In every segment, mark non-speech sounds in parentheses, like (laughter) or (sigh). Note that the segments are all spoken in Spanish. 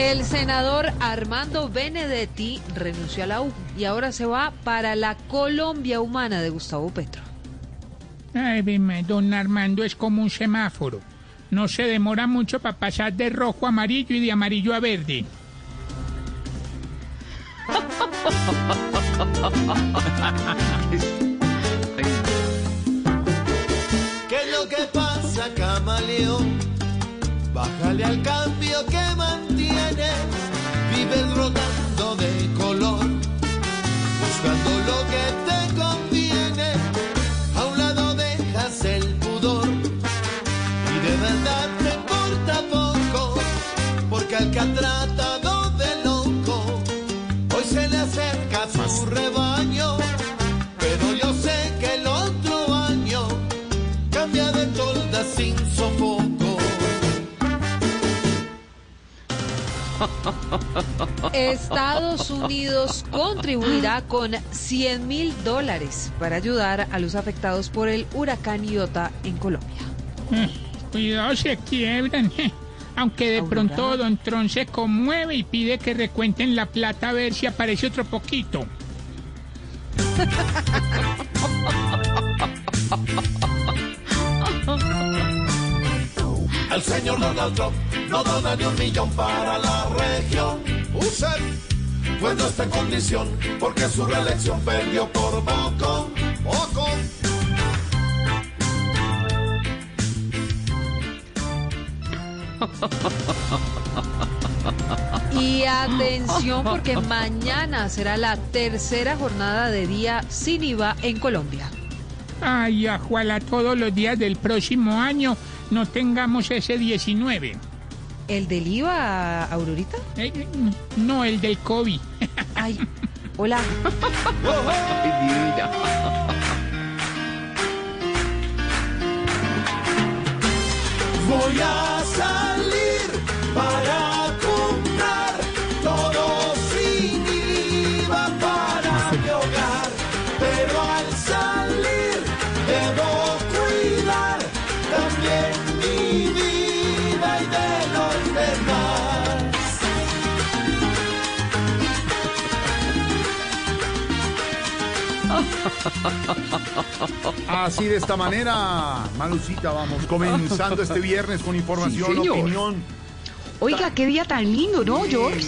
El senador Armando Benedetti renunció a la U y ahora se va para la Colombia Humana de Gustavo Petro. Ay, dime, don Armando es como un semáforo. No se demora mucho para pasar de rojo a amarillo y de amarillo a verde. ¿Qué es lo que pasa, camaleón? Bájale al cambio que mantiene, vives rotando de color, buscando lo que te Estados Unidos contribuirá con 100 mil dólares para ayudar a los afectados por el huracán Iota en Colombia. Eh, Cuidado, se quiebran. eh. Aunque de Aurora. pronto Don Tron se conmueve y pide que recuenten la plata a ver si aparece otro poquito. (laughs) El señor Donald Trump no dona ni un millón para la región. Usted, cuando está en condición, porque su reelección perdió por poco. Poco. Y atención porque mañana será la tercera jornada de día sin IVA en Colombia. Ay, ojalá todos los días del próximo año no tengamos ese 19. ¿El del IVA, Aurorita? Eh, eh, no, el del COVID. (laughs) Ay, hola. Voy a salir para Así de esta manera, Malucita, vamos comenzando este viernes con información, Sí, opinión. Oiga, qué día tan lindo, ¿no, George?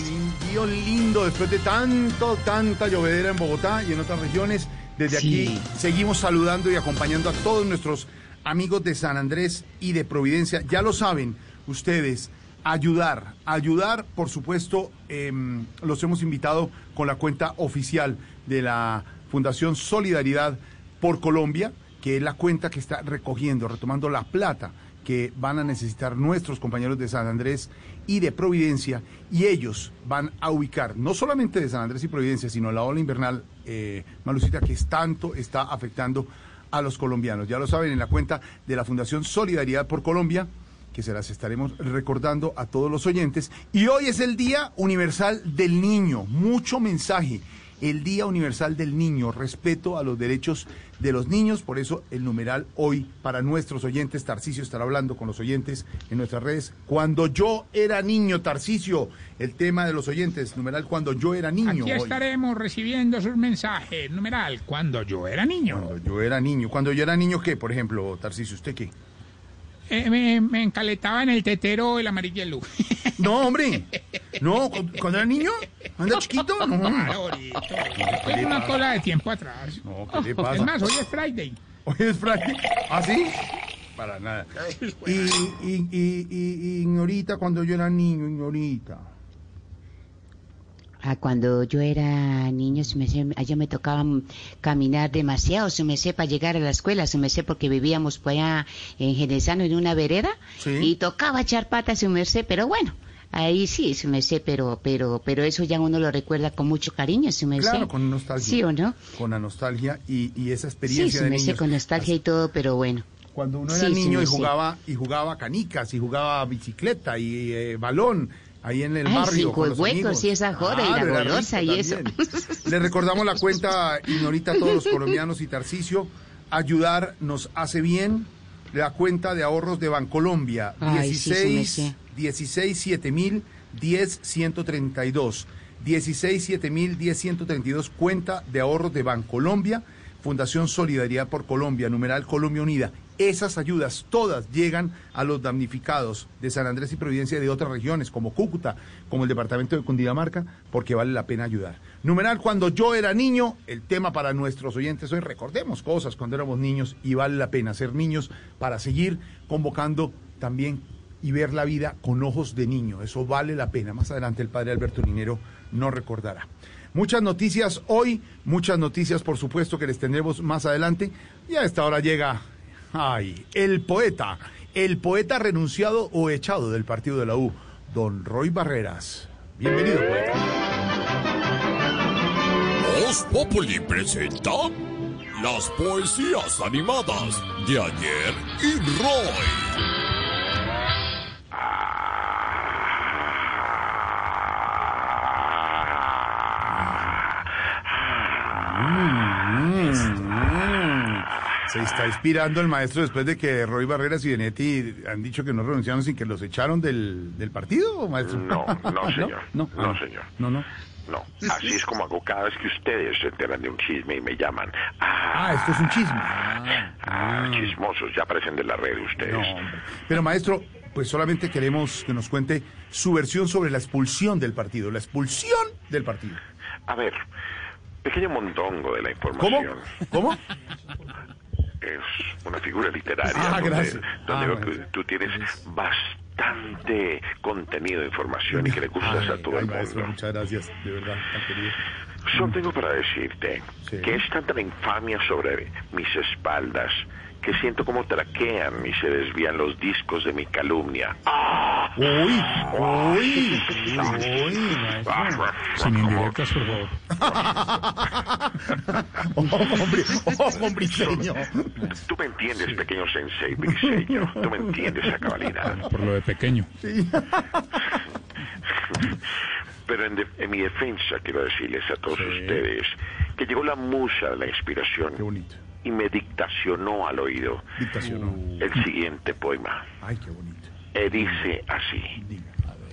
Día lindo después de tanto, tanta llovedera en Bogotá y en otras regiones. Desde Sí. aquí seguimos saludando y acompañando a todos nuestros amigos de San Andrés y de Providencia. Ya lo saben ustedes, ayudar, ayudar, por supuesto, em, los hemos invitado con la cuenta oficial de la Fundación Solidaridad por Colombia, que es la cuenta que está recogiendo, retomando la plata que van a necesitar nuestros compañeros de San Andrés y de Providencia, y ellos van a ubicar, no solamente de San Andrés y Providencia, sino la ola invernal, eh, Malucita, que tanto está afectando a los colombianos. Ya lo saben, en la cuenta de la Fundación Solidaridad por Colombia, que se las estaremos recordando a todos los oyentes. Y hoy es el Día Universal del Niño. Mucho mensaje. El Día Universal del Niño, respeto a los derechos de los niños, por eso el numeral hoy para nuestros oyentes, Tarcisio estará hablando con los oyentes en nuestras redes. Cuando yo era niño, Tarcisio, el tema de los oyentes, numeral cuando yo era niño. Aquí hoy. estaremos recibiendo sus mensajes. Numeral, cuando yo era niño. Cuando yo era niño. Cuando yo era niño, ¿qué? Por ejemplo, Tarcisio, ¿usted qué? Eh, me, me encaletaba en el tetero el amarillelo. No, hombre. No, cu- cuando era niño, anda chiquito. (laughs) No, ahorita. Es una cola de tiempo atrás. No, ¿qué le pasa? Es más, hoy es Friday. Hoy es Friday. ¿Ah, sí? Para nada. Y, y, y, y, y Ignorita, cuando yo era niño, Ignorita. Ah, cuando yo era niño, se me allá me tocaba caminar demasiado, se me sé, para llegar a la escuela, se me sé, porque vivíamos por allá en Genesano, en una vereda, Sí. y tocaba echar patas, se me sé, pero bueno, ahí sí, se me sé, pero, pero, pero eso ya uno lo recuerda con mucho cariño, se me sé. Claro, con nostalgia. Sí o no? Con la nostalgia y, y esa Sí, experiencia se de me sé con nostalgia y todo, pero bueno. Cuando uno Sí, era sí, niño y jugaba y jugaba canicas y jugaba bicicleta y eh, balón ahí en el Ay, barrio sí, con los huecos amigos. y esa joda y la era golosa y eso. (laughs) Le recordamos la cuenta Ignorita a todos los colombianos y Tarcicio. Ayudar nos hace bien. La cuenta de ahorros de Bancolombia, Ay, sí, sí me 16, sé. 16 7 mil 16132. 16 7000 10 132 cuenta de ahorros de Bancolombia, Fundación Solidaridad por Colombia, numeral Colombia Unida. Esas ayudas todas llegan a los damnificados de San Andrés y Providencia de otras regiones, como Cúcuta, como el departamento de Cundinamarca, porque vale la pena ayudar. Numeral, cuando yo era niño, el tema para nuestros oyentes hoy, recordemos cosas cuando éramos niños y vale la pena ser niños para seguir convocando también y ver la vida con ojos de niño. Eso vale la pena. Más adelante el padre Alberto Linero no recordará. Muchas noticias hoy, muchas noticias por supuesto que les tendremos más adelante. Y a esta hora llega, ay, el poeta, el poeta renunciado o echado del partido de la U, don Roy Barreras. Bienvenido, poeta. Voz Populi presenta las poesías animadas de ayer y Roy. Se está inspirando el maestro después de que Roy Barreras y Benetti han dicho que no renunciaron sin que los echaron del, del partido, maestro. No, (laughs) no, señor. No, No, Ah, señor. No, no. No, así es como hago cada vez que ustedes se enteran de un chisme y me llaman. Ah, Ah, esto es un chisme. Ah, ah, chismosos, ya aparecen de la red ustedes. no. Pero maestro, pues solamente queremos que nos cuente su versión sobre la expulsión del partido, la expulsión del partido. A ver, pequeño mondongo de la ¿Cómo? información. ¿Cómo? Es una figura literaria Ah, donde, donde Ah, tú tienes bastante contenido de información y que le gustas a Ay, todo ay, el maestro, mundo. muchas gracias, de verdad, tan querido. Solo tengo para decirte Sí. que es tanta la infamia sobre mis espaldas que siento como traquean y se desvían los discos de mi calumnia. ¡Ah! Uy, uy, uy, maestro. Sin indirectas, por favor. Oh, hombre, oh, hombre, señor. Tú me entiendes, pequeño sensei briseño. Tú me entiendes a cabalidad. Por lo de pequeño. Pero en, de- en mi defensa quiero decirles a todos ustedes que llegó la musa de la inspiración Qué bonito. Y me dictacionó al oído Dictacionó. el siguiente poema. Ay, qué bonito. E dice así. Diga, a ver.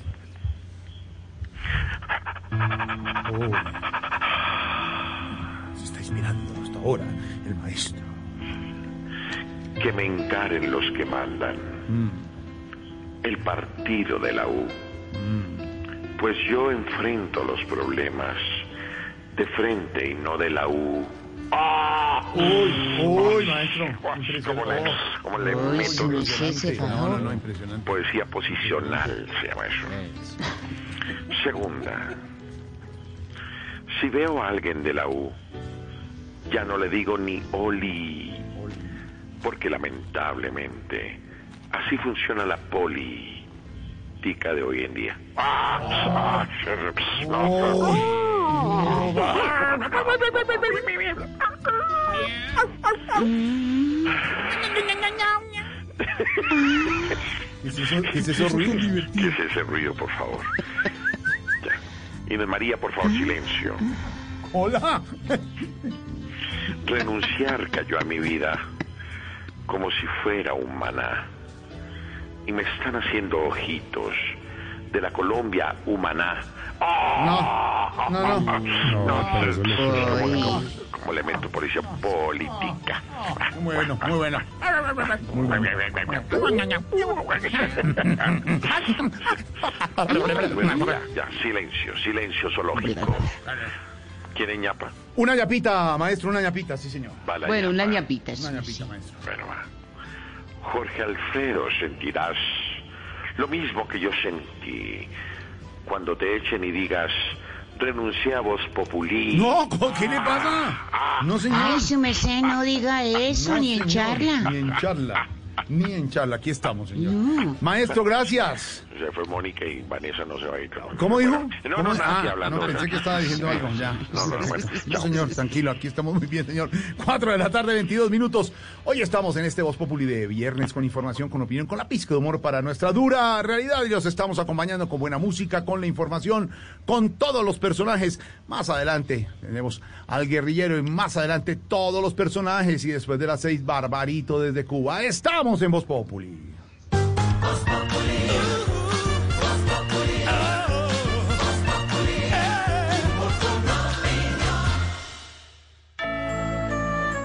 Oh. Se está inspirando hasta ahora el maestro. Que me encaren los que mandan. El partido de la U. Pues yo enfrento los problemas de frente y no de la U. ¡Ah! Uy, uy, maestro. ¿Cómo le, cómo le Uy, meto No, no, no, poesía posicional, se llama eso. Segunda, si veo a alguien de la U, ya no le digo ni Oli, porque lamentablemente así funciona la política de hoy en día. ¿Qué es eso, qué es eso ruido? ¿Qué es ese ruido, por favor? Ya. Inés María, por favor, silencio. Hola. Renunciar cayó a mi vida como si fuera un maná. Y me están haciendo ojitos de la Colombia humaná. No, (laughs) no, no. No, pero eso le- Uy. como, como elemento policía política. Muy bueno, muy bueno. Muy bueno. Bueno, ya, silencio, silencio zoológico. ¿Quieren ñapa? Una ñapita, maestro, una ñapita, sí, señor. Va la Bueno, una ñapa. ñapita. sí, Una ñapita, sí. maestro. Bueno, va. Jorge Alfredo, sentirás lo mismo que yo sentí cuando te echen y digas, renuncié a vos populí. No, ¿co- ¿qué le pasa? No, señor. Ay, su merced, no diga eso, No, ni en charla. Ni en charla. Ni en charla. Aquí estamos, señor. No. Maestro, gracias. Se fue Mónica y Vanessa no se va a ir. ¿Cómo dijo? No, ¿Cómo? no, Ah, hablando. no, pensé que estaba diciendo algo. Ya. No, no, bueno. (laughs) No, señor, tranquilo, aquí estamos muy bien, señor. Cuatro de la tarde, 22 minutos. Hoy estamos en este Voz Populi de viernes con información, con opinión, con la pizca de humor para nuestra dura realidad. Y los estamos acompañando con buena música, con la información, con todos los personajes. Más adelante tenemos al guerrillero y más adelante todos los personajes. Y después de las seis, Barbarito desde Cuba. Estamos en Voz Populi.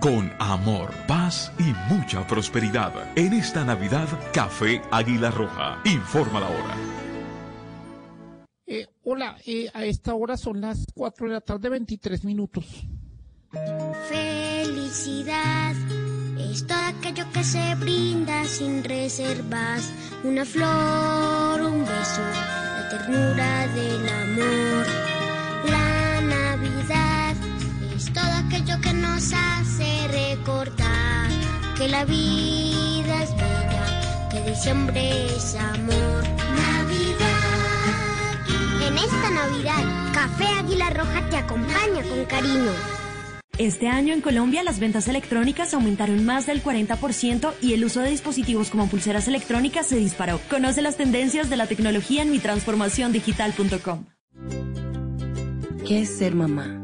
Con amor, paz y mucha prosperidad. En esta Navidad, Café Águila Roja. Informa la hora. Eh, hola, eh, a esta hora son las 4 de la tarde, 23 minutos. Felicidad es todo aquello que se brinda sin reservas. Una flor, un beso, la ternura del amor. Aquello que nos hace recordar que la vida es bella, que diciembre es amor. Navidad. En esta Navidad, Café Águila Roja te acompaña con cariño. Este año en Colombia las ventas electrónicas aumentaron más del 40% y el uso de dispositivos como pulseras electrónicas se disparó. Conoce las tendencias de la tecnología en mitransformaciondigital.com. ¿Qué es ser mamá?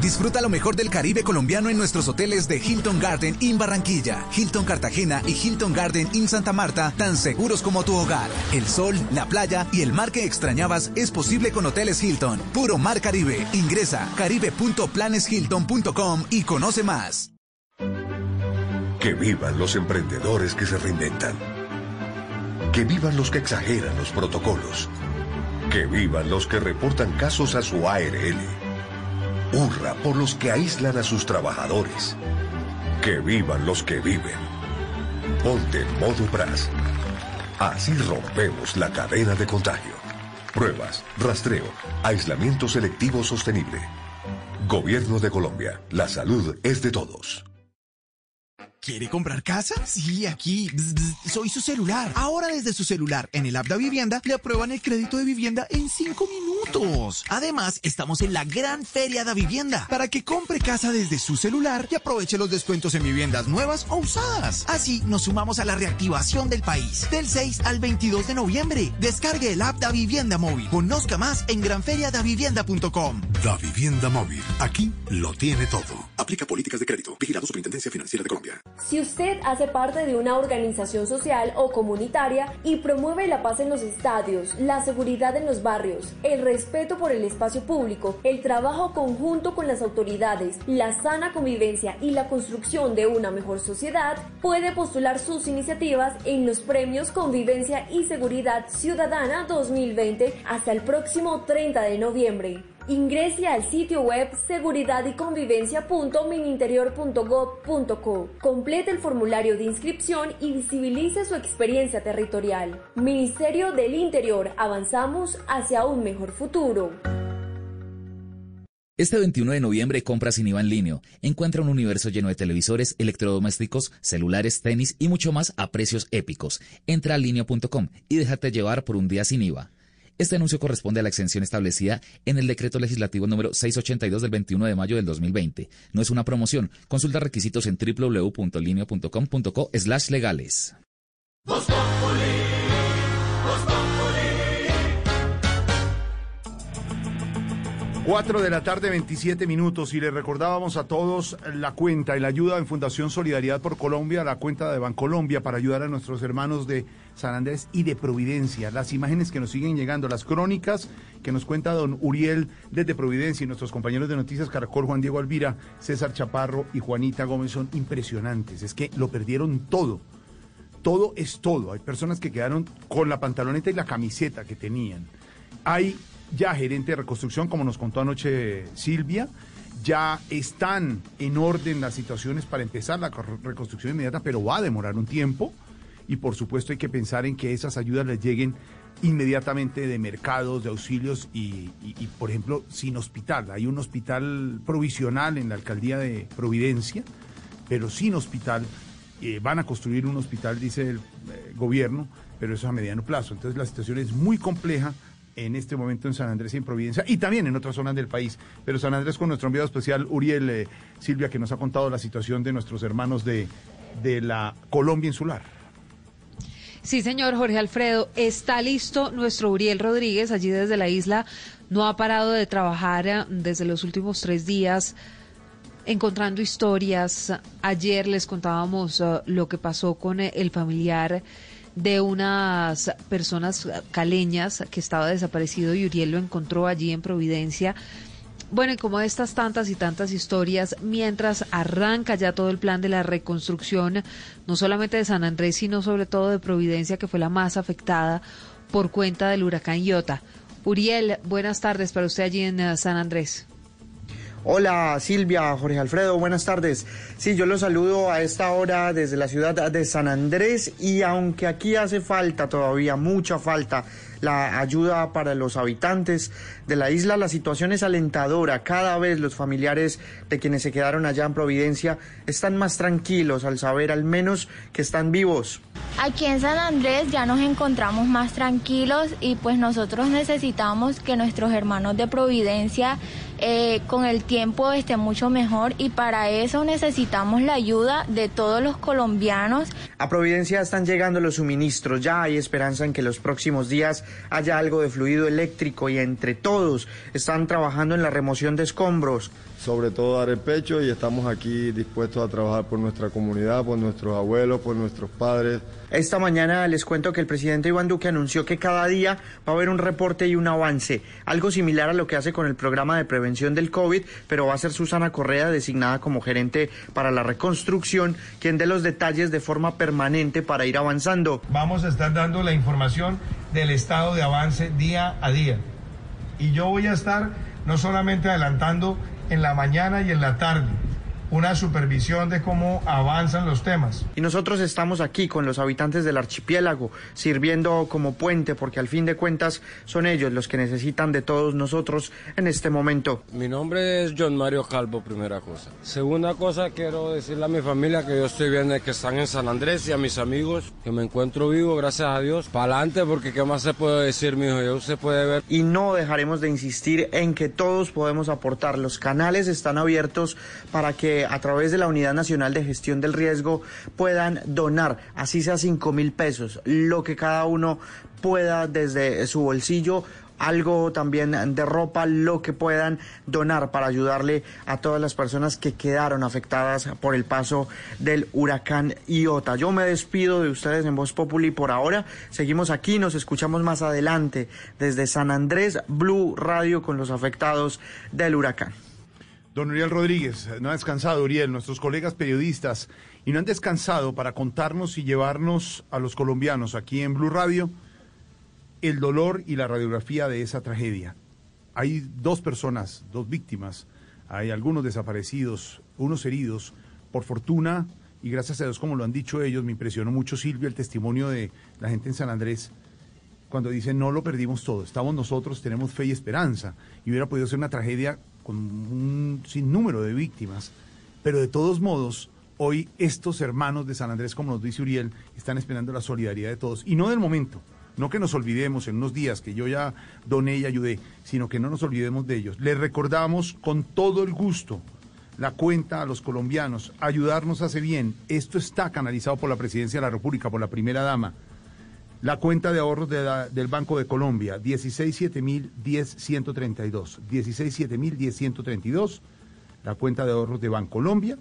Disfruta lo mejor del Caribe colombiano en nuestros hoteles de Hilton Garden in Barranquilla, Hilton Cartagena y Hilton Garden in Santa Marta, tan seguros como tu hogar. El sol, la playa y el mar que extrañabas es posible con Hoteles Hilton. Puro Mar Caribe. Ingresa caribe.planeshilton.com y conoce más. Que vivan los emprendedores que se reinventan. Que vivan los que exageran los protocolos. Que vivan los que reportan casos a su ARL. Hurra por los que aíslan a sus trabajadores. Que vivan los que viven. Ponte modo BRAS. Así rompemos la cadena de contagio. Pruebas, rastreo, aislamiento selectivo sostenible. Gobierno de Colombia. La salud es de todos. ¿Quiere comprar casa? Sí, aquí. Soy su celular. Ahora desde su celular, en el app de Vivienda, le aprueban el crédito de vivienda en 5 minutos. Además, estamos en la gran feria de Vivienda para que compre casa desde su celular y aproveche los descuentos en viviendas nuevas o usadas. Así nos sumamos a la reactivación del país. Del 6 al 22 de noviembre. Descargue el app de Vivienda Móvil. Conozca más en granferiadavivienda.com. Da Móvil. Aquí lo tiene todo. Aplica políticas de crédito. Vigilado Superintendencia Financiera de Colombia. Si usted hace parte de una organización social o comunitaria y promueve la paz en los estadios, la seguridad en los barrios, el respeto por el espacio público, el trabajo conjunto con las autoridades, la sana convivencia y la construcción de una mejor sociedad, puede postular sus iniciativas en los premios Convivencia y Seguridad Ciudadana 2020 hasta el próximo 30 de noviembre. Ingrese al sitio web seguridadyconvivencia.mininterior.gov.co. Complete el formulario de inscripción y visibilice su experiencia territorial. Ministerio del Interior, avanzamos hacia un mejor futuro. Este 21 de noviembre compra sin IVA en línea. Encuentra un universo lleno de televisores, electrodomésticos, celulares, tenis y mucho más a precios épicos. Entra a linio.com y déjate llevar por un día sin IVA. Este anuncio corresponde a la exención establecida en el decreto legislativo número 682 del 21 de mayo del 2020. No es una promoción. Consulta requisitos en www.linio.com.co slash legales. 4 de la tarde, 27 minutos, y le recordábamos a todos la cuenta y la ayuda en Fundación Solidaridad por Colombia, la cuenta de Bancolombia, para ayudar a nuestros hermanos de San Andrés y de Providencia. Las imágenes que nos siguen llegando, las crónicas que nos cuenta don Uriel desde Providencia y nuestros compañeros de Noticias Caracol, Juan Diego Alvira, César Chaparro y Juanita Gómez son impresionantes. Es que lo perdieron todo. Todo es todo. Hay personas que quedaron con la pantaloneta y la camiseta que tenían. Hay ya gerente de reconstrucción, como nos contó anoche Silvia. Ya están en orden las situaciones para empezar la reconstrucción inmediata, pero va a demorar un tiempo. Y por supuesto hay que pensar en que esas ayudas les lleguen inmediatamente de mercados, de auxilios y, por ejemplo, sin hospital. Hay un hospital provisional en la alcaldía de Providencia, pero sin hospital. Eh, van a construir un hospital, dice el eh, gobierno, pero eso a mediano plazo. Entonces la situación es muy compleja en este momento en San Andrés y en Providencia y también en otras zonas del país. Pero San Andrés con nuestro enviado especial Uriel eh, Silvia que nos ha contado la situación de nuestros hermanos de, de la Colombia insular. Sí, señor Jorge Alfredo, está listo nuestro Uriel Rodríguez allí desde la isla. No ha parado de trabajar eh, desde los últimos tres días encontrando historias. Ayer les contábamos eh, lo que pasó con el familiar de unas personas caleñas que estaba desaparecido y Uriel lo encontró allí en Providencia. Bueno, y como estas tantas y tantas historias, mientras arranca ya todo el plan de la reconstrucción, no solamente de San Andrés, sino sobre todo de Providencia, que fue la más afectada por cuenta del huracán Iota. Uriel, buenas tardes para usted allí en eh, San Andrés. Hola Silvia, Jorge Alfredo, buenas tardes. Sí, yo los saludo a esta hora desde la ciudad de San Andrés y aunque aquí hace falta todavía, mucha falta, la ayuda para los habitantes de la isla, la situación es alentadora. Cada vez los familiares de quienes se quedaron allá en Providencia están más tranquilos al saber al menos que están vivos. Aquí en San Andrés ya nos encontramos más tranquilos y pues nosotros necesitamos que nuestros hermanos de Providencia eh, con el tiempo esté mucho mejor y para eso necesitamos la ayuda de todos los colombianos. A Providencia están llegando los suministros, ya hay esperanza en que los próximos días haya algo de fluido eléctrico y entre todos están trabajando en la remoción de escombros. Sobre todo dar el pecho y estamos aquí dispuestos a trabajar por nuestra comunidad, por nuestros abuelos, por nuestros padres. Esta mañana les cuento que el presidente Iván Duque anunció que cada día va a haber un reporte y un avance, algo similar a lo que hace con el programa de prevención del COVID, pero va a ser Susana Correa, designada como gerente para la reconstrucción, quien dé los detalles de forma permanente para ir avanzando. Vamos a estar dando la información del estado de avance día a día. Y yo voy a estar no solamente adelantando en la mañana y en la tarde, una supervisión de cómo avanzan los temas. Y nosotros estamos aquí con los habitantes del archipiélago, sirviendo como puente, porque al fin de cuentas son ellos los que necesitan de todos nosotros en este momento. Mi nombre es John Mario Calvo, primera cosa. Segunda cosa, quiero decirle a mi familia que yo estoy bien, que están en San Andrés y a mis amigos que me encuentro vivo, gracias a Dios. Para adelante, porque ¿qué más se puede decir, mi hijo? Ya usted puede ver. Y no dejaremos de insistir en que todos podemos aportar. Los canales están abiertos para que a través de la Unidad Nacional de Gestión del Riesgo puedan donar, así sea cinco mil pesos, lo que cada uno pueda desde su bolsillo algo también de ropa, lo que puedan donar para ayudarle a todas las personas que quedaron afectadas por el paso del huracán Iota. Yo me despido de ustedes en Voz Populi por ahora. Seguimos aquí, nos escuchamos más adelante desde San Andrés Blue Radio con los afectados del huracán. Don Uriel Rodríguez, no ha descansado, Uriel, nuestros colegas periodistas, y no han descansado para contarnos y llevarnos a los colombianos aquí en Blue Radio el dolor y la radiografía de esa tragedia. Hay dos personas, dos víctimas, hay algunos desaparecidos, unos heridos. Por fortuna, y gracias a Dios, como lo han dicho ellos, me impresionó mucho Silvia el testimonio de la gente en San Andrés cuando dicen no lo perdimos todo, estamos nosotros, tenemos fe y esperanza, y hubiera podido ser una tragedia con un sinnúmero de víctimas, pero de todos modos, hoy estos hermanos de San Andrés, como nos dice Uriel, están esperando la solidaridad de todos, y no del momento, no que nos olvidemos en unos días que yo ya doné y ayudé, sino que no nos olvidemos de ellos. Les recordamos con todo el gusto la cuenta a los colombianos, ayudarnos hace bien, esto está canalizado por la Presidencia de la República, por la primera dama. La cuenta de ahorros del Banco de Colombia, 16710132. 16710132, la cuenta de ahorros de Bancolombia.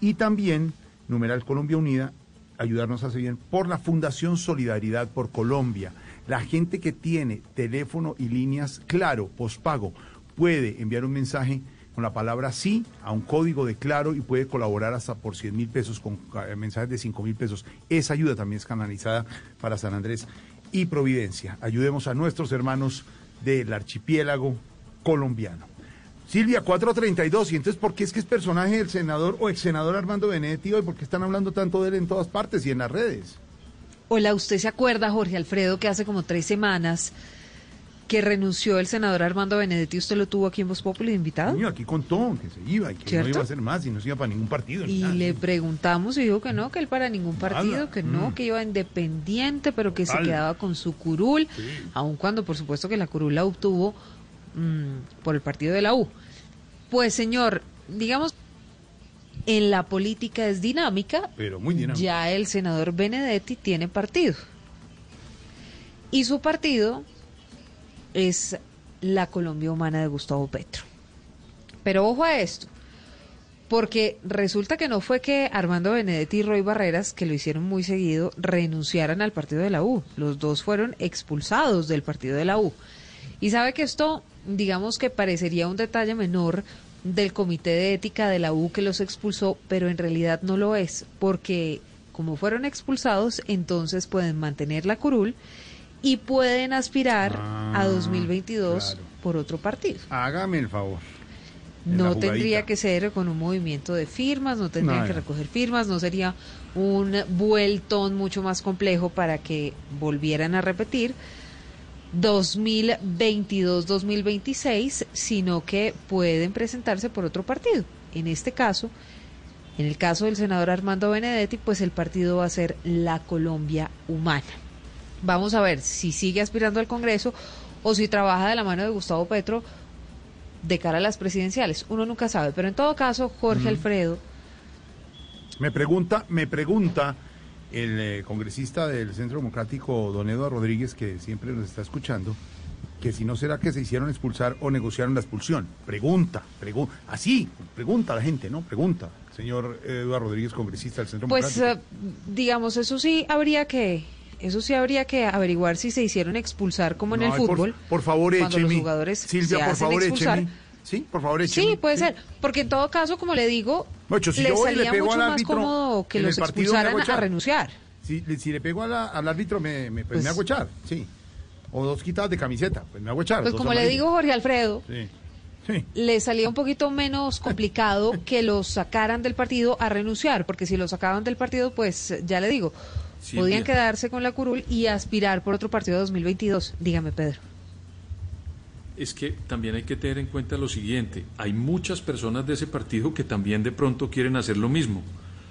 Y también, numeral Colombia Unida, ayudarnos a seguir por la Fundación Solidaridad por Colombia. La gente que tiene teléfono y líneas, claro, pospago, puede enviar un mensaje con la palabra sí a un código de claro y puede colaborar hasta por 100 mil pesos con eh, mensajes de 5 mil pesos. Esa ayuda también es canalizada para San Andrés y Providencia. Ayudemos a nuestros hermanos del archipiélago colombiano. Silvia, 432. ¿Y entonces por qué es que es personaje del senador o ex senador Armando Benedetti y por qué están hablando tanto de él en todas partes y en las redes? Hola, ¿usted se acuerda, Jorge Alfredo, que hace como tres semanas que renunció el senador Armando Benedetti, usted lo tuvo aquí en Voz Populi invitado. Niño, aquí contó que se iba y que ¿Cierto? no iba a hacer más y no se iba para ningún partido. ni Y nada. le preguntamos y dijo que no, que él para ningún partido, Nada. que no, Mm. que iba independiente, pero que se quedaba con su curul, aun cuando por supuesto que la curul la obtuvo mm, por el partido de la U. Pues señor, digamos, en la política es dinámica, Pero muy dinámico. ya el senador Benedetti tiene partido. Y su partido es la Colombia Humana de Gustavo Petro. Pero ojo a esto, porque resulta que no fue que Armando Benedetti y Roy Barreras, que lo hicieron muy seguido, renunciaran al partido de la U. Los dos fueron expulsados del partido de la U. Y sabe que esto, digamos que parecería un detalle menor del comité de ética de la U que los expulsó, pero en realidad no lo es, porque como fueron expulsados, entonces pueden mantener la curul y pueden aspirar a Ah, 2022 claro. por otro partido. Hágame el favor. No tendría que ser con un movimiento de firmas, no tendrían Nada. que recoger firmas, no sería un vueltón mucho más complejo para que volvieran a repetir 2022-2026, sino que pueden presentarse por otro partido. En este caso, en el caso del senador Armando Benedetti, pues el partido va a ser la Colombia Humana. Vamos a ver si sigue aspirando al Congreso o si trabaja de la mano de Gustavo Petro de cara a las presidenciales. Uno nunca sabe, pero en todo caso, Jorge Mm. Alfredo, Me pregunta, me pregunta el eh, congresista del Centro Democrático, don Eduardo Rodríguez, que siempre nos está escuchando, que si no será que se hicieron expulsar o negociaron la expulsión. Pregunta, pregunta, así, pregunta a la gente, ¿no? Pregunta, señor Eduardo Rodríguez, congresista del Centro pues Democrático. eh, digamos, eso sí habría que eso sí habría que averiguar si se hicieron expulsar como en No, el ay, por- fútbol. Por, favor, cuando los jugadores Silvia, se por hacen favor, expulsar. écheme. Sí, por favor, écheme. Sí, puede ser, porque en todo caso, como le digo, Ocho, si le yo voy y le salía pego mucho al más árbitro cómodo que en los expulsaran a renunciar. Si, le- si le pego la- al árbitro, me, me, pues Pues- me hago echar, sí. O dos quitadas de camiseta, pues me hago echar. Pues como le digo, Jorge Alfredo, Sí. Sí. le salía un poquito menos complicado que los sacaran del partido a renunciar, porque si los sacaban del partido, pues ya le digo, Podían quedarse con la curul y aspirar por otro partido 2022. Dígame, Pedro. Es que también hay que tener en cuenta lo siguiente, hay muchas personas de ese partido que también de pronto quieren hacer lo mismo.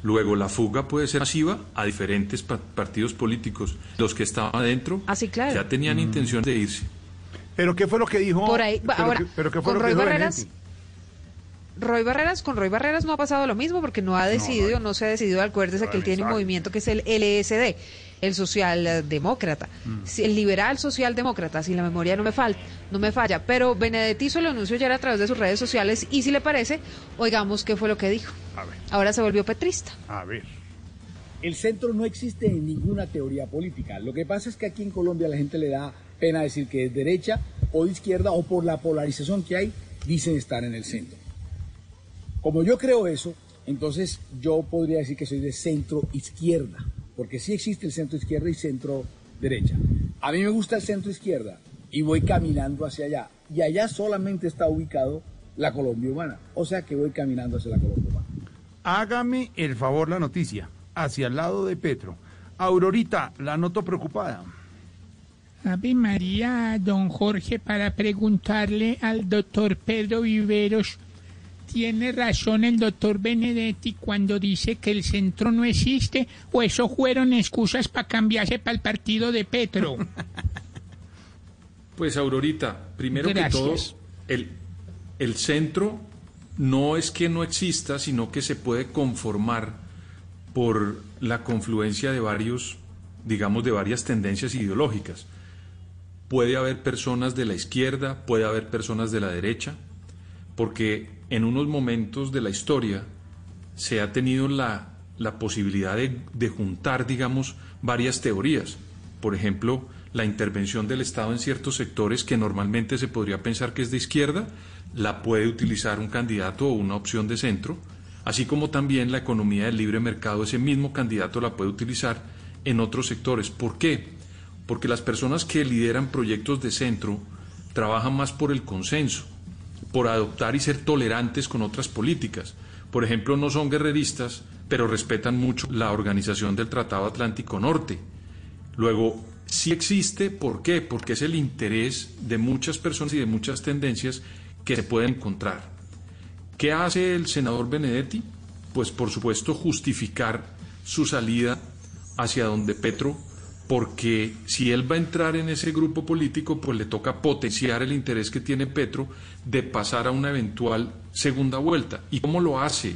Luego la fuga puede ser masiva a diferentes pa- partidos políticos. Los que estaban adentro Ah, sí, claro. ya tenían intención de irse. Pero ¿qué fue lo que dijo? Por ahí, pero, ahora, qué- pero ¿qué fue con lo que Roy dijo Barreras, Benedetti? Roy Barreras, con Roy Barreras no ha pasado lo mismo porque no ha decidido, no, se ha decidido, acuérdese que él tiene un movimiento que es el LSD, el socialdemócrata, Mm. el liberal socialdemócrata, si la memoria no me falta, no me falla, pero Benedetti hizo el anuncio ya a través de sus redes sociales y si le parece, oigamos qué fue lo que dijo. A ver. Ahora se volvió petrista. A ver. El centro no existe en ninguna teoría política. Lo que pasa es que aquí en Colombia la gente le da pena decir que es derecha o de izquierda o por la polarización que hay, dicen estar en el centro. Como yo creo eso, entonces yo podría decir que soy de centro izquierda, porque sí existe el centro izquierda y centro derecha. A mí me gusta el centro izquierda y voy caminando hacia allá. Y allá solamente está ubicado la Colombia humana. O sea que voy caminando hacia la Colombia humana. Hágame el favor la noticia, hacia el lado de Petro. Aurorita, la noto preocupada. Ave María, don Jorge, para preguntarle al doctor Pedro Viveros, ¿tiene razón el doctor Benedetti cuando dice que el centro no existe o eso fueron excusas para cambiarse para el partido de Petro? Pues Aurorita, primero Gracias. que todo, el, el centro no es que no exista, sino que se puede conformar por la confluencia de varios, digamos, de varias tendencias ideológicas. Puede haber personas de la izquierda, puede haber personas de la derecha, porque en unos momentos de la historia se ha tenido la, la posibilidad de, de juntar, digamos, varias teorías. Por ejemplo, la intervención del Estado en ciertos sectores que normalmente se podría pensar que es de izquierda, la puede utilizar un candidato o una opción de centro, así como también la economía del libre mercado, ese mismo candidato la puede utilizar en otros sectores. ¿Por qué? Porque las personas que lideran proyectos de centro trabajan más por el consenso, por adoptar y ser tolerantes con otras políticas. Por ejemplo, no son guerreristas, pero respetan mucho la organización del Tratado Atlántico Norte. Luego, sí existe, ¿por qué? Porque es el interés de muchas personas y de muchas tendencias que se pueden encontrar. ¿Qué hace el senador Benedetti? Pues por supuesto justificar su salida hacia donde Petro, porque si él va a entrar en ese grupo político, pues le toca potenciar el interés que tiene Petro de pasar a una eventual segunda vuelta. ¿Y cómo lo hace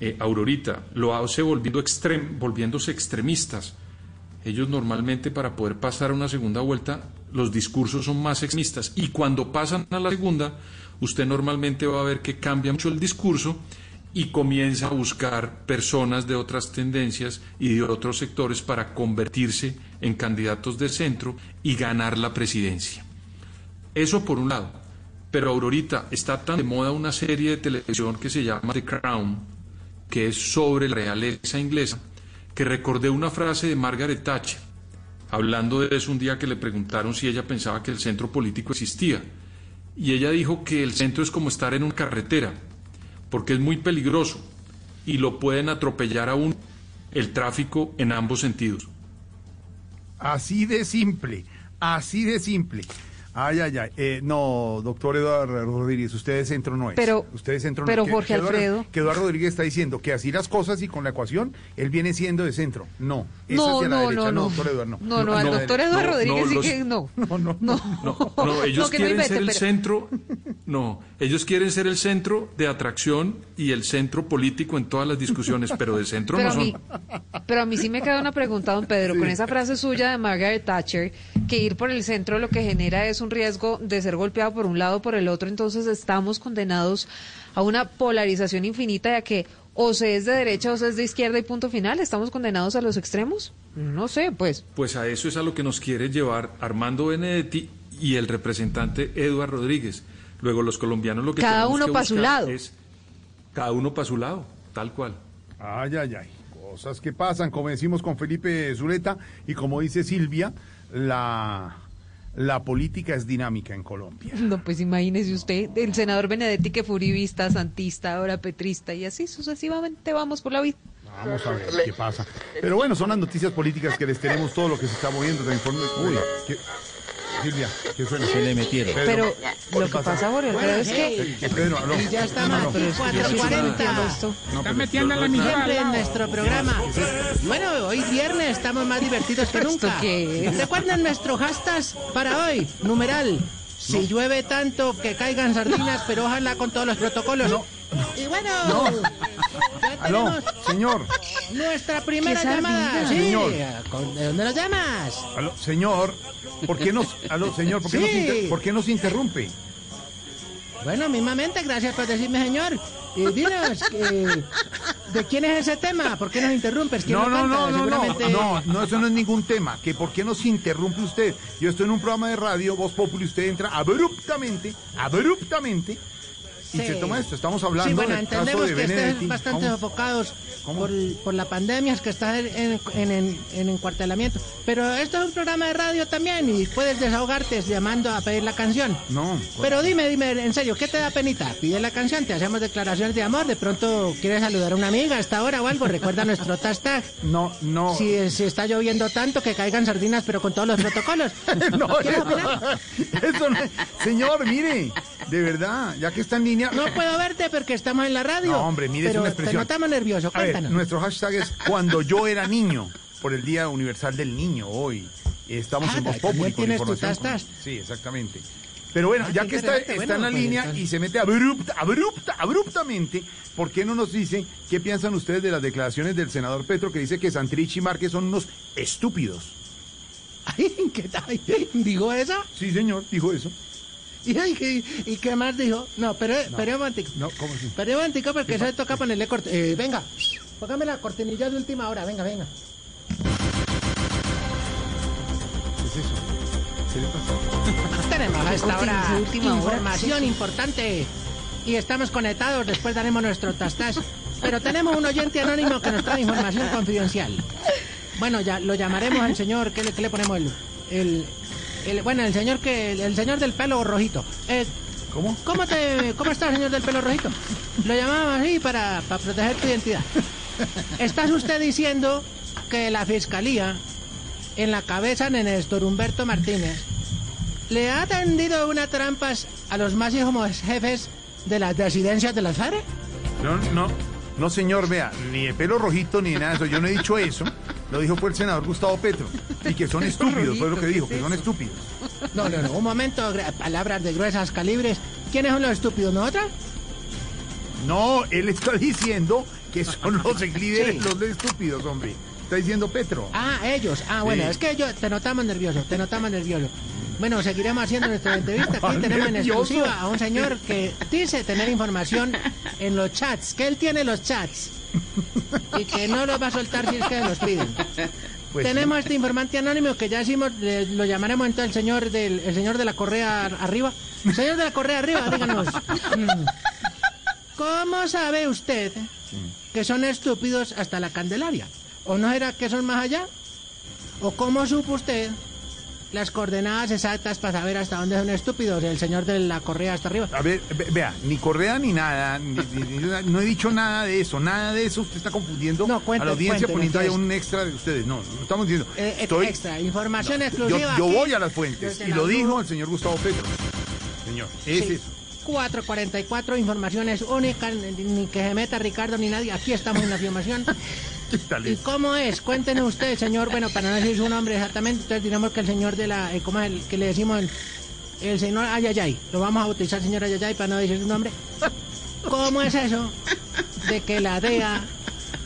eh, Aurorita? Lo hace volviendo extrem, volviéndose extremistas. Ellos normalmente para poder pasar a una segunda vuelta, los discursos son más extremistas. Y cuando pasan a la segunda, usted normalmente va a ver que cambia mucho el discurso y comienza a buscar personas de otras tendencias y de otros sectores para convertirse en candidatos de centro y ganar la presidencia. Eso por un lado. Pero Aurorita, está tan de moda una serie de televisión que se llama The Crown, que es sobre la realeza inglesa, que recordé una frase de Margaret Thatcher, hablando de eso un día que le preguntaron si ella pensaba que el centro político existía. Y ella dijo que el centro es como estar en una carretera, porque es muy peligroso y lo pueden atropellar aún el tráfico en ambos sentidos. Así de simple, así de simple. Ay, ay, ay. Eh, no, doctor Eduardo Rodríguez, usted de centro no es. Pero, usted de centro pero no es. Jorge Eduardo- Alfredo. que Eduardo Rodríguez está diciendo que así las cosas y con la ecuación, él viene siendo de centro. No, es No, hacia la no, derecha. no, no. doctor Eduardo, no. No, no, al doctor Eduardo Rodríguez sí los- que (laughs) no. No, no, no. No, (laughs) ellos No, que no quieren invente, ser el pero- centro, no, ellos quieren ser el centro de atracción y el centro político en todas las discusiones, pero de centro Pero no a, mí, son. pero a mí sí me queda una pregunta, don Pedro, con esa frase suya de Margaret Thatcher, que ir por el centro lo que genera es un riesgo de ser golpeado por un lado o por el otro, entonces estamos condenados a una polarización infinita ya que o se es de derecha o se es de izquierda y punto final, estamos condenados a los extremos. No sé, pues. Pues a eso es a lo que nos quiere llevar Armando Benedetti y el representante Eduardo Rodríguez. Luego los colombianos lo que Cada tenemos uno que pa' su lado. es cada uno para su lado, tal cual. Ay, ay, ay. Cosas que pasan, como decimos con Felipe Zuleta y como dice Silvia, la, la política es dinámica en Colombia. No, pues imagínese usted, el senador Benedetti que fue uribista, santista, ahora petrista y así sucesivamente vamos por la vida. Vamos a ver qué pasa. Pero bueno, son las noticias políticas que les tenemos todo lo que se está moviendo. Uy, ¿qué- Silvia, ¿qué suena? Se le metieron. Pero lo que pasa, Jorge Alfredo, es que... Pedro, aló. Y ya aquí, no. 4.40. pero- metiendo la. Siempre en nuestro programa. Bueno, hoy viernes estamos más divertidos que nunca. qué es? Recuerden nuestro hashtag para hoy, numeral. Si llueve tanto que caigan sardinas, pero ojalá con todos los protocolos. Y bueno, ya Aló, tenemos señor. nuestra primera ¿Qué llamada. Sí, Señor. ¿con- ¿de dónde nos llamas? Aló, señor, ¿por qué nos, aló, señor, ¿por qué, nos, Sí. inter- por qué nos interrumpe? Bueno, mismamente, gracias por decirme, señor. Y dinos, eh, ¿de quién es ese tema? ¿Por qué nos interrumpes? ¿Quién No, lo no, canta? no, no, no, Seguramente- no, no, eso no es ningún tema. Que por qué nos interrumpe usted. Yo estoy en un programa de radio, Voz Populi, usted entra abruptamente, abruptamente, y se toma esto. Estamos hablando Sí, bueno, del caso entendemos de que estén bastante Vamos. sofocados por, por la pandemia, es que está en, en, en- en encuartelamiento. Pero esto es un programa de radio también y puedes desahogarte llamando a pedir la canción. No. Pero dime, dime, en serio, ¿qué te da penita? Pide la canción, te hacemos declaraciones de amor, de pronto quieres saludar a una amiga a esta hora o algo, recuerda nuestro (laughs) hashtag. No, no. Si, si está lloviendo tanto que caigan sardinas, pero con todos los protocolos. (laughs) No, ¿Quieres opinar? eso no Señor, mire, de verdad, ya que está en línea. No puedo verte porque estamos en la radio. No, hombre, mire, es una expresión. Te notamos nervioso, A ver, cuéntanos. nuestro hashtag es cuando yo era niño, por el Día Universal del Niño hoy. Estamos Ah, en Voz Populi con información. tastas. Sí, exactamente. Pero bueno, Ah, ya que está, está en la pues, línea entonces- y se mete abrupta, abrupta, abruptamente, ¿por qué no nos dice qué piensan ustedes de las declaraciones del senador Petro que dice que Santrich y Márquez son unos estúpidos? (laughs) Ay, ¿qué tal? ¿Dijo eso? Sí, señor, dijo eso. ¿Y, qué- y qué más dijo? No, pero, pero un momentico. No, ¿cómo así? Pero porque eso toca ponerle corte. Eh, venga, póngame la cortinilla de última hora. Venga, venga. ¿Qué es eso? ¿Qué le pasa? (laughs) Tenemos a esta hora de última hora, información sí. importante. Y estamos conectados, después daremos nuestro tastas. Pero tenemos un oyente anónimo que nos trae información confidencial. Bueno, ya lo llamaremos al señor, ¿qué le, qué le ponemos? El, el, el- bueno, el señor que el, el señor del pelo rojito. Eh, ¿Cómo? ¿Cómo te cómo está, señor del pelo rojito? Lo llamamos así para, para proteger tu identidad. ¿Estás usted diciendo que la fiscalía en la cabeza de Néstor Humberto Martínez, ¿le ha tendido una trampas a los máximos jefes de las disidencias de las FARC? No, no, no, señor, vea, ni de pelo rojito ni de nada de eso. Yo no he dicho eso. Lo dijo fue el senador Gustavo Petro. Y que son (laughs) estúpidos, fue lo que dijo, que son estúpidos. No, no, no, un momento, palabras de gruesas calibres. ¿Quiénes son los estúpidos, nosotros? No, él está diciendo que son los (laughs) líderes, Sí. los estúpidos, hombre. Está diciendo Petro. Ah, ellos. Ah, bueno, Sí. es que yo te notamos nervioso, te notamos nervioso. Bueno, seguiremos haciendo nuestra entrevista. Aquí (laughs) ¿Cuál tenemos en exclusiva a un señor que dice tener información en los chats, que él tiene los chats y que no los va a soltar si es que los piden. (laughs) Pues tenemos sí. este informante anónimo que ya decimos, le- lo llamaremos entonces el señor del el señor de la correa ar- arriba. Señor de la correa arriba, díganos. (laughs) ¿Cómo sabe usted que son estúpidos hasta la Candelaria? ¿O no era que son más allá? ¿O cómo supo usted las coordenadas exactas para saber hasta dónde son estúpidos el señor de la correa hasta arriba? A ver, ve- vea, ni Correa ni nada, ni- ni- ni- no he dicho nada de eso, nada de eso. Usted está confundiendo cuente, a la audiencia cuente, poniendo ahí un extra de ustedes. No, no estamos diciendo. Eh, eh, Estoy- extra, información exclusiva. yo voy a las fuentes y lo dijo el señor Gustavo Petro. Señor, es Sí. eso. 444 informaciones únicas, ni que se meta Ricardo ni nadie. Aquí estamos en la afirmación. (laughs) ¿Y cómo es? Cuéntenos usted, señor. Bueno, para no decir su nombre exactamente, entonces diremos que el señor de la. eh, ¿Cómo es el que le decimos? El, el señor Ayayay. Lo vamos a bautizar señor Ayayay para no decir su nombre. ¿Cómo es eso de que la DEA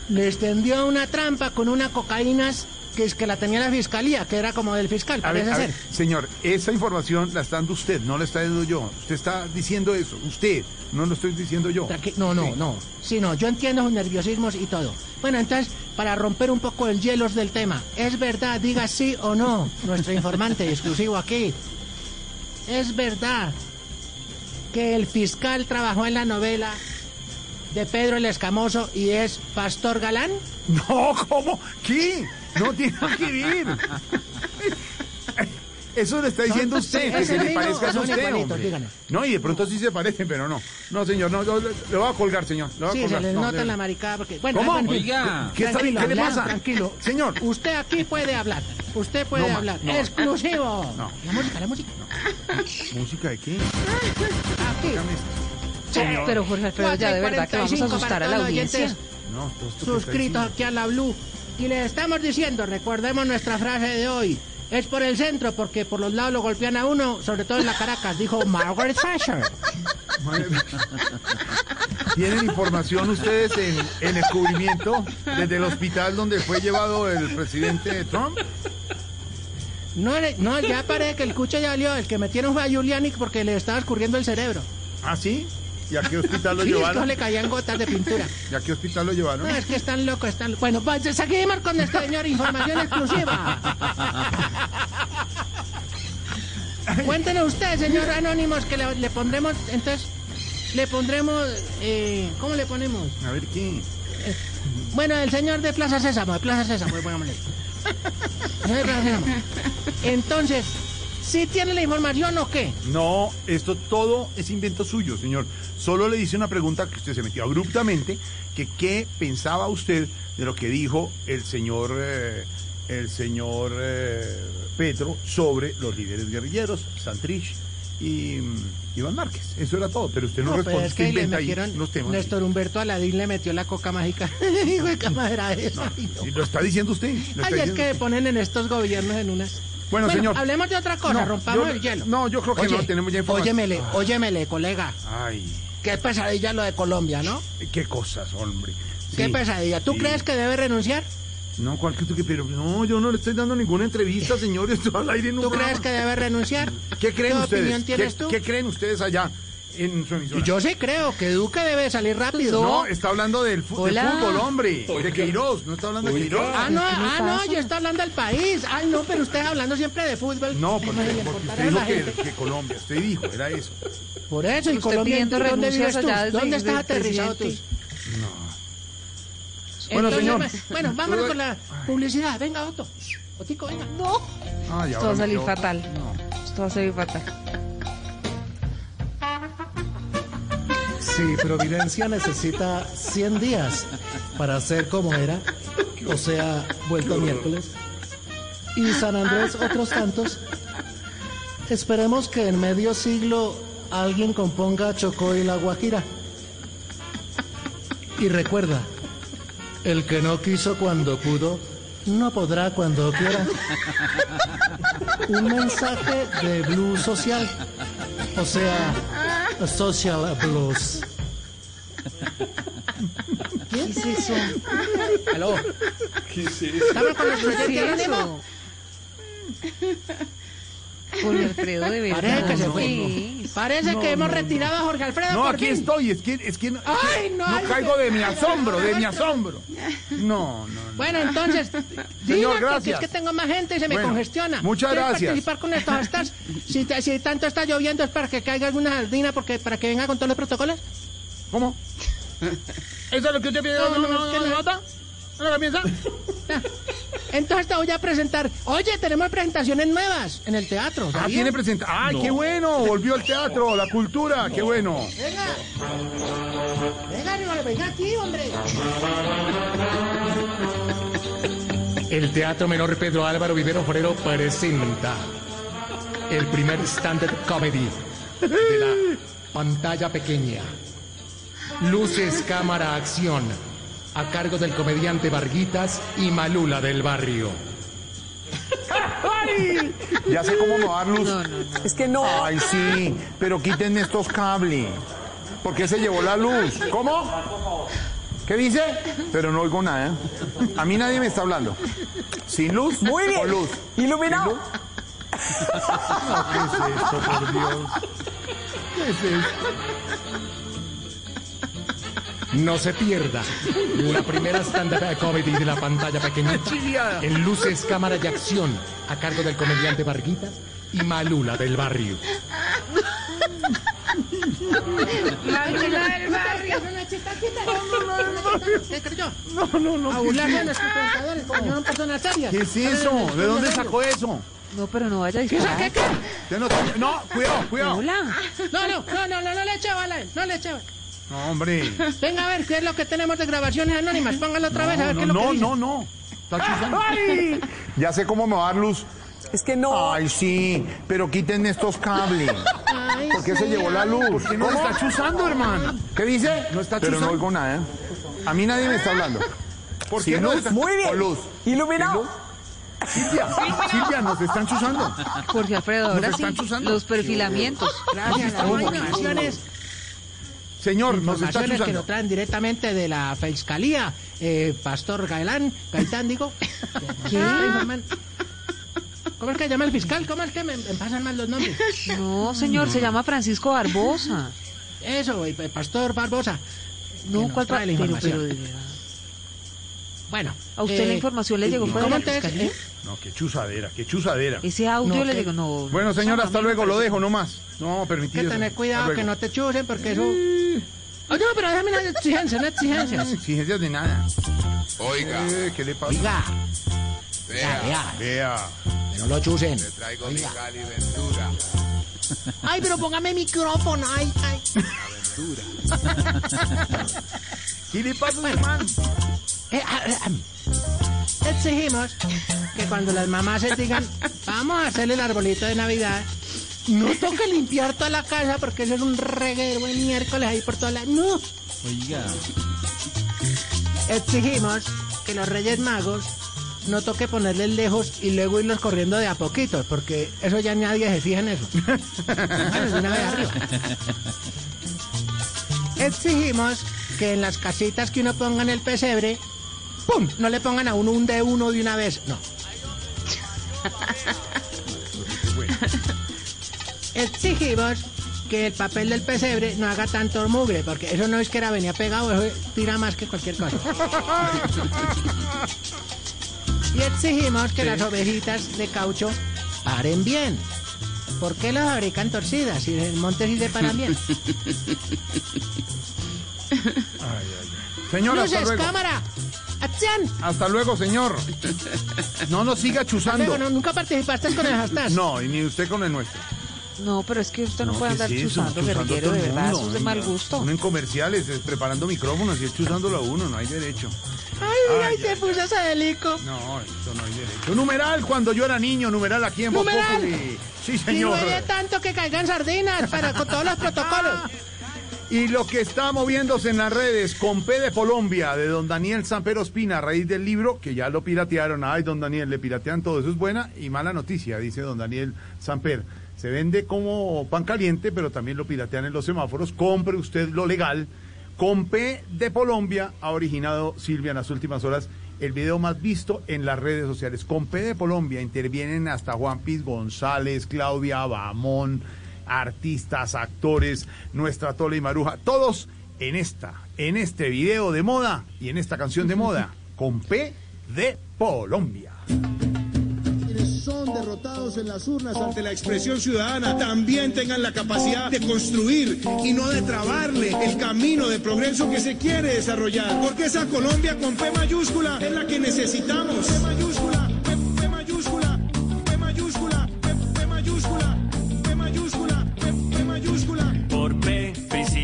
le extendió una trampa con una cocaínas que es que la tenía la fiscalía, que era como del fiscal, A ver, parece a ver, ser? señor, esa información la está dando usted, no la está dando yo. Usted está diciendo eso, usted, no lo estoy diciendo yo. Tranqui- No, no, no. Sí, no, yo entiendo sus nerviosismos y todo. Bueno, entonces, para romper un poco el hielo del tema, ¿es verdad, diga sí o no, nuestro informante exclusivo aquí? ¿Es verdad que el fiscal trabajó en la novela de Pedro el Escamoso y es Pastor Galán? No, ¿cómo? ¿Qué? No tiene que ver. Eso le está diciendo usted, que se le parezca a usted. No, y de pronto sí se parecen, pero no. No, señor, no, yo le, le voy a colgar, señor. le Sí, se No, nota la maricada porque... Bueno, ¿Cómo? Oiga. ¿Qué está- tranquilo, qué le pasa? Tranquilo. Señor. Usted aquí puede hablar. Usted puede hablar. Exclusivo. No. La música, la música. ¿Música de qué? Aquí. Pero Jorge Alfredo, ya de verdad que vamos a 4:45 asustar a la audiencia. No, suscritos aquí a la Blue. Y le estamos diciendo, recordemos nuestra frase de hoy. Es por el centro, porque por los lados lo golpean a uno, sobre todo en la Caracas, dijo Margaret Thatcher. (laughs) ¿Tienen información ustedes en, en descubrimiento desde el hospital donde fue llevado el presidente Trump? No, no, ya parece que el cucho ya salió. El que metieron fue a Giuliani porque le estaba escurriendo el cerebro. ¿Ah, sí? ¿Y a qué hospital lo llevaron? le caían gotas de pintura. ¿Y a qué hospital lo llevaron? No, es que están locos, están... Bueno, pues seguimos con este señor, información exclusiva. Cuéntenos usted, señor Anónimos, que le, le pondremos, entonces, le pondremos, eh, ¿cómo le ponemos? A ver, ¿qué? Bueno, el señor de Plaza Sésamo, de Plaza Sésamo, pongámosle. Entonces, ¿sí tiene la información o qué? No, esto todo es invento suyo, señor. Solo le hice una pregunta que usted se metió abruptamente, que qué pensaba usted de lo que dijo el señor, eh, el señor eh, Petro sobre los líderes guerrilleros, Santrich y mm, Iván Márquez. Eso era todo, pero usted no, pero responde, es usted que le metieron, unos temas. Néstor Humberto Aladín le metió la coca mágica. (laughs) Hijo de esa. No. Lo está diciendo usted. lo está Ay, es que usted. ponen en estos gobiernos en unas... Bueno, señor. Hablemos de otra cosa, No, rompamos yo- el hielo. no, yo creo que no, tenemos ya información. Óyemele, óyemele, colega. Ay, Qué pesadilla lo de Colombia, ¿no? qué cosas, hombre. Qué pesadilla. ¿Tú sí. crees que debe renunciar? No, ¿cuál que tú que pero no, yo no le estoy dando ninguna entrevista, señor, (laughs) esto al aire en un ¿Tú programa. crees que debe renunciar? ¿Qué creen ¿Qué ustedes? opinión tienes ¿Qué, tú? qué creen ustedes allá en su emisora? Yo sí creo que Duque debe salir rápido. No, está hablando del, fu- fútbol, hombre. De Queiroz, no está hablando de Queiroz. Ah, no, ah, no, yo está hablando del país. Ay, no, pero usted hablando siempre de fútbol. No, porque, porque importará usted dijo que, que Colombia, usted dijo, era eso. Por eso, ¿y Colombia dónde vives tú? ¿Dónde estás aterrizado tú? presidente. Bueno, Entonces, señor. bueno, vámonos con la publicidad. Venga, Otto. Otico, venga. No. Ah, ya Esto va a salir fatal. Esto va a salir fatal. Si Providencia necesita 100 días para ser como era, o sea, vuelto miércoles, y San Andrés otros tantos, esperemos que en medio siglo alguien componga Chocó y la Guajira. Y recuerda, el que no quiso cuando pudo, no podrá cuando quiera. Un mensaje de blues social, o sea, social blues. ¿Qué es eso? Aló. ¿Qué es eso? ¿Estamos con nuestro ¿Qué es eso? Jorge Alfredo, de verdad. Parece que. Parece No, que hemos no, retirado a Jorge Alfredo. No, por aquí fin. estoy, es que, es que no, Ay, no, no caigo que- de mi asombro, de mi asombro. No, no. Bueno, entonces, Señor, gracias. es que tengo más gente y se me Bueno, congestiona. muchas ¿Quieres gracias. participar con estos hashtags? Si, te- si tanto está lloviendo es para que caiga alguna jardina porque para que venga con todos los protocolos. ¿Cómo? ¿Eso es lo que usted pidió? No, no, es que no. nota? ¿No la piensa? (laughs) Entonces te voy a presentar. Oye, tenemos presentaciones nuevas en el teatro. Ah, ¿sabía? tiene presentación. ¡Ay, qué bueno! Volvió el teatro, la cultura, qué bueno. Venga. Venga, venga aquí, hombre. El Teatro Menor Pedro Álvaro Vivero Forero presenta el primer stand-up comedy de la pantalla pequeña. Luces, cámara, acción, a cargo del comediante Varguitas y Malula del Barrio. ¡Ay! Ya sé cómo me va a dar luz. Es que no. Ay, sí, pero quítenme estos cables. ¿Por qué se llevó la luz? ¿Cómo? ¿Qué dice? Pero no oigo nada. ¿eh? A mí nadie me está hablando. ¿Sin luz? Muy bien. ¿Con luz? Iluminado. No, (laughs) ¿qué es esto, por Dios? ¿Qué es esto? No se pierda la primera stand-up comedy de la pantalla pequeñita en luces, cámara y acción, a cargo del comediante Varguitas y Malula del Barrio. ¿Qué creyó? No, no, no. A burlarse de nuestros presentadores como fueran personas serias. ¿Qué es eso? ¿De dónde sacó eso? No, pero no vaya a ¿Qué disparar. saqué qué? Ya no, no, cuidado, cuidado. Hola. No, no, no, no, no, no le eche bala, no le eche bala. No, hombre. Venga a ver qué es lo que tenemos de grabaciones anónimas. Póngalo otra vez a ver No, qué es lo no, que no, dice. no, no. Está chuzando. ¡Ay! Ya sé cómo me va a dar luz. Es que no. Ay, sí, pero quítenme estos cables. Ay, ¿Por qué sí, se llevó la luz? ¿Por qué no ¿Cómo? está chuzando, hermano? ¿Qué dice? No está Pero no oigo nada, ¿eh? A mí nadie me está hablando. ¿Por qué no está? Muy bien. Luz. Iluminado. Silvia, Silvia, nos están chuzando. Jorge Alfredo, ahora Nos sí, están chuzando. los perfilamientos. Gracias, las Señor, nos está informaciones que chuzando. nos traen directamente de la Fiscalía. Eh, Pastor Gaelán, Gaitán, digo. ¿Qué? ¿Cómo es que llama el fiscal? ¿Cómo es que me, me pasan mal los nombres? No, señor, se llama Francisco Barbosa. Eso, el Pastor Barbosa. No, ¿cuál trae la información. pero. Bueno. ¿A usted la información le llegó ¿y fuera de cómo eh? No, qué chuzadera, qué chuzadera. Ese audio No, le llegó, no. Bueno, señor, hasta luego, lo dejo nomás. No, Hay permitido. que tener cuidado que no te chusen porque eso... Oye, pero déjame una exigencia, una exigencia. No, exigencias de nada. Oiga, Eh, ¿Qué le pasa? Oiga, vea, vea, Vea. que no lo chusen. le traigo mi Cali Ventura. Ay, pero póngame micrófono, ay, ay. ¿Qué le pasa, hermano? Eh, ah, eh, ah. Exigimos que cuando las mamás se digan, (laughs) vamos a hacerle el arbolito de Navidad, no toque limpiar toda la casa porque eso es un reguero de miércoles ahí por toda la... No. Oiga. Exigimos que los Reyes Magos no toque ponerles lejos y luego irlos corriendo de a poquitos, porque eso ya nadie se fija en eso. (laughs) Bueno, una vez arriba. Exigimos que en las casitas que uno ponga en el pesebre, ¡pum! No le pongan a uno un de uno de una vez, no. Exigimos que el papel del pesebre no haga tanto mugre, porque eso no es que era venía pegado, eso tira más que cualquier cosa. Y exigimos que las ovejitas de caucho paren bien. ¿Por qué las fabrican torcidas si en el monte sí se paran bien? (laughs) Señor, hasta ¡Luces, luego. cámara! ¡Acción! Hasta luego, señor. No nos siga chuzando. Luego, no, nunca participaste con el hashtag. No, y ni usted con el nuestro. No, pero es que usted no, No, puede ¿qué andar es eso? chuzando, guerrillero, de verdad, eso es de mal gusto. Uno en comerciales, es preparando micrófonos y es chuzándolo a uno, no hay derecho. Ay, mira, y te puso ese delico. No, eso no hay derecho. Numeral cuando yo era niño, numeral aquí en Numeral. Sí, Y señor. no es tanto que caigan sardinas para con todos los protocolos. Y lo que está moviéndose en las redes con P de Colombia, de don Daniel Samper Ospina, a raíz del libro, que ya lo piratearon. Ay, don Daniel, le piratean todo. Eso es buena y mala noticia, dice don Daniel Samper. Se vende como pan caliente, pero también lo piratean en los semáforos. Compre usted lo legal. Con P de Colombia ha originado Silvia en las últimas horas el video más visto en las redes sociales. Con P de Colombia intervienen hasta Juan Piz González, Claudia Bamón, artistas, actores, nuestra Tole y Maruja, todos en esta, en este video de moda y en esta canción de moda, (laughs) con P de Colombia. quienes son derrotados en las urnas ante la expresión ciudadana también tengan la capacidad de construir y no de trabarle el camino de progreso que se quiere desarrollar. Porque esa Colombia con P mayúscula es la que necesitamos. P mayúscula,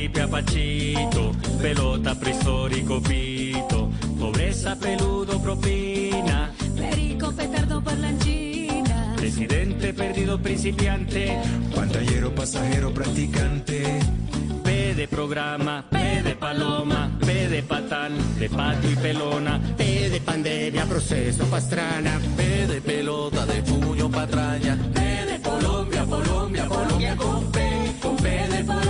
principia Pachito, pelota prehistórico pito, pobreza peludo propina, Perico, petardo, parlanchina. presidente perdido principiante, Pantallero, pasajero, practicante. P de programa, P de paloma, P de patán, de pato y pelona, P de pandemia, proceso pastrana, P de pelota, de puño patraña, P de Colombia, Colombia, Colombia con P, con P de Colombia,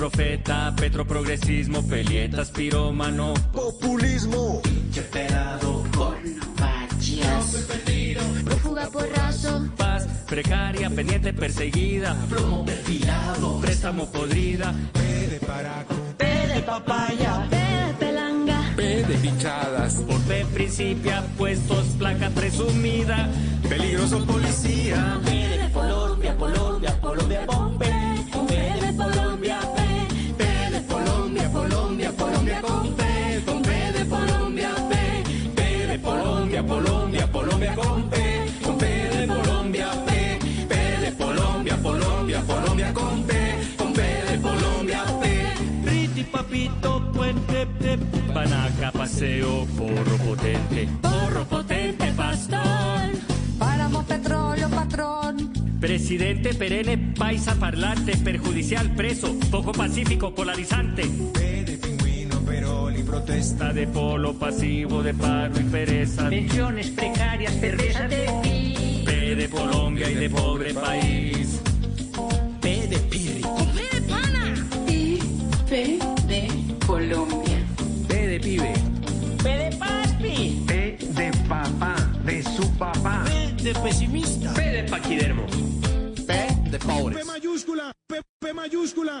profeta, petroprogresismo, pelietas, pirómano, Populismo. pelado, con Prófuga, porrazo. paz, precaria, pendiente, perseguida, plomo perfilado, préstamo podrida, P de paraco. P de papaya, P de pelanga. P de pinchadas, por P principia, puestos, placa presumida, peligroso policía, P de Colombia, Colombia, Colombia con Papito, Puente, P, Panaca, Paseo, Porro Potente, Porro Potente, Pastor. Páramo, petróleo, patrón. Presidente perenne, paisa parlante, perjudicial, preso, poco pacífico, polarizante. P de pingüino, perol y protesta. De polo pasivo, de paro y pereza. Pensiones precarias, perversa de pi. P de Colombia y de pobre país. P de pirri. P de pana. Y P de Colombia. P de pibe. P de paspi. P de papá, de su papá. P de pesimista. P de paquidermo. P de pobres. P mayúscula, P, P mayúscula.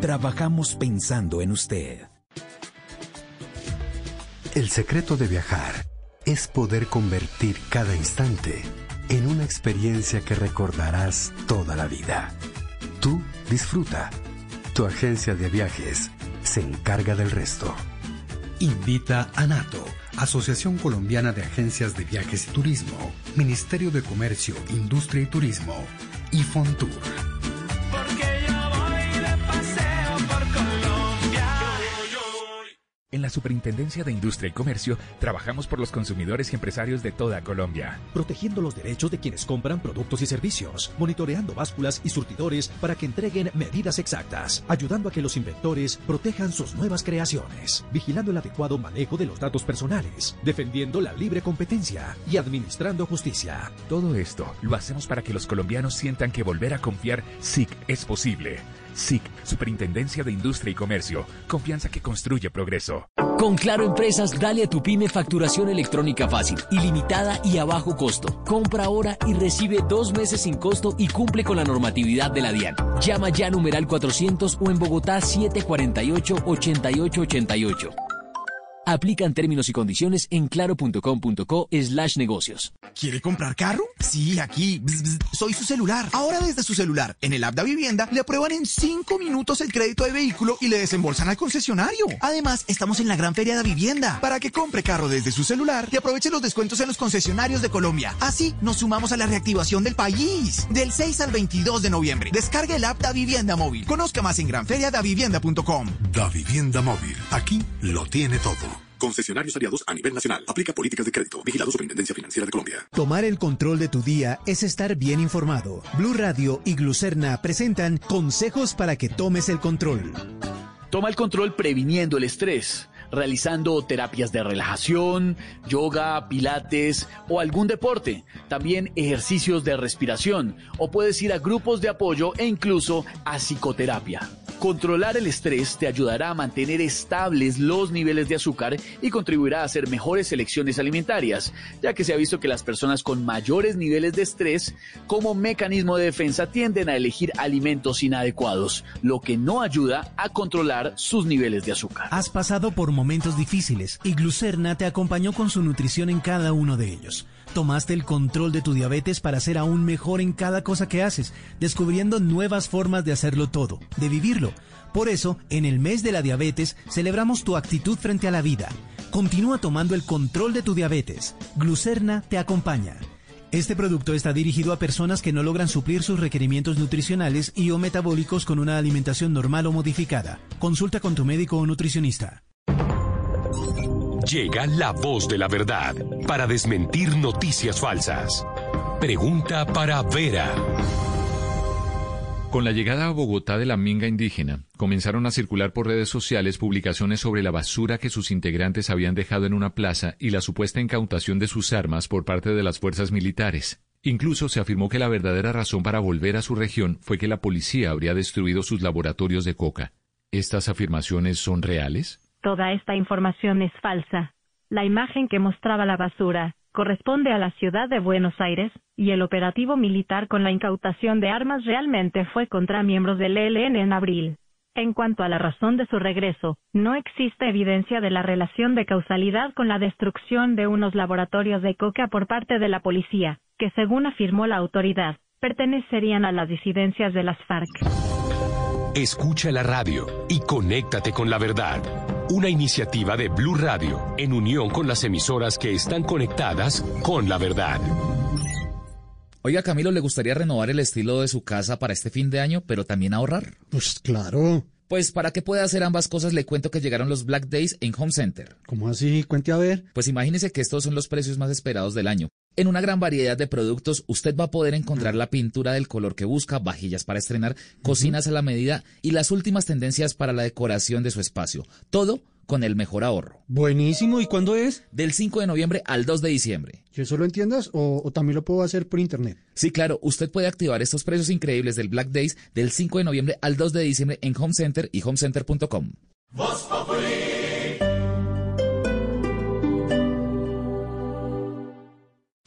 Trabajamos pensando en usted. El secreto de viajar es poder convertir cada instante en una experiencia que recordarás toda la vida. Tú disfruta. Tu agencia de viajes se encarga del resto. Invita a NATO, Asociación Colombiana de Agencias de Viajes y Turismo, Ministerio de Comercio, Industria y Turismo y Fontour. En la Superintendencia de Industria y Comercio trabajamos por los consumidores y empresarios de toda Colombia. protegiendo los derechos de quienes compran productos y servicios, monitoreando básculas y surtidores para que entreguen medidas exactas, ayudando a que los inventores protejan sus nuevas creaciones, vigilando el adecuado manejo de los datos personales, defendiendo la libre competencia y administrando justicia. Todo esto lo hacemos para que los colombianos sientan que volver a confiar SIC es posible. SIC, Superintendencia de Industria y Comercio. Confianza que construye progreso. Con Claro Empresas, dale a tu pyme facturación electrónica fácil, ilimitada y a bajo costo. Compra ahora y recibe dos meses sin costo y cumple con la normatividad de la DIAN. Llama ya numeral 400 o en Bogotá 748-8888. Aplican términos y condiciones en claro.com.co slash negocios. ¿Quiere comprar carro? Sí, aquí. Bzz, bzz. Soy su celular. Ahora desde su celular, en el app de Vivienda, le aprueban en 5 minutos el crédito de vehículo y le desembolsan al concesionario. Además, estamos en la gran feria de Vivienda para que compre carro desde su celular y aproveche los descuentos en los concesionarios de Colombia. Así nos sumamos a la reactivación del país. Del 6 al 22 de noviembre. Descargue el app Da Vivienda Móvil. Conozca más en granferiadavivienda.com. Da Vivienda Móvil. Aquí lo tiene todo. Concesionarios aliados a nivel nacional. Aplica políticas de crédito. Vigilado Superintendencia Financiera de Colombia. Tomar el control de tu día es estar bien informado. Blue Radio y Glucerna presentan consejos para que tomes el control. Toma el control previniendo el estrés, realizando terapias de relajación, yoga, pilates o algún deporte. También ejercicios de respiración o puedes ir a grupos de apoyo e incluso a psicoterapia. Controlar el estrés te ayudará a mantener estables los niveles de azúcar y contribuirá a hacer mejores elecciones alimentarias, ya que se ha visto que las personas con mayores niveles de estrés como mecanismo de defensa tienden a elegir alimentos inadecuados, lo que no ayuda a controlar sus niveles de azúcar. Has pasado por momentos difíciles y Glucerna te acompañó con su nutrición en cada uno de ellos. Tomaste el control de tu diabetes para ser aún mejor en cada cosa que haces, descubriendo nuevas formas de hacerlo todo, de vivirlo. Por eso, en el mes de la diabetes, celebramos tu actitud frente a la vida. Continúa tomando el control de tu diabetes. Glucerna te acompaña. Este producto está dirigido a personas que no logran suplir sus requerimientos nutricionales y o metabólicos con una alimentación normal o modificada. Consulta con tu médico o nutricionista. Llega la voz de la verdad para desmentir noticias falsas. Pregunta para Vera. Con la llegada a Bogotá de la minga indígena, comenzaron a circular por redes sociales publicaciones sobre la basura que sus integrantes habían dejado en una plaza y la supuesta incautación de sus armas por parte de las fuerzas militares. Incluso se afirmó que la verdadera razón para volver a su región fue que la policía habría destruido sus laboratorios de coca. ¿Estas afirmaciones son reales? Toda esta información es falsa. La imagen que mostraba la basura corresponde a la ciudad de Buenos Aires, y el operativo militar con la incautación de armas realmente fue contra miembros del ELN en abril. En cuanto a la razón de su regreso, no existe evidencia de la relación de causalidad con la destrucción de unos laboratorios de coca por parte de la policía, que según afirmó la autoridad, pertenecerían a las disidencias de las FARC. Escucha la radio y conéctate con la verdad. Una iniciativa de Blue Radio en unión con las emisoras que están conectadas con la verdad. Oiga, Camilo, ¿le gustaría renovar el estilo de su casa para este fin de año, pero también ahorrar? Pues claro. Pues para que pueda hacer ambas cosas le cuento que llegaron los Black Days en Home Center. ¿Cómo así? Cuente a ver. Pues imagínese que estos son los precios más esperados del año. En una gran variedad de productos usted va a poder encontrar la pintura del color que busca, vajillas para estrenar, cocinas a la medida y las últimas tendencias para la decoración de su espacio. Todo con el mejor ahorro. Buenísimo. ¿Y cuándo es? Del 5 de noviembre al 2 de diciembre. ¿Y eso lo entiendas o, o, también lo puedo hacer por internet? Sí, claro. Usted puede activar estos precios increíbles del Black Days del 5 de noviembre al 2 de diciembre en Home Center y homecenter.com.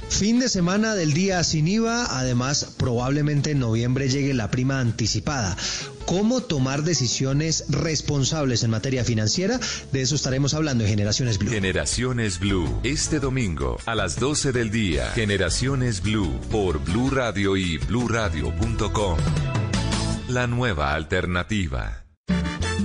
Fin de semana del día sin IVA, además probablemente en noviembre llegue la prima anticipada. ¿Cómo tomar decisiones responsables en materia financiera? De eso estaremos hablando en Generaciones Blue. Generaciones Blue, este domingo a las 12 del día. Generaciones Blue por Blue Radio y bluradio.com. La nueva alternativa.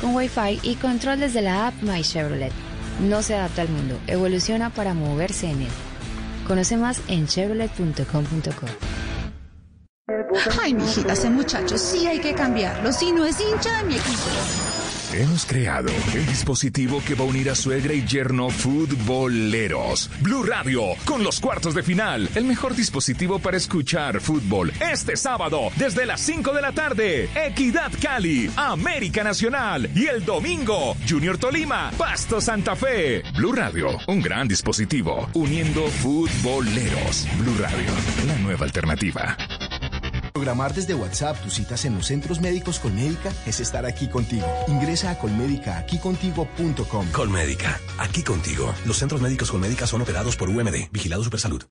Con Wi-Fi y control desde la app My Chevrolet. No se adapta al mundo, evoluciona para moverse en él. Conoce más en chevrolet.com.co. Ay, mijita, ese muchacho sí hay que cambiarlo. Si no es hincha de mi equipo. Hemos creado el dispositivo que va a unir a suegra y yerno futboleros. Blue Radio, con los cuartos de final. El mejor dispositivo para escuchar fútbol. Este sábado, desde las 5 de la tarde. Equidad Cali, América Nacional. Y el domingo, Junior Tolima, Pasto Santa Fe. Blue Radio, un gran dispositivo. Uniendo futboleros. Blue Radio, la nueva alternativa. Programar desde WhatsApp tus citas en los centros médicos Colmédica es estar aquí contigo. Ingresa a colmédica.com. Colmédica, aquí contigo. Los centros médicos Colmédica son operados por UMD, Vigilado Supersalud.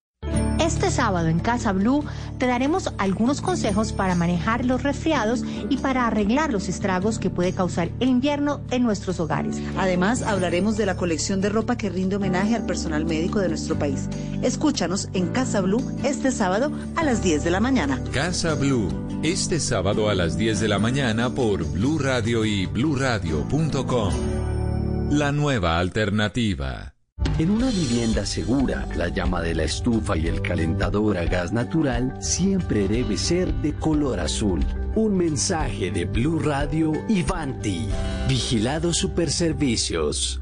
Este sábado en Casa Blue te daremos algunos consejos para manejar los resfriados y para arreglar los estragos que puede causar el invierno en nuestros hogares. Además, hablaremos de la colección de ropa que rinde homenaje al personal médico de nuestro país. Escúchanos en Casa Blue este sábado a las 10 de la mañana. Casa Blue, este sábado a las 10 de la mañana por Blue Radio y bluradio.com. La nueva alternativa. En una vivienda segura, la llama de la estufa y el calentador a gas natural siempre debe ser de color azul. Un mensaje de Blue Radio y Vanti. Vigilado Superservicios.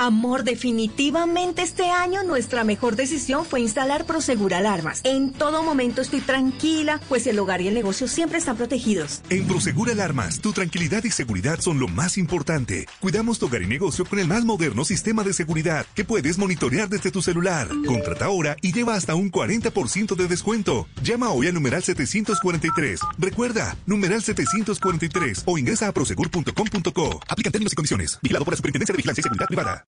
Amor, definitivamente este año nuestra mejor decisión fue instalar Prosegur Alarmas. En todo momento estoy tranquila, pues el hogar y el negocio siempre están protegidos. En Prosegur Alarmas, tu tranquilidad y seguridad son lo más importante. Cuidamos tu hogar y negocio con el más moderno sistema de seguridad que puedes monitorear desde tu celular. Contrata ahora y lleva hasta un 40% de descuento. Llama hoy al numeral 743. Recuerda, numeral 743 o ingresa a prosegur.com.co. Aplican términos y condiciones. Vigilado por la Superintendencia de Vigilancia y Seguridad Privada.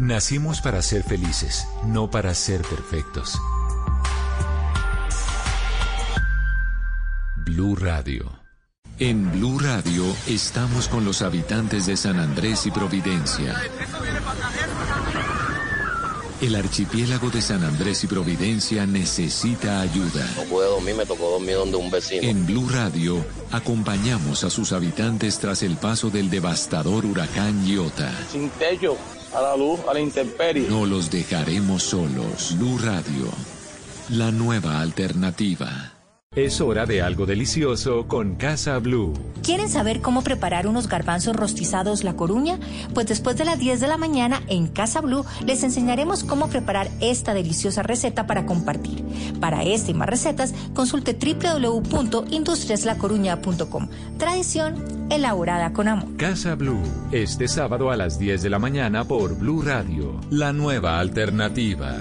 Nacimos para ser felices, no para ser perfectos. Blue Radio. En Blue Radio estamos con los habitantes de San Andrés y Providencia. El archipiélago de San Andrés y Providencia necesita ayuda. No pude dormir, me tocó dormir donde un vecino. En Blue Radio acompañamos a sus habitantes tras el paso del devastador huracán Iota. Sin techo, a la luz, a la intemperie. No los dejaremos solos. Blue Radio, la nueva alternativa. Es hora de algo delicioso con Casa Blue. ¿Quieren saber cómo preparar unos garbanzos rostizados La Coruña? Pues después de las 10 de la mañana en Casa Blue les enseñaremos cómo preparar esta deliciosa receta para compartir. Para esta y más recetas, consulte www.industriaslacoruña.com. Tradición elaborada con amor. Casa Blue, este sábado a las 10 de la mañana por Blue Radio, la nueva alternativa.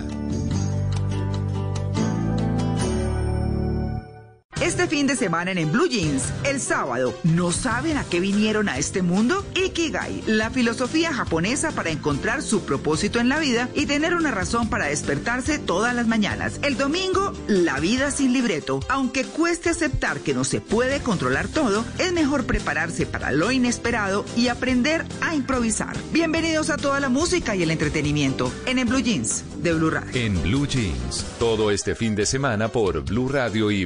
Este fin de semana en, en Blue Jeans, el sábado, ¿no saben a qué vinieron a este mundo? Ikigai, la filosofía japonesa para encontrar su propósito en la vida y tener una razón para despertarse todas las mañanas. El domingo, la vida sin libreto. Aunque cueste aceptar que no se puede controlar todo, es mejor prepararse para lo inesperado y aprender a improvisar. Bienvenidos a toda la música y el entretenimiento en, en Blue Jeans de Blue Radio. En Blue Jeans, todo este fin de semana por Blue Radio y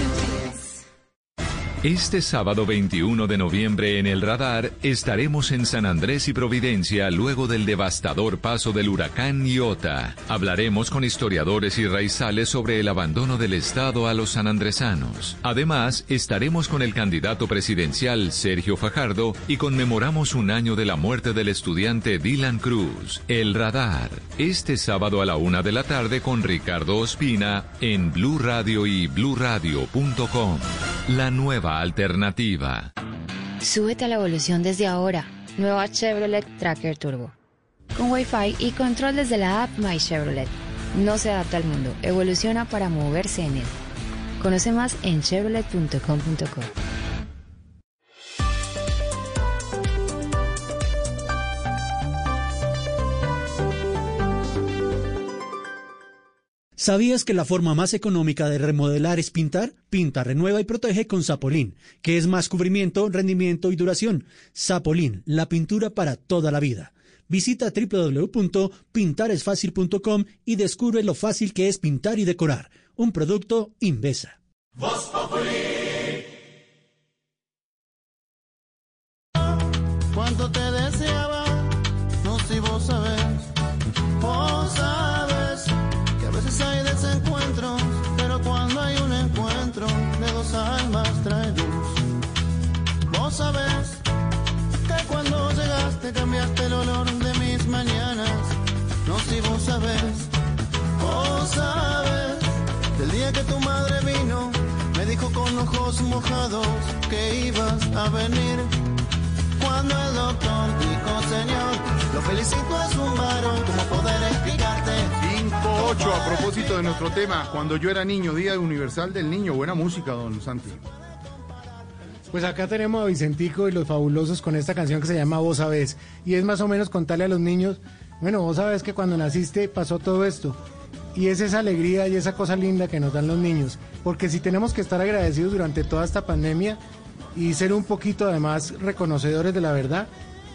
Este sábado 21 de noviembre en el radar estaremos en San Andrés y Providencia luego del devastador paso del huracán Iota. Hablaremos con historiadores y raizales sobre el abandono del Estado a los sanandresanos. Además, estaremos con el candidato presidencial Sergio Fajardo y conmemoramos un año de la muerte del estudiante Dylan Cruz. El radar. Este sábado a la una de la tarde con Ricardo Ospina en Blue Radio y bluradio.com. La nueva alternativa. Súbete a la evolución desde ahora. Nueva Chevrolet Tracker Turbo. Con Wi-Fi y control desde la app My Chevrolet. No se adapta al mundo, evoluciona para moverse en él. Conoce más en chevrolet.com.co. ¿Sabías que la forma más económica de remodelar es pintar? Pinta, renueva y protege con Sapolín, que es más cubrimiento, rendimiento y duración. Sapolín, la pintura para toda la vida. Visita www.pintaresfacil.com y descubre lo fácil que es pintar y decorar. Un producto Invesa. Cuánto te sabes, vos sabes del día que tu madre vino, me dijo con ojos mojados que ibas a venir. Cuando el doctor dijo, señor, lo felicito es un varón, como poder explicarte? 5-8 a propósito de nuestro tema, cuando yo era niño, Día Universal del Niño. Buena música, don Santi. Pues acá tenemos a Vicentico y los fabulosos con esta canción que se llama Vos sabés. Y es más o menos contarle a los niños, bueno, vos sabés que cuando naciste pasó todo esto. Y es esa alegría y esa cosa linda que nos dan los niños. Porque si tenemos que estar agradecidos durante toda esta pandemia y ser un poquito además reconocedores de la verdad,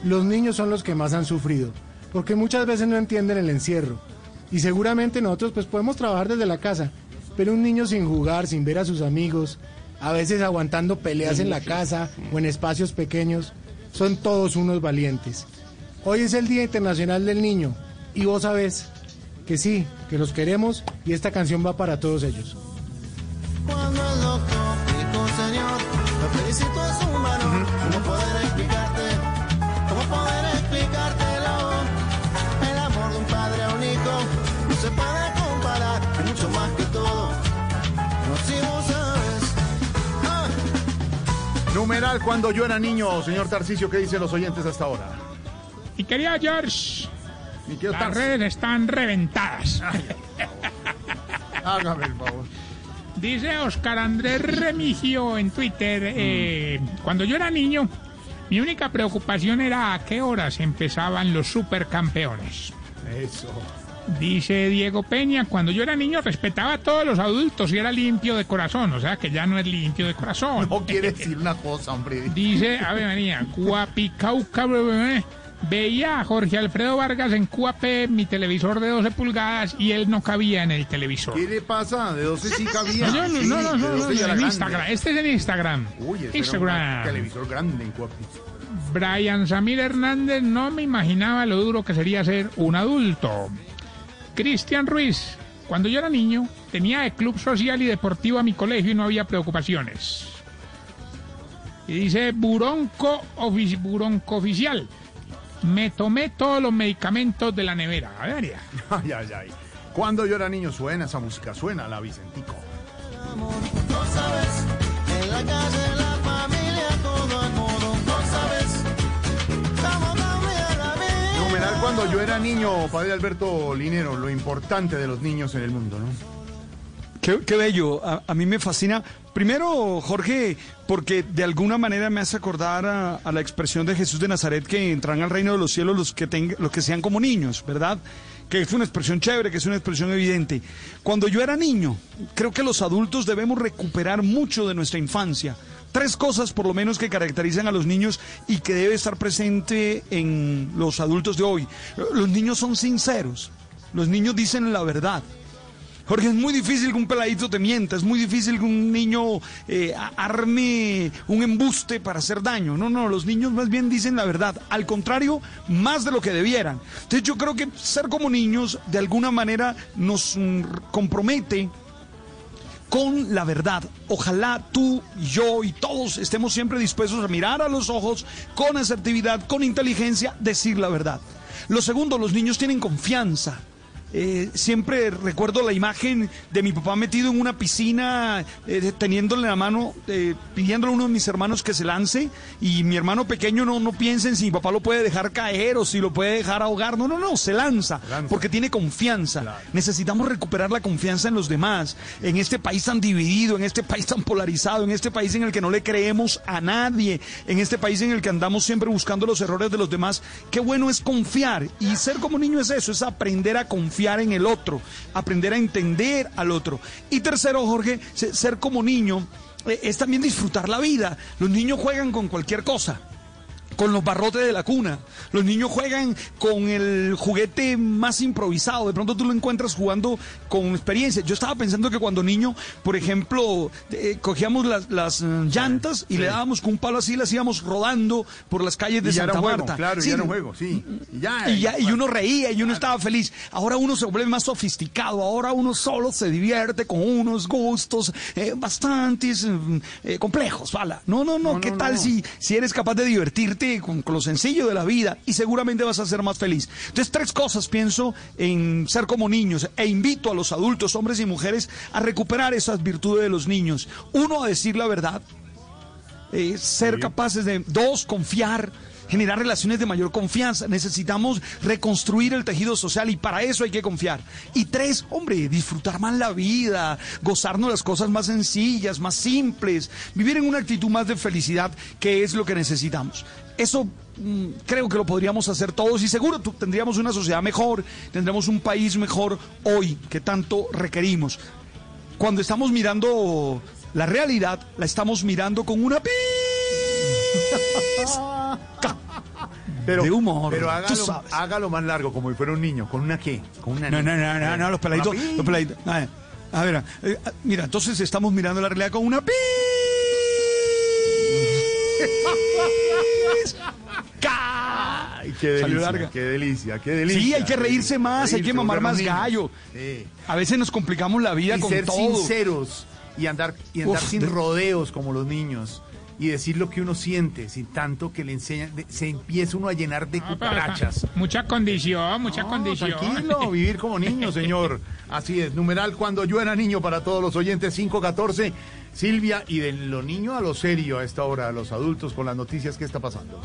los niños son los que más han sufrido. Porque muchas veces no entienden el encierro. Y seguramente nosotros pues podemos trabajar desde la casa. Pero un niño sin jugar, sin ver a sus amigos, a veces aguantando peleas en la casa o en espacios pequeños, son todos unos valientes. Hoy es el Día Internacional del Niño y vos sabés que sí, que los queremos y esta canción va para todos ellos. Cuando el doctor dijo, señor, lo felicito es un varón, ¿cómo poder explicarte? ¿Cómo poder explicártelo? El amor de un padre a un hijo no se puede comparar, es mucho más que todo. No si vos sabes. Ah. Numeral cuando yo era niño, señor Tarcicio, ¿qué dicen los oyentes hasta ahora? Mi querida George, las redes están reventadas. Hágame el favor. Dice Oscar Andrés Remigio en Twitter, eh, cuando yo era niño, mi única preocupación era a qué horas empezaban los supercampeones. Eso. Dice Diego Peña, cuando yo era niño respetaba a todos los adultos y era limpio de corazón, o sea que ya no es limpio de corazón. No quiere (laughs) decir una cosa, hombre. Dice, a ver, María, Guapicauca, bebé, veía a Jorge Alfredo Vargas en QAP, mi televisor de 12 pulgadas, y él no cabía en el televisor. ¿Qué le pasa? ¿De 12 sí cabía? No, no, Sí, no, no, no, 12 ya era en. Instagram. Este es en Instagram. Uy, ese era Instagram. un televisor grande en Cuapi. Brian Samir Hernández no me imaginaba lo duro que sería ser un adulto. Cristian Ruiz, cuando yo era niño, tenía de club social y deportivo a mi colegio y no había preocupaciones. Y dice Buronco, ofici- Buronco Oficial. Me tomé todos los medicamentos de la nevera. A ver, María. (laughs) Ay, ay, ay. Cuando yo era niño suena esa música, suena la Vicentico. No cuando yo era niño, padre Alberto Linero, lo importante de los niños en el mundo, ¿no? Qué, bello, a, mí me fascina. Primero, Jorge, porque de alguna manera me hace acordar a, la expresión de Jesús de Nazaret que entran al reino de los cielos los que, tenga- los que sean como niños, ¿verdad? Que es una expresión chévere, que es una expresión evidente. Cuando yo era niño, creo que los adultos debemos recuperar mucho de nuestra infancia. Tres cosas por lo menos que caracterizan a los niños y que debe estar presente en los adultos de hoy. Los niños son sinceros, los niños dicen la verdad. Jorge, es muy difícil que un peladito te mienta, es muy difícil que un niño eh, arme un embuste para hacer daño. No, no, los niños más bien dicen la verdad. Al contrario, más de lo que debieran. Entonces yo creo que ser como niños de alguna manera nos mm, compromete con la verdad. Ojalá tú, yo y todos estemos siempre dispuestos a mirar a los ojos con asertividad, con inteligencia, decir la verdad. Lo segundo, los niños tienen confianza. Eh, siempre recuerdo la imagen de mi papá metido en una piscina, eh, teniéndole la mano, eh, pidiéndole a uno de mis hermanos que se lance, y mi hermano pequeño no, no piensa en si mi papá lo puede dejar caer o si lo puede dejar ahogar. No, no, no, se lanza, porque tiene confianza. Necesitamos recuperar la confianza en los demás, en este país tan dividido, en este país tan polarizado, en este país en el que no le creemos a nadie, en este país en el que andamos siempre buscando los errores de los demás. Qué bueno es confiar, y ser como niño es eso, es aprender a confiar en el otro, aprender a entender al otro. Y tercero, Jorge, se- ser como niño eh, es también disfrutar la vida. Los niños juegan con cualquier cosa con los barrotes de la cuna. Los niños juegan con el juguete más improvisado. De pronto tú lo encuentras jugando con experiencia. Yo estaba pensando que cuando niño, por ejemplo, eh, cogíamos las, las, eh, llantas y le dábamos con un palo así, las íbamos rodando por las calles de Y ya Santa juego, Marta. claro, Sí, ya era un juego, sí. Y ya, y, ya- y uno reía y uno estaba feliz. Ahora uno se vuelve más sofisticado, ahora uno solo se divierte con unos gustos eh, bastantes eh, complejos, ¿vale? No, no, no, ¿qué tal Si, si eres capaz de divertirte con, con lo sencillo de la vida y seguramente vas a ser más feliz? Entonces, tres cosas pienso en ser como niños e invito a los adultos, hombres y mujeres, a recuperar esas virtudes de los niños. Uno, a decir la verdad, eh, ser capaces de, dos, confiar, generar relaciones de mayor confianza. Necesitamos reconstruir el tejido social y para eso hay que confiar. Y tres, hombre, disfrutar más la vida, gozarnos las cosas más sencillas, más simples, vivir en una actitud más de felicidad, que es lo que necesitamos. Eso mm, creo que lo podríamos hacer todos y seguro tendríamos una sociedad mejor, tendremos un país mejor hoy que tanto requerimos. Cuando estamos mirando la realidad, la estamos mirando con una pizca Pero, de humor. Pero hágalo, más largo, como si fuera un niño. ¿Con una qué? Con una No, no, no, no, no, los peladitos, Con una pi- los peladitos. A ver, a ver, eh, mira, entonces estamos mirando la realidad con una pizca. (laughs) Ay, qué delicia, larga. qué delicia, qué delicia. Sí, hay que reírse más, hay que mamar más gallo. Sí. A veces nos complicamos la vida y con ser todo. sinceros y andar, y andar Uf, sin de- rodeos como los niños y decir lo que uno siente sin tanto que le enseñan, se empieza uno a llenar de cucarachas. (laughs) Mucha condición, mucha No, condición. Tranquilo, vivir como niño, señor. Así es, numeral cuando yo era niño para todos los oyentes 514. Silvia, y de lo niño a lo serio a esta hora, a los adultos con las noticias, ¿qué está pasando?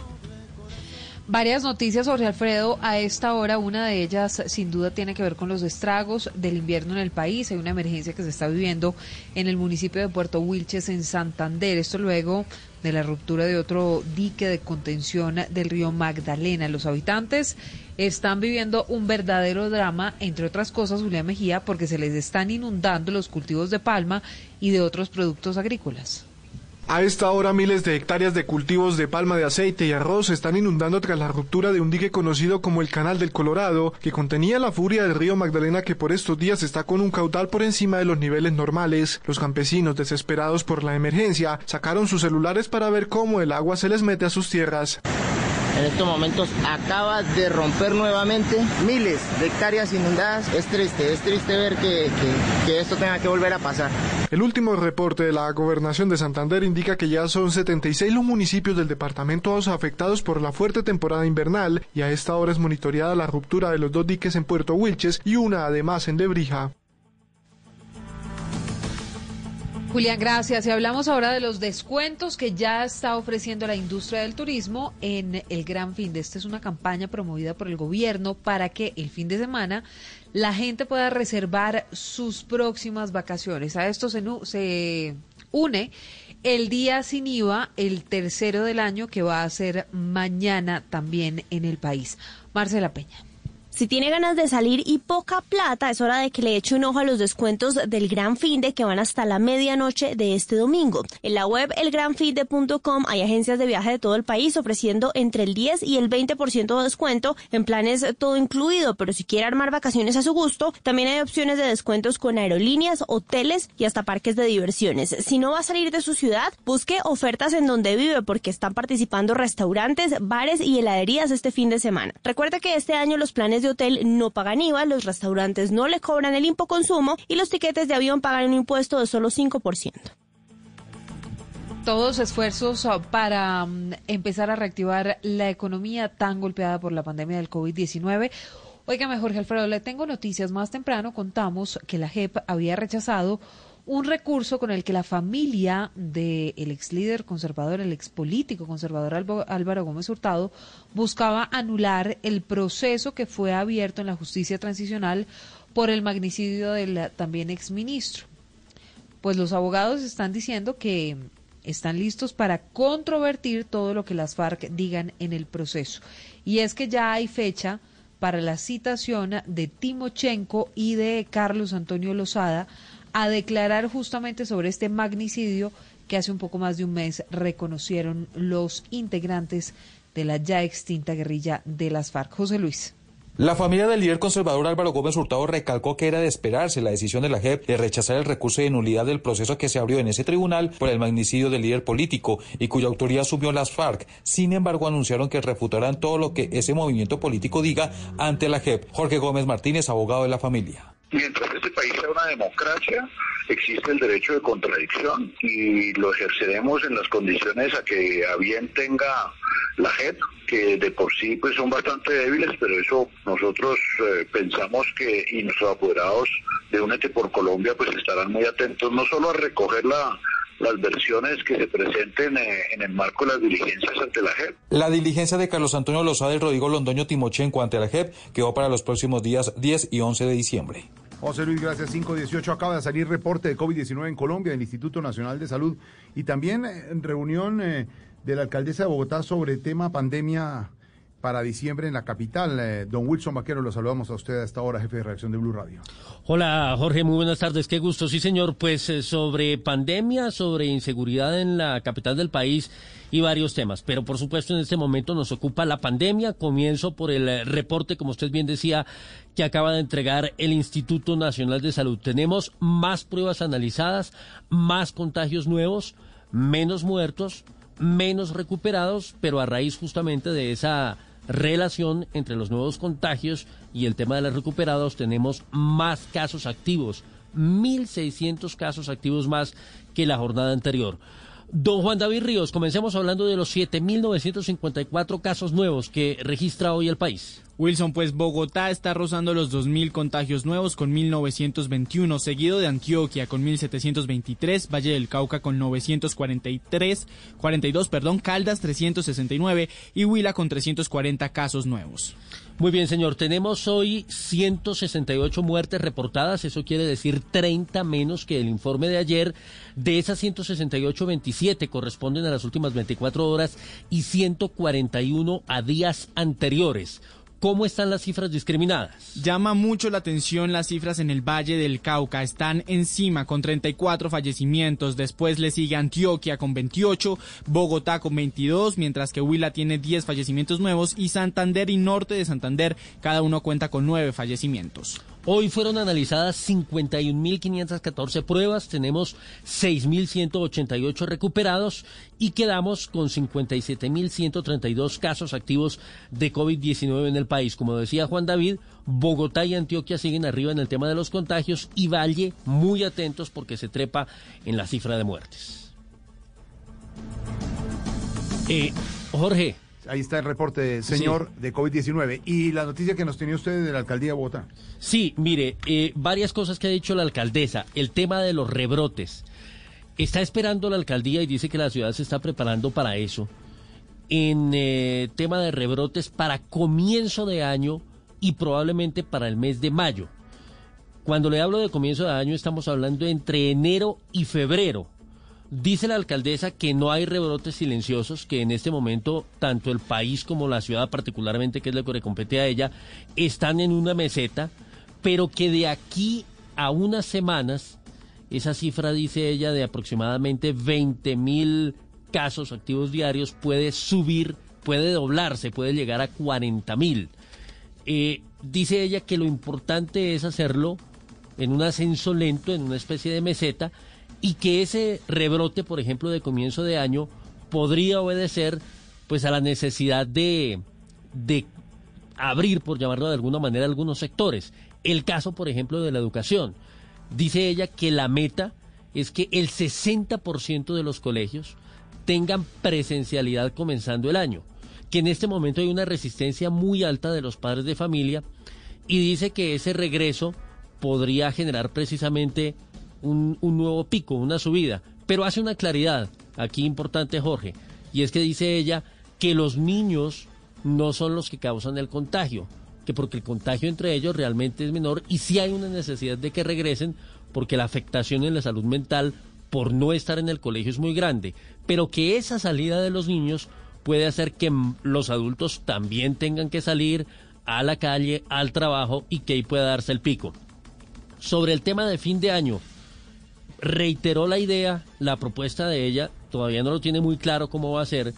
Varias noticias sobre Alfredo a esta hora. Una de ellas, sin duda, tiene que ver con los estragos del invierno en el país. Hay una emergencia que se está viviendo en el municipio de Puerto Wilches, en Santander. Esto luego de la ruptura de otro dique de contención del río Magdalena. Los habitantes están viviendo un verdadero drama, entre otras cosas, Julián Mejía, porque se les están inundando los cultivos de palma y de otros productos agrícolas. A esta hora miles de hectáreas de cultivos de palma de aceite y arroz se están inundando tras la ruptura de un dique conocido como el Canal del Colorado, que contenía la furia del río Magdalena que por estos días está con un caudal por encima de los niveles normales. Los campesinos, desesperados por la emergencia, sacaron sus celulares para ver cómo el agua se les mete a sus tierras. En estos momentos acaba de romper nuevamente miles de hectáreas inundadas. Es triste, es triste ver que, que- que esto tenga que volver a pasar. El último reporte de la Gobernación de Santander indica que ya son 76 los municipios del departamento afectados por la fuerte temporada invernal y a esta hora es monitoreada la ruptura de los dos diques en Puerto Wilches y una además en Lebrija. Julián, gracias. Y hablamos ahora de los descuentos que ya está ofreciendo la industria del turismo en el Gran Fin de. Esta es una campaña promovida por el gobierno para que el fin de semana la gente pueda reservar sus próximas vacaciones. A esto se, se une el día sin IVA, el tercero del año, que va a ser mañana también en el país. Marcela Peña. Si tiene ganas de salir y poca plata, es hora de que le eche un ojo a los descuentos del Gran Finde que van hasta la medianoche de este domingo. En la web elgranfinde.com hay agencias de viaje de todo el país ofreciendo entre el 10 y el 20% de descuento en planes todo incluido, pero si quiere armar vacaciones a su gusto, también hay opciones de descuentos con aerolíneas, hoteles y hasta parques de diversiones. Si no va a salir de su ciudad, busque ofertas en donde vive porque están participando restaurantes, bares y heladerías este fin de semana. Recuerda que este año los planes de hotel no pagan IVA, los restaurantes no le cobran el consumo y los tiquetes de avión pagan un impuesto de solo 5%. Todos esfuerzos ah, para mm, empezar a reactivar la economía tan golpeada por la pandemia del COVID-19. Óigame, Jorge Alfredo, le tengo noticias. Más temprano contamos que la JEP había rechazado un recurso con el que la familia del ex líder conservador, el ex político conservador Álvaro Gómez Hurtado, buscaba anular el proceso que fue abierto en la justicia transicional por el magnicidio del también exministro. Pues los abogados están diciendo que están listos para controvertir todo lo que las FARC digan en el proceso. Y es que ya hay fecha para la citación de Timochenko y de Carlos Antonio Lozada a declarar justamente sobre este magnicidio que hace un poco más de un mes reconocieron los integrantes de la ya extinta guerrilla de las FARC. José Luis. La familia del líder conservador Álvaro Gómez Hurtado recalcó que era de esperarse la decisión de la JEP de rechazar el recurso de nulidad del proceso que se abrió en ese tribunal por el magnicidio del líder político y cuya autoría asumió las FARC. Sin embargo, anunciaron que refutarán todo lo que ese movimiento político diga ante la JEP. Jorge Gómez Martínez, abogado de la familia. Mientras este país sea una democracia, existe el derecho de contradicción y lo ejerceremos en las condiciones a que a bien tenga la JEP, que de por sí pues son bastante débiles, pero eso nosotros eh, pensamos que y nuestros apoderados de Únete por Colombia pues estarán muy atentos no solo a recoger la, las versiones que se presenten eh, en el marco de las diligencias ante la JEP, La diligencia de Carlos Antonio Lozada y Rodrigo Londoño Timochenko ante la JEP quedó para los próximos días 10 y 11 de diciembre. José Luis, gracias. 518 acaba de salir reporte de COVID-19 en Colombia del Instituto Nacional de Salud y también eh, en reunión eh, de la alcaldesa de Bogotá sobre tema pandemia para diciembre en la capital. Eh, don Wilson Vaquero, lo saludamos a usted a esta hora, jefe de reacción de Blue Radio. Hola Jorge, muy buenas tardes, qué gusto. Sí señor, pues eh, sobre pandemia, sobre inseguridad en la capital del país y varios temas. Pero por supuesto en este momento nos ocupa la pandemia. Comienzo por el eh, reporte, como usted bien decía, que acaba de entregar el Instituto Nacional de Salud. Tenemos más pruebas analizadas, más contagios nuevos, menos muertos, menos recuperados, pero a raíz justamente de esa relación entre los nuevos contagios y el tema de los recuperados tenemos más casos activos, 1.600 casos activos más que la jornada anterior. Don Juan David Ríos, comencemos hablando de los 7.954 casos nuevos que registra hoy el país. Wilson, pues Bogotá está rozando los 2.000 contagios nuevos con 1.921, seguido de Antioquia con 1.723, Valle del Cauca con 943, 42, perdón, Caldas 369 y Huila con 340 casos nuevos. Muy bien, señor. Tenemos hoy 168 muertes reportadas, eso quiere decir 30 menos que el informe de ayer. De esas 168, 27 corresponden a las últimas 24 horas y 141 a días anteriores. ¿Cómo están las cifras discriminadas? Llama mucho la atención las cifras en el Valle del Cauca. Están encima con 34 fallecimientos. Después le sigue Antioquia con 28, Bogotá con 22, mientras que Huila tiene 10 fallecimientos nuevos y Santander y Norte de Santander cada uno cuenta con 9 fallecimientos. Hoy fueron analizadas 51.514 pruebas, tenemos 6.188 recuperados y quedamos con 57.132 casos activos de COVID-19 en el país. Como decía Juan David, Bogotá y Antioquia siguen arriba en el tema de los contagios y Valle muy atentos porque se trepa en la cifra de muertes. Eh, Jorge. Ahí está el reporte, señor, de COVID-19. Y la noticia que nos tenía usted de la alcaldía de Bogotá. Sí, mire, eh, varias cosas que ha dicho la alcaldesa. El tema de los rebrotes. Está esperando la alcaldía y dice que la ciudad se está preparando para eso. En eh, tema de rebrotes para comienzo de año y probablemente para el mes de mayo. Cuando le hablo de comienzo de año estamos hablando entre enero y febrero. Dice la alcaldesa que no hay rebrotes silenciosos, que en este momento tanto el país como la ciudad, particularmente que es lo que le compete a ella, están en una meseta, pero que de aquí a unas semanas, esa cifra dice ella de aproximadamente 20 mil casos activos diarios puede subir, puede doblarse, puede llegar a 40 mil. Eh, dice ella que lo importante es hacerlo en un ascenso lento, en una especie de meseta, y que ese rebrote, por ejemplo, de comienzo de año podría obedecer pues a la necesidad de, de abrir, por llamarlo de alguna manera, algunos sectores. El caso, por ejemplo, de la educación. Dice ella que la meta es que el 60% de los colegios tengan presencialidad comenzando el año, que en este momento hay una resistencia muy alta de los padres de familia y dice que ese regreso podría generar precisamente un, nuevo pico, una subida. Pero hace una claridad, aquí importante Jorge, y es que dice ella que los niños no son los que causan el contagio, que porque el contagio entre ellos realmente es menor y sí hay una necesidad de que regresen porque la afectación en la salud mental por no estar en el colegio es muy grande, pero que esa salida de los niños puede hacer que los adultos también tengan que salir a la calle, al trabajo y que ahí pueda darse el pico. Sobre el tema de fin de año, reiteró la idea, la propuesta de ella, todavía no lo tiene muy claro cómo va a ser,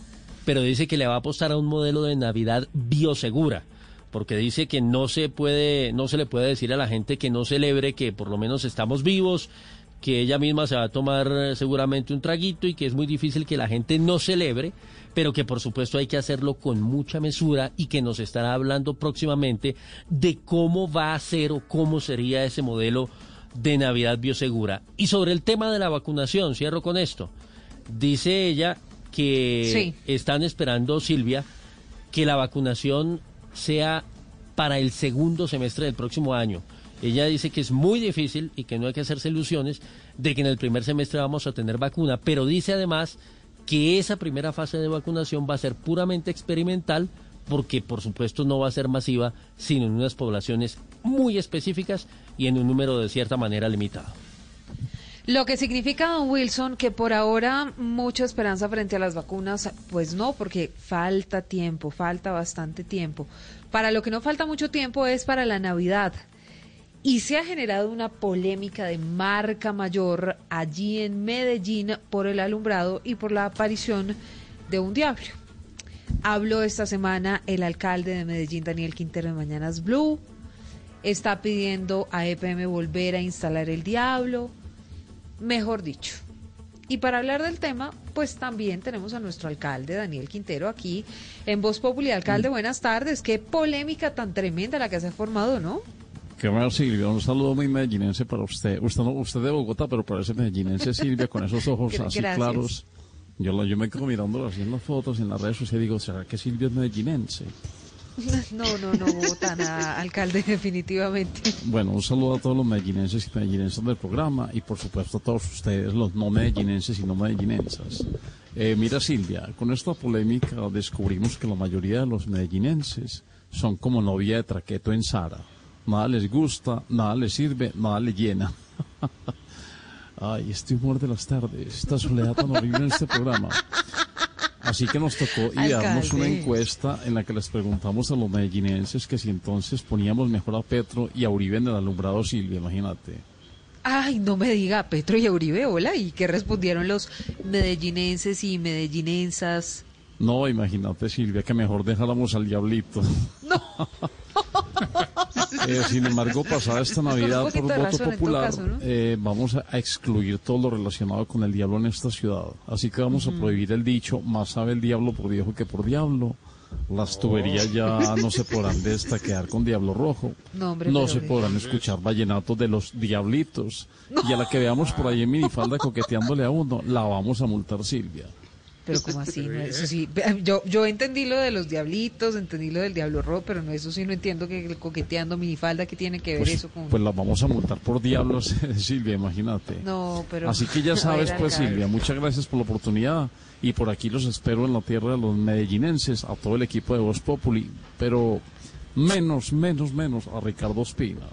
pero dice que le va a apostar a un modelo de Navidad biosegura, porque dice que no se puede, no se le puede decir a la gente que no celebre que por lo menos estamos vivos, que ella misma se va a tomar seguramente un traguito y que es muy difícil que la gente no celebre, pero que por supuesto hay que hacerlo con mucha mesura y que nos estará hablando próximamente de cómo va a ser o cómo sería ese modelo de Navidad Biosegura. Y sobre el tema de la vacunación, cierro con esto. Dice ella que están esperando, Silvia, que la vacunación sea para el segundo semestre del próximo año. Ella dice que es muy difícil y que no hay que hacerse ilusiones de que en el primer semestre vamos a tener vacuna, pero dice además que esa primera fase de vacunación va a ser puramente experimental porque por supuesto no va a ser masiva, sino en unas poblaciones muy específicas y en un número de cierta manera limitado. Lo que significa, don Wilson, que por ahora mucha esperanza frente a las vacunas, pues no, porque falta tiempo, falta bastante tiempo. Para lo que no falta mucho tiempo es para la Navidad. Y se ha generado una polémica de marca mayor allí en Medellín por el alumbrado y por la aparición de un diablo. Habló esta semana el alcalde de Medellín, Daniel Quintero, de Mañanas Blue está pidiendo a EPM volver a instalar el diablo, mejor dicho. Y para hablar del tema, pues también tenemos a nuestro alcalde, Daniel Quintero, aquí en Voz Popular. Alcalde, mm. buenas tardes. Qué polémica tan tremenda la que se ha formado, ¿no? Qué bueno, Silvia. Un saludo muy medellinense para usted. Usted, no, usted de Bogotá, pero parece medellinense, Silvia, con esos ojos (laughs) así claros. Yo, yo me quedo mirando así en las fotos, en las redes sociales, y digo, ¿será que Silvia es medellinense? (laughs) No, no, no, Bogotá, alcalde, (laughs) definitivamente. Bueno, un saludo a todos los medellinenses y medellinenses del programa y por supuesto a todos ustedes, los no medellinenses y no medellinensas. Eh, mira Silvia, con esta polémica descubrimos que la mayoría de los medellinenses son como novia de traqueto en Sara. Nada les gusta, nada les sirve, nada les llena. (laughs) Ay, este humor de las tardes, esta soledad tan horrible en este programa. Así que nos tocó idearnos una encuesta en la que les preguntamos a los medellinenses que si entonces poníamos mejor a Petro y a Uribe en el alumbrado Silvia, imagínate. Ay, no me diga Petro y a Uribe, hola, ¿y qué respondieron los medellinenses y medellinensas? No, imagínate Silvia, que mejor dejáramos al diablito. No. (laughs) (laughs) Eh, sin embargo, pasada esta Navidad por voto popular, eh, vamos a, excluir todo lo relacionado con el diablo en esta ciudad. Así que vamos a prohibir el dicho, más sabe el diablo por viejo que por diablo. Las tuberías ya (laughs) no se podrán destaquear con Diablo Rojo. No, se podrán escuchar vallenatos de los Diablitos. Y a la que veamos por ahí en minifalda coqueteándole a uno, la vamos a multar Silvia. Pero como así, eso sí, yo, yo entendí lo de los diablitos, entendí lo del diablo rojo, pero no, eso sí no entiendo que el coqueteando minifalda, que tiene que ver pues, eso con...? Pues la vamos a montar por diablos, (laughs) Silvia, imagínate. No, pero... Así que ya (laughs) sabes, pues Silvia, muchas gracias por la oportunidad y por aquí los espero en la tierra de los medellinenses, a todo el equipo de Voz Populi, pero menos, menos, menos a Ricardo Espina.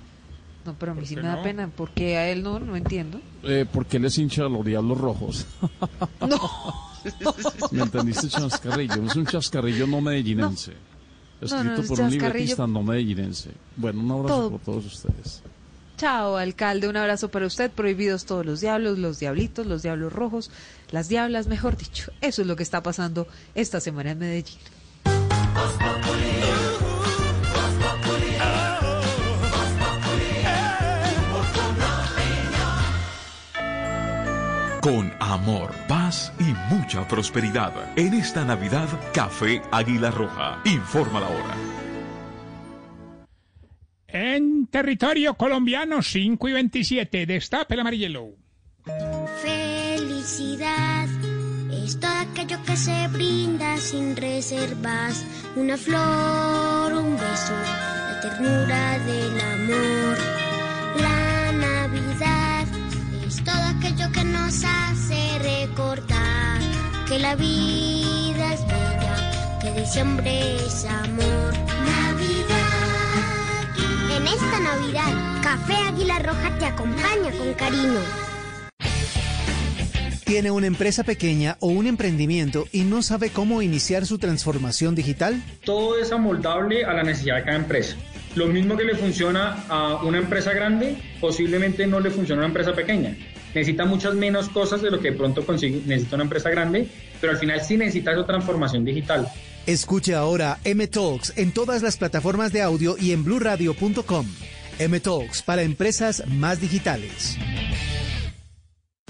No, pero a mí sí me da no? pena. ¿Por qué a él no? No entiendo. Eh, porque él es hincha de los Diablos Rojos. (laughs) (laughs) ¿Me entendiste, chascarrillo? Es un chascarrillo no medellinense. No, Escrito no, es por un libretista no medellinense. Bueno, un abrazo Todo. por todos ustedes. Chao, alcalde, un abrazo para usted. Prohibidos todos los diablos, los diablitos, los diablos rojos, las diablas, mejor dicho. Eso es lo que está pasando esta semana en Medellín. Con amor, paz y mucha prosperidad. En esta Navidad, Café Águila Roja. Informa la hora. En territorio colombiano, 5 y 27. Destape el amarillelo. Felicidad es todo aquello que se brinda sin reservas. Una flor, un beso, la ternura del amor. Que nos hace recordar que la vida es bella, que diciembre es amor. Navidad. En esta Navidad, Café Águila Roja te acompaña con cariño. ¿Tiene una empresa pequeña o un emprendimiento y no sabe cómo iniciar su transformación digital? Todo es amoldable a la necesidad de cada empresa. Lo mismo que le funciona a una empresa grande, posiblemente no le funciona a una empresa pequeña. Necesita muchas menos cosas de lo que de pronto consigue, necesita una empresa grande, pero al final sí necesita su transformación digital. Escuche ahora M Talks en todas las plataformas de audio y en bluradio.com. M Talks para empresas más digitales.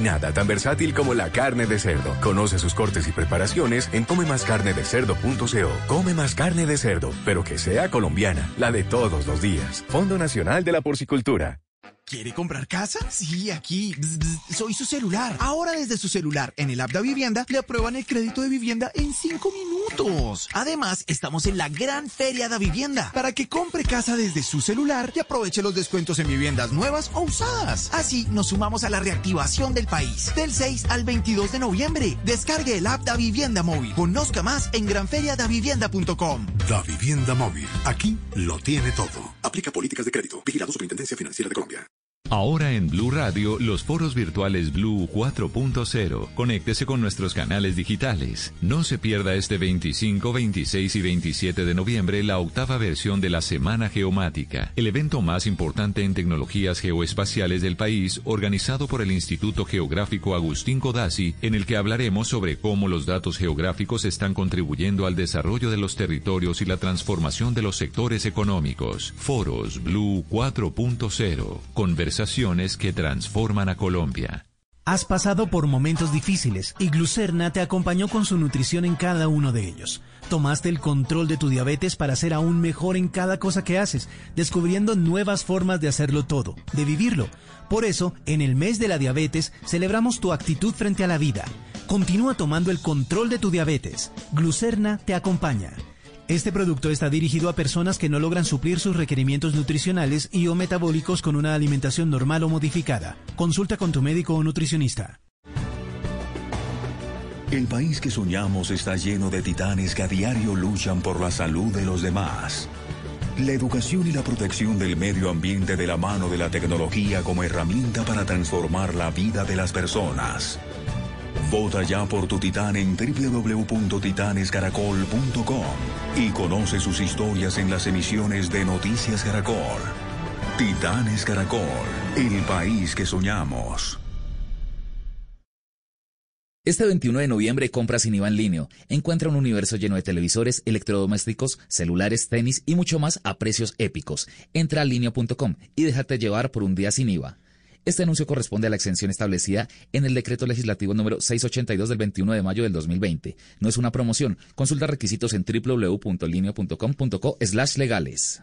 Nada tan versátil como la carne de cerdo. Conoce sus cortes y preparaciones en comemascarnedecerdo.co. Come más carne de cerdo, pero que sea colombiana, la de todos los días. Fondo Nacional de la Porcicultura. ¿Quiere comprar casa? Sí, aquí. Soy su celular. Ahora desde su celular, en el app de Vivienda, le aprueban el crédito de vivienda en 5 minutos. Además, estamos en la gran feria de Vivienda para que compre casa desde su celular y aproveche los descuentos en viviendas nuevas o usadas. Así nos sumamos a la reactivación del país. Del 6 al 22 de noviembre. Descargue el app de Vivienda Móvil. Conozca más en granferiadavivienda.com. Da Vivienda Móvil. Aquí lo tiene todo. Aplica políticas de crédito. Vigilado Superintendencia Financiera de Colombia. Ahora en Blue Radio, los foros virtuales Blue 4.0. Conéctese con nuestros canales digitales. No se pierda este 25, 26 y 27 de noviembre la octava versión de la Semana Geomática, el evento más importante en tecnologías geoespaciales del país, organizado por el Instituto Geográfico Agustín Codazzi, en el que hablaremos sobre cómo los datos geográficos están contribuyendo al desarrollo de los territorios y la transformación de los sectores económicos. Foros Blue 4.0. Conversaciones que transforman a Colombia. Has pasado por momentos difíciles y Glucerna te acompañó con su nutrición en cada uno de ellos. Tomaste el control de tu diabetes para ser aún mejor en cada cosa que haces, descubriendo nuevas formas de hacerlo todo, de vivirlo. Por eso, en el mes de la diabetes, celebramos tu actitud frente a la vida. Continúa tomando el control de tu diabetes. Glucerna te acompaña. Este producto está dirigido a personas que no logran suplir sus requerimientos nutricionales y o metabólicos con una alimentación normal o modificada. Consulta con tu médico o nutricionista. El país que soñamos está lleno de titanes que a diario luchan por la salud de los demás. La educación y la protección del medio ambiente de la mano de la tecnología como herramienta para transformar la vida de las personas. Vota ya por tu titán en www.titanescaracol.com y conoce sus historias en las emisiones de Noticias Caracol. Titanes Caracol, el país que soñamos. Este 21 de noviembre compra sin IVA en línea. Encuentra un universo lleno de televisores, electrodomésticos, celulares, tenis y mucho más a precios épicos. Entra a linea.com y déjate llevar por un día sin IVA. Este anuncio corresponde a la exención establecida en el decreto legislativo número 682 del 21 de mayo del 2020. No es una promoción. Consulta requisitos en www.linea.com.co slash legales.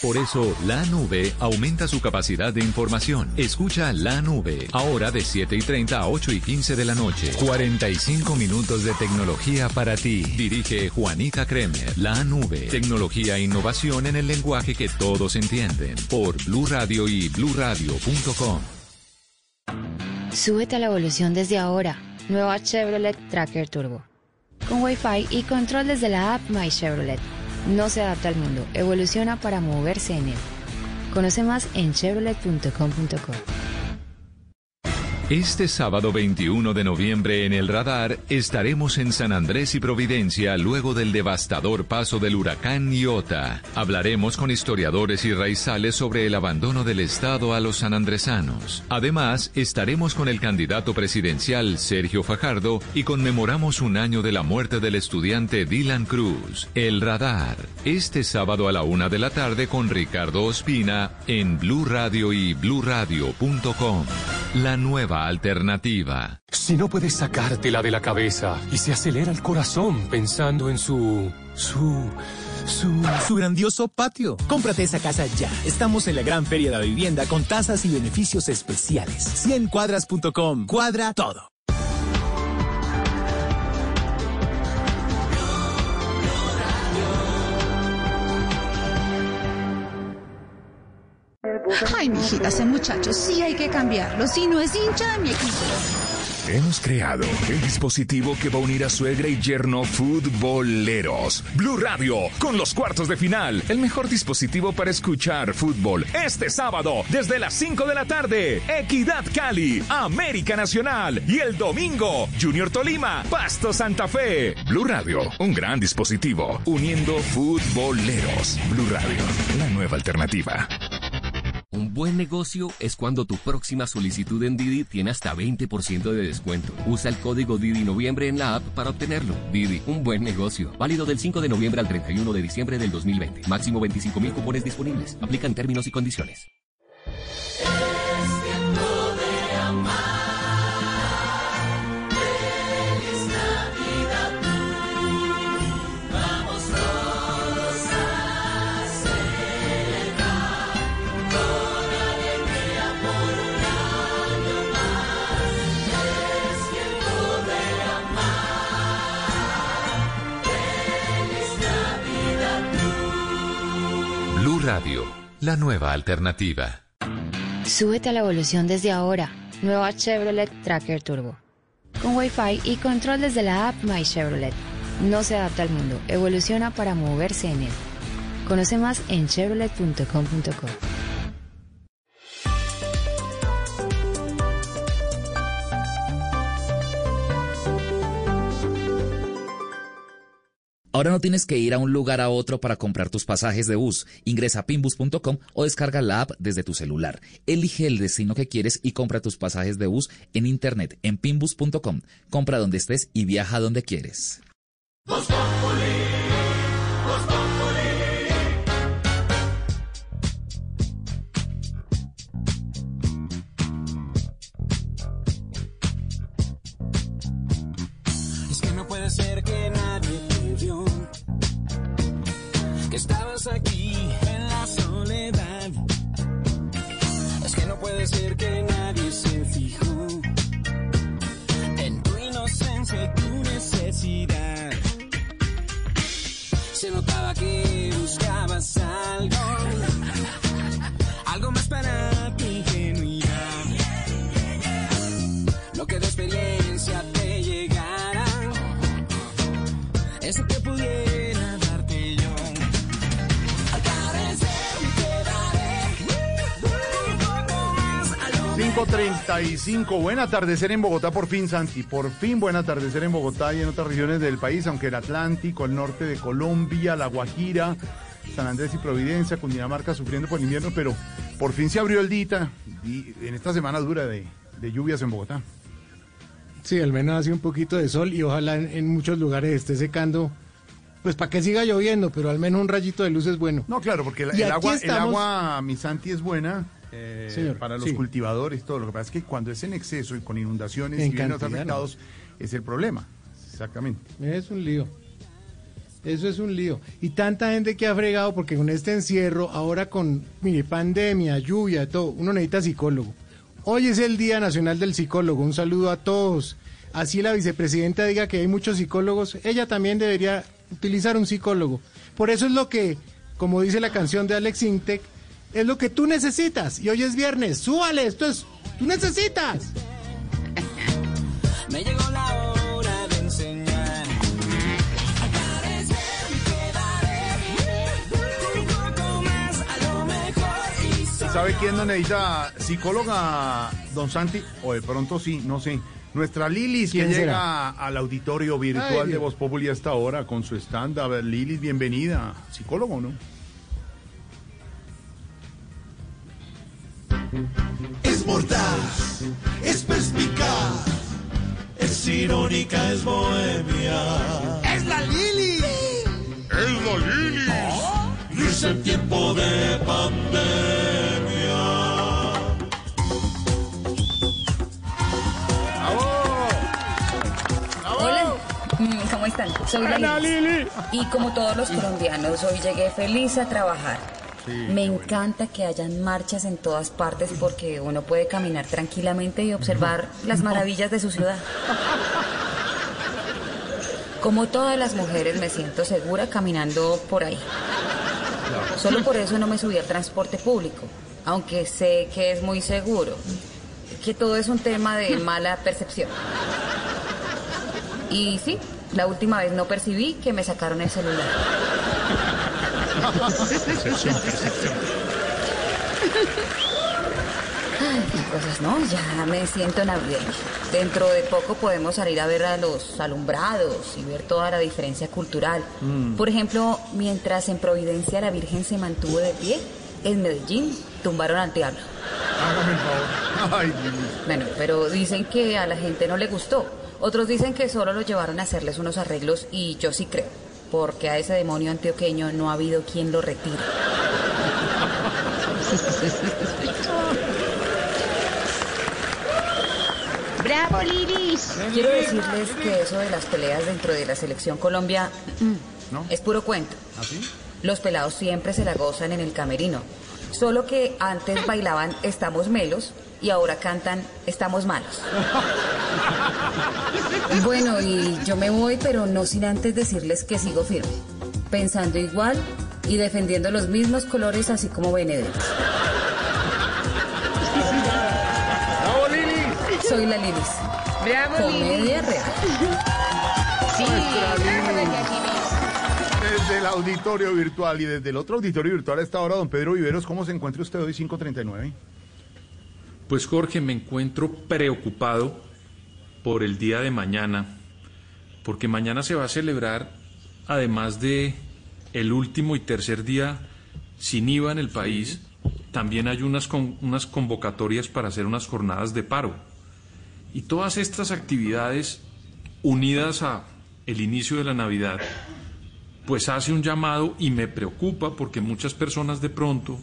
Por eso, la nube aumenta su capacidad de información. Escucha la nube, ahora de 7 y 30 a 8 y 15 de la noche. 45 minutos de tecnología para ti. Dirige Juanita Kremer. La nube, tecnología e innovación en el lenguaje que todos entienden. Por Blue Radio y bluradio.com. Súbete a la evolución desde ahora. Nueva Chevrolet Tracker Turbo. Con Wi-Fi y control desde la app My Chevrolet. No se adapta al mundo, evoluciona para moverse en él. Conoce más en chevrolet.com.co. Este sábado 21 de noviembre en el radar estaremos en San Andrés y Providencia luego del devastador paso del huracán Iota. Hablaremos con historiadores y raizales sobre el abandono del Estado a los sanandresanos. Además, estaremos con el candidato presidencial Sergio Fajardo y conmemoramos un año de la muerte del estudiante Dylan Cruz. El radar, este sábado a la una de la tarde con Ricardo Ospina en Blue Radio y bluradio.com. La nueva alternativa. Si no puedes sacártela de la cabeza y se acelera el corazón pensando en su... su... Su... su grandioso patio. Cómprate esa casa ya. Estamos en la gran feria de la vivienda con tasas y beneficios especiales. 100cuadras.com. Cuadra todo. Ay, mijita, ese muchacho sí hay que cambiarlo. Si no es hincha de mi equipo. Hemos creado el dispositivo que va a unir a suegra y yerno futboleros. Blue Radio, con los cuartos de final. El mejor dispositivo para escuchar fútbol. Este sábado, desde las 5 de la tarde. Equidad Cali, América Nacional. Y el domingo, Junior Tolima, Pasto Santa Fe. Blue Radio, un gran dispositivo. Uniendo futboleros. Blue Radio, la nueva alternativa. Un buen negocio es cuando tu próxima solicitud en Didi tiene hasta 20% de descuento. Usa el código Didi Noviembre en la app para obtenerlo. Didi, un buen negocio. Válido del 5 de noviembre al 31 de diciembre del 2020. Máximo 25 mil cupones disponibles. Aplican términos y condiciones. La nueva alternativa. Súbete a la evolución desde ahora. Nueva Chevrolet Tracker Turbo. Con Wi-Fi y control desde la app My Chevrolet. No se adapta al mundo, evoluciona para moverse en él. Conoce más en chevrolet.com.co. Ahora no tienes que ir a un lugar a otro para comprar tus pasajes de bus. Ingresa a pinbus.com o descarga la app desde tu celular. Elige el destino que quieres y compra tus pasajes de bus en internet en pinbus.com. Compra donde estés y viaja donde quieres. Estabas aquí en la soledad. Es que no puede ser que nadie se fijó en tu inocencia y tu necesidad. Se notaba que buscabas algo, algo más para tu ingenuidad. Lo que de experiencia te llegara, eso que pudiera 535, buen atardecer en Bogotá por fin, Santi. Por fin buen atardecer en Bogotá y en otras regiones del país, aunque el Atlántico, el norte de Colombia, La Guajira, San Andrés y Providencia, Cundinamarca sufriendo por el invierno, pero por fin se abrió el día y en esta semana dura de, de lluvias en Bogotá. Sí, al menos hace un poquito de sol y ojalá en, en muchos lugares esté secando pues para que siga lloviendo, pero al menos un rayito de luz es bueno. No, claro, porque el, agua, el agua, mi Santi, es buena eh, Señor, para los sí. cultivadores todo. Lo que pasa es que cuando es en exceso y con inundaciones En y cantidad, ¿no? afectados, es el problema. Exactamente. Es un lío. Eso es un lío. Y tanta gente que ha fregado porque con este encierro, ahora con, mire, pandemia, lluvia, todo, uno necesita psicólogo. Hoy es el Día Nacional del Psicólogo. Un saludo a todos. Así la vicepresidenta diga que hay muchos psicólogos, ella también debería utilizar un psicólogo. Por eso es lo que, como dice la canción de Alex Intec, es lo que tú necesitas. Y hoy es viernes, súbale, esto es, tú necesitas. (laughs) Me llegó la hora de enseñar. Un poco más, a lo mejor. Y ¿Y sabe quién no necesita psicóloga, don Santi? O de pronto sí, no sé. Nuestra Lilis, que llega al auditorio virtual Ay, de. Voz Populi hasta ahora con su stand-up. Lilis, bienvenida. ¿Psicólogo o no? Es mordaz, es perspicaz, es irónica, es bohemia. ¡Es la Lili! ¡Es la Lili! Risa en tiempo de pandemia. Hola, Mm, ¿cómo están? Soy la Lilis. Y como todos los colombianos, hoy llegué feliz a trabajar. Me encanta que hayan marchas en todas partes porque uno puede caminar tranquilamente y observar (laughs) las maravillas de su ciudad. Como todas las mujeres me siento segura caminando por ahí. Solo por (laughs) eso no me subí al transporte público, aunque sé que es muy seguro, que todo es un tema de (laughs) mala percepción. Y sí, la última vez no percibí que me sacaron el celular. Ay, qué cosas, ¿no? Ya me siento navideña. Dentro de poco podemos salir a ver a los alumbrados y ver toda la diferencia cultural. Mm. Por ejemplo, mientras en Providencia la Virgen se mantuvo de pie, en Medellín tumbaron al diablo. Ay. Bueno, pero dicen que a la gente no le gustó. Otros dicen que solo lo llevaron a hacerles unos arreglos y yo sí creo, porque a ese demonio antioqueño no ha habido quien lo retire. ¡Bravo, Lilis! Quiero decirles que eso de las peleas dentro de la selección Colombia mm, es puro cuento. Los pelados siempre se la gozan en el camerino. Solo que antes bailaban Estamos Melos y ahora cantan Estamos Malos. (laughs) Bueno, y yo me voy, pero no sin antes decirles que sigo firme, pensando igual y defendiendo los mismos colores, así como Benedetti. ¡Bravo, Lilis! Soy la Lilis. ¡Bravo, Comedia real. Sí, Nuestra bravo, Lilis. doña Lilis. Desde el auditorio virtual y desde el otro auditorio virtual a esta hora, don Pedro Viveros, ¿cómo se encuentra usted hoy 539? Pues Jorge, me encuentro preocupado por el día de mañana, porque mañana se va a celebrar, además de el último y tercer día sin IVA en el país, también hay unas, con- unas convocatorias para hacer unas jornadas de paro. Y todas estas actividades unidas a el inicio de la Navidad, pues hace un llamado y me preocupa porque muchas personas de pronto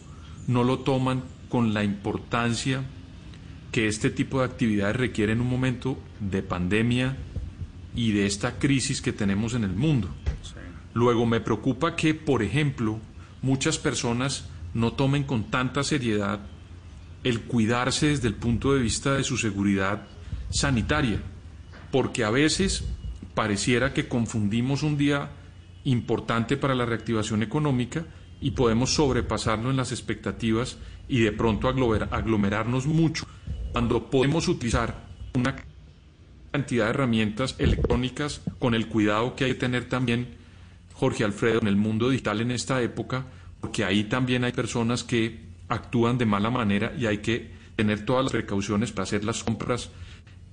no lo toman con la importancia que este tipo de actividades requiere en un momento de pandemia y de esta crisis que tenemos en el mundo. Luego me preocupa que, por ejemplo, muchas personas no tomen con tanta seriedad el cuidarse desde el punto de vista de su seguridad sanitaria, porque a veces pareciera que confundimos un día importante para la reactivación económica y podemos sobrepasarlo en las expectativas y de pronto aglomer- aglomerarnos mucho cuando podemos utilizar una cantidad de herramientas electrónicas con el cuidado que hay que tener también, Jorge Alfredo, en el mundo digital en esta época, porque ahí también hay personas que actúan de mala manera y hay que tener todas las precauciones para hacer las compras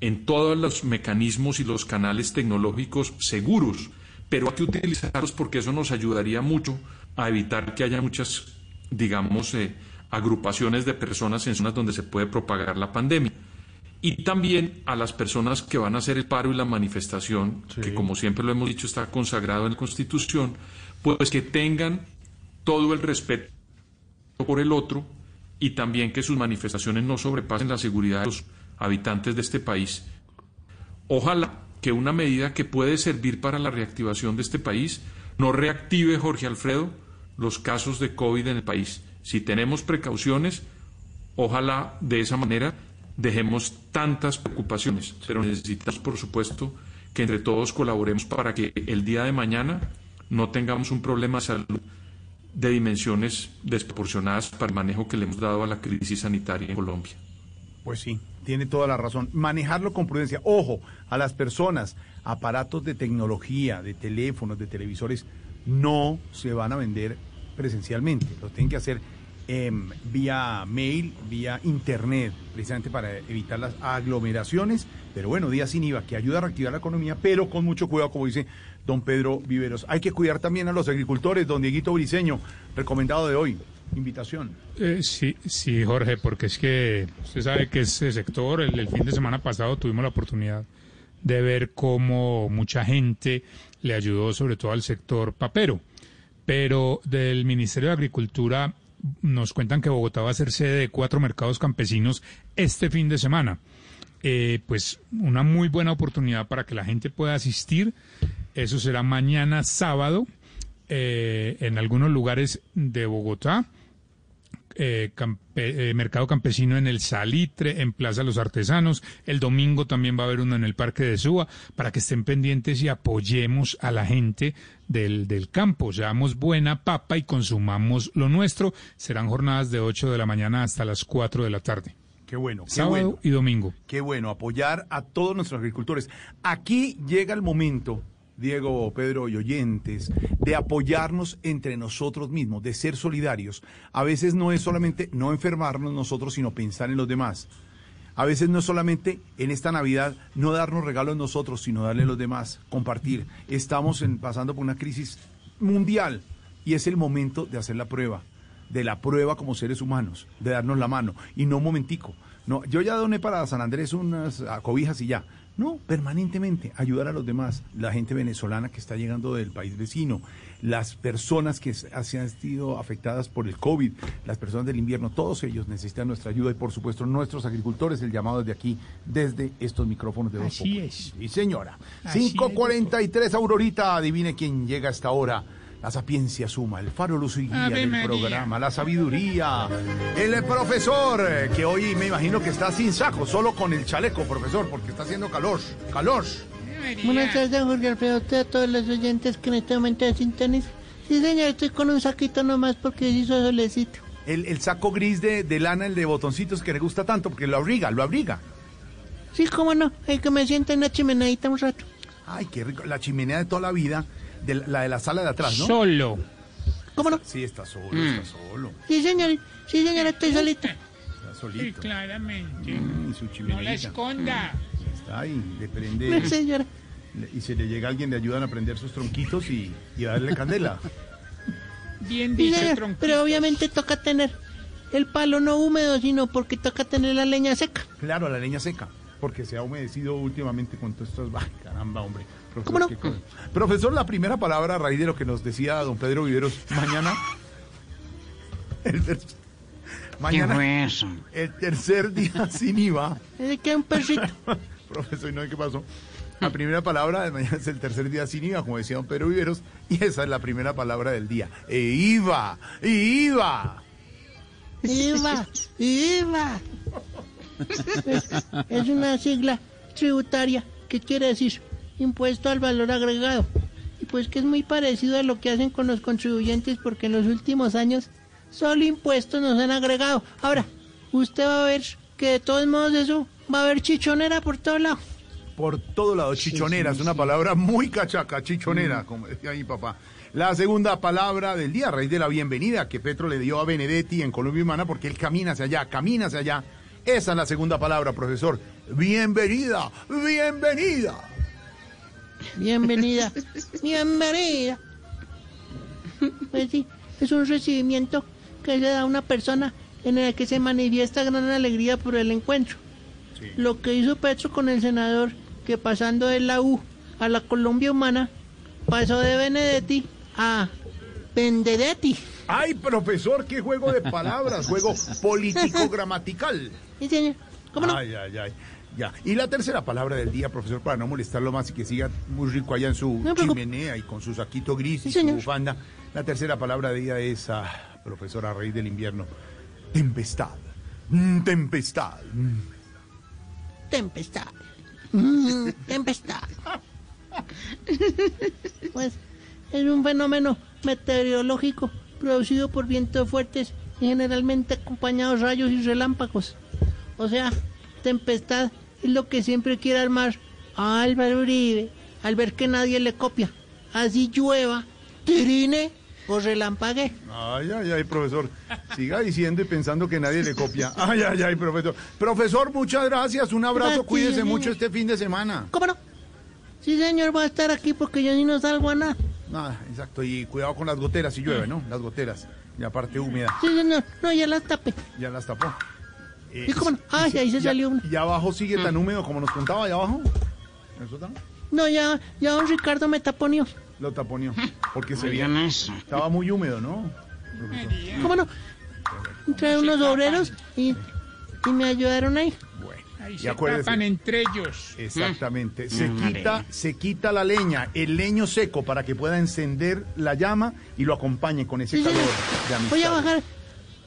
en todos los mecanismos y los canales tecnológicos seguros, pero hay que utilizarlos porque eso nos ayudaría mucho a evitar que haya muchas, digamos, eh, agrupaciones de personas en zonas donde se puede propagar la pandemia. y también a las personas que van a hacer el paro y la manifestación, que como siempre lo hemos dicho está consagrado en la Constitución, pues que tengan todo el respeto por el otro y también que sus manifestaciones no sobrepasen la seguridad de los habitantes de este país. Ojalá que una medida que puede servir para la reactivación de este país no reactive, Jorge Alfredo, los casos de COVID en el país. Si tenemos precauciones, ojalá de esa manera dejemos tantas preocupaciones, pero necesitamos, por supuesto, que entre todos colaboremos para que el día de mañana no tengamos un problema de salud de dimensiones desproporcionadas para el manejo que le hemos dado a la crisis sanitaria en Colombia. Pues sí, tiene toda la razón. Manejarlo con prudencia. Ojo, a las personas, aparatos de tecnología, de teléfonos, de televisores, no se van a vender presencialmente. Lo tienen que hacer em, vía mail, vía internet, precisamente para evitar las aglomeraciones. Pero bueno, día sin IVA, que ayuda a reactivar la economía, pero con mucho cuidado, como dice don Pedro Viveros. Hay que cuidar también a los agricultores, don Dieguito Briseño, recomendado de hoy. Invitación. Eh, sí, sí, Jorge, porque es que usted sabe que ese sector, el, el fin de semana pasado tuvimos la oportunidad de ver cómo mucha gente le ayudó, sobre todo al sector papero. Pero del Ministerio de Agricultura nos cuentan que Bogotá va a ser sede de cuatro mercados campesinos este fin de semana. Eh, pues una muy buena oportunidad para que la gente pueda asistir. Eso será mañana sábado eh, en algunos lugares de Bogotá. Eh, campe- eh, Mercado Campesino en el Salitre, en Plaza Los Artesanos. El domingo también va a haber uno en el Parque de Suba, para que estén pendientes y apoyemos a la gente del, del campo. Seamos buena papa y consumamos lo nuestro. Serán jornadas de 8 de la mañana hasta las 4 de la tarde. Qué bueno, qué Sábado bueno. y domingo. Qué bueno, apoyar a todos nuestros agricultores. Aquí llega el momento, Diego, Pedro y oyentes, de apoyarnos entre nosotros mismos, de ser solidarios. A veces no es solamente no enfermarnos nosotros, sino pensar en los demás. A veces no es solamente en esta Navidad no darnos regalos nosotros, sino darle a los demás, compartir. Estamos en- pasando por una crisis mundial y es el momento de hacer la prueba, de la prueba como seres humanos, de darnos la mano y no un momentico. No, yo ya doné para San Andrés unas cobijas y ya. No, permanentemente ayudar a los demás, la gente venezolana que está llegando del país vecino, las personas que se han sido afectadas por el COVID, las personas del invierno, todos ellos necesitan nuestra ayuda y por supuesto nuestros agricultores, el llamado desde aquí, desde estos micrófonos de Voz Así es. Sí, señora. Así es, 543 Aurorita, adivine quién llega a esta hora. La sapiencia suma, el faro luz y guía del programa, la sabiduría, el profesor, que hoy me imagino que está sin saco, solo con el chaleco, profesor, porque está haciendo calor, calor. Buenas tardes, Jorge Alfredo, a usted, a todos los oyentes que en este momento de sintonía. Sí, señor, estoy con un saquito nomás porque hizo solecito. El, el saco gris de, de lana, el de botoncitos que le gusta tanto, porque lo abriga, lo abriga. Sí, cómo no, hay que me sienta en la chimeneadita un rato. Ay, qué rico, la chimenea de toda la vida, de la, la de la sala de atrás, ¿no? Solo. ¿Cómo no? Sí, está solo, Mm. está solo, Sí, señor, sí, señor, estoy solito. está solito. claramente. Mm, y su No la esconda. Está ahí, le prende. No, señora. le- Y si le llega alguien, le ayudan a prender sus tronquitos y, y a darle candela. Bien Sí, dicho, tronquito. pero obviamente toca tener el palo no húmedo, sino porque toca tener la leña seca. Claro, la leña seca, porque se ha humedecido últimamente con todos estos. ¡Ay, caramba, hombre! Profesor, ¿Cómo no? qué. Profesor, la primera palabra a raíz de lo que nos decía don Pedro Viveros mañana. (laughs) El mañana. fue eso? El tercer día (laughs) sin IVA. Es que un perrito. (laughs) Profesor, ¿y no qué pasó? La primera palabra de mañana es el tercer día sin IVA, como decía don Pedro Viveros, y esa es la primera palabra del día. E IVA, IVA. IVA, IVA. Es, es una sigla tributaria que quiere decir impuesto al valor agregado. Y pues que es muy parecido a lo que hacen con los contribuyentes porque en los últimos años solo impuestos nos han agregado. Ahora, usted va a ver que de todos modos eso va a haber chichonera por todo lado. Por todo lado, chichonera, es una palabra muy cachaca, chichonera, como decía mi papá. La segunda palabra del día, a raíz de la bienvenida que Petro le dio a Benedetti en Colombia Humana, porque él camina hacia allá, camina hacia allá. Esa es la segunda palabra, profesor. Bienvenida, bienvenida. Bienvenida, bienvenida. Pues sí, es un recibimiento que le da a una persona en el que se manifiesta gran alegría por el encuentro. lo que hizo Petro con el senador, que pasando de la U a la Colombia Humana, pasó de Benedetti a Bendedetti. Ay, profesor, qué juego de palabras, juego (laughs) político-gramatical. Sí, señor. ¿Cómo no? Ay, ay, ay. Ya. Y la tercera palabra del día, profesor, para no molestarlo más y que siga muy rico allá en su No, chimenea y con su saquito gris y Sí, su señor. bufanda. La tercera palabra del día es, ah, profesora Rey del Invierno, tempestad. Mm, tempestad. Mm. Tempestad. Mm, tempestad. (laughs) Pues es un fenómeno meteorológico producido por vientos fuertes y generalmente acompañados de rayos y relámpagos. O sea, tempestad es lo que siempre quiere armar Álvaro Uribe al ver que nadie le copia. Así llueva, trine o relampague. Ay, ay, ay, profesor. Siga diciendo y pensando que nadie le copia. (laughs) Ay, ay, ay, profesor. Profesor, muchas gracias. Un abrazo. Cuídese señor. mucho este fin de semana. ¿Cómo no? Sí, señor, voy a estar aquí porque yo ni no salgo a nada. Ah, exacto. Y cuidado con las goteras si llueve, ¿no? Las goteras. Y la parte húmeda. Sí, señor. No, ya las tapé. Ya las tapó. Eh, ¿Y cómo no? Ay, ahí se ya- salió uno. ¿Y abajo sigue tan húmedo como nos contaba allá abajo? ¿Eso está? No, ya, ya don Ricardo me taponeó. Lo taponeó. Porque se veía. eso. Estaba muy húmedo, ¿no? ¿Cómo no? Trae unos obreros y, y me ayudaron ahí. Ahí Y se tapan entre ellos. Exactamente. Se Mm, quita, se quita la leña, el leño seco para que pueda encender la llama y lo acompañe con ese Sí, calor de amistad. Voy a bajar.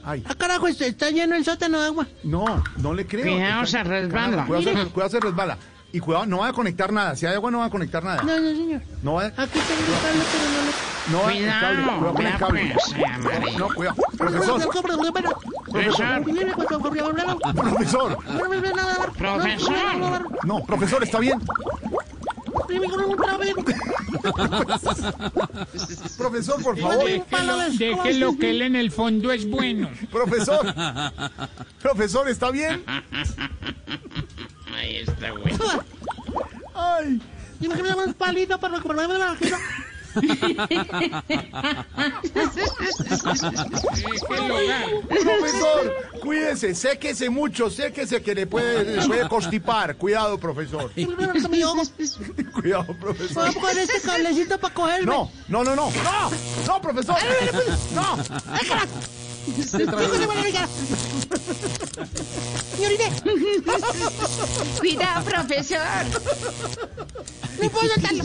Ay. Ah, carajo, está, está lleno el sótano de agua. No, no le creo. Cuidado, Está- se resbala. Carajo, Cuidado, se, cuidado, se resbala. Y cuidado, no va a conectar nada. Si hay agua, no va a conectar nada. No, no, señor. No va a... Aquí tengo el cable, pero no lo... No va Cuidado, con el cable. pues. No, cuidado. Profesor. Profesor. Profesor. No, profesor, ¿está bien? Profesor, por favor. Déjelo, déjelo que él en el fondo es bueno. Profesor. (laughs) Profesor, ¿está bien? Ahí está, güey. Ay. Dime que me llaman palito para recordarme la. Profesor, cuídese, séquese mucho, séquese que le puede, le puede constipar. Cuidado, profesor. Cuidado, profesor. Voy a poner este cablecito para cogerme. No, no, no, no. No, no, profesor. No. ¡Ay, carajo! Señorita. Cuidado, profesor. No puedo soltarlo.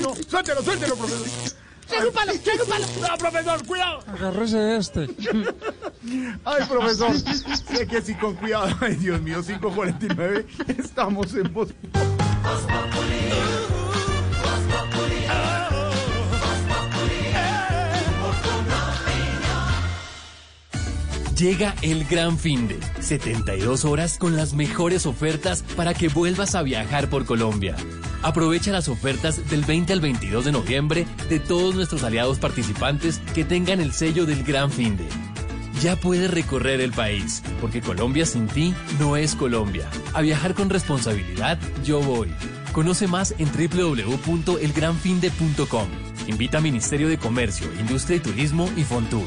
No, suéltelo, suéltelo, profesor. Traigo un palo, traigo un palo. No, profesor, cuidado. Agárrese de este. Ay, profesor. Sé que sí, con cuidado. Ay, Dios mío, 549. Estamos en voz. Llega el gran fin de 72 horas con las mejores ofertas para que vuelvas a viajar por Colombia. Aprovecha las ofertas del 20 al 22 de noviembre de todos nuestros aliados participantes que tengan el sello del gran fin de. Ya puedes recorrer el país, porque Colombia sin ti no es Colombia. A viajar con responsabilidad, yo voy. Conoce más en www.elgranfinde.com. Invita a Ministerio de Comercio, Industria y Turismo y Fontur.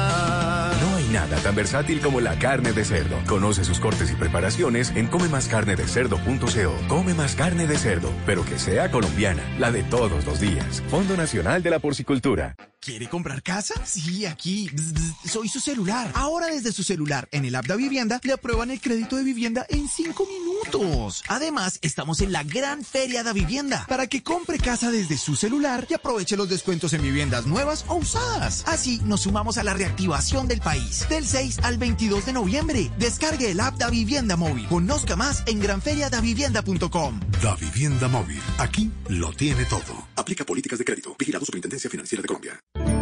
Nada tan versátil como la carne de cerdo. Conoce sus cortes y preparaciones en comemascarnedecerdo.co. Come más carne de cerdo, pero que sea colombiana, la de todos los días. Fondo Nacional de la Porcicultura. ¿Quiere comprar casa? Sí, aquí. Soy su celular. Ahora desde su celular, en el app de Vivienda, le aprueban el crédito de vivienda en 5 minutos. Además, estamos en la gran feria de vivienda para que compre casa desde su celular y aproveche los descuentos en viviendas nuevas o usadas. Así nos sumamos a la reactivación del país. Del 6 al 22 de noviembre, descargue el app de Vivienda Móvil. Conozca más en granferiadavivienda.com. Da Vivienda Móvil. Aquí lo tiene todo. Aplica políticas de crédito. Vigilado Superintendencia Financiera de Colombia.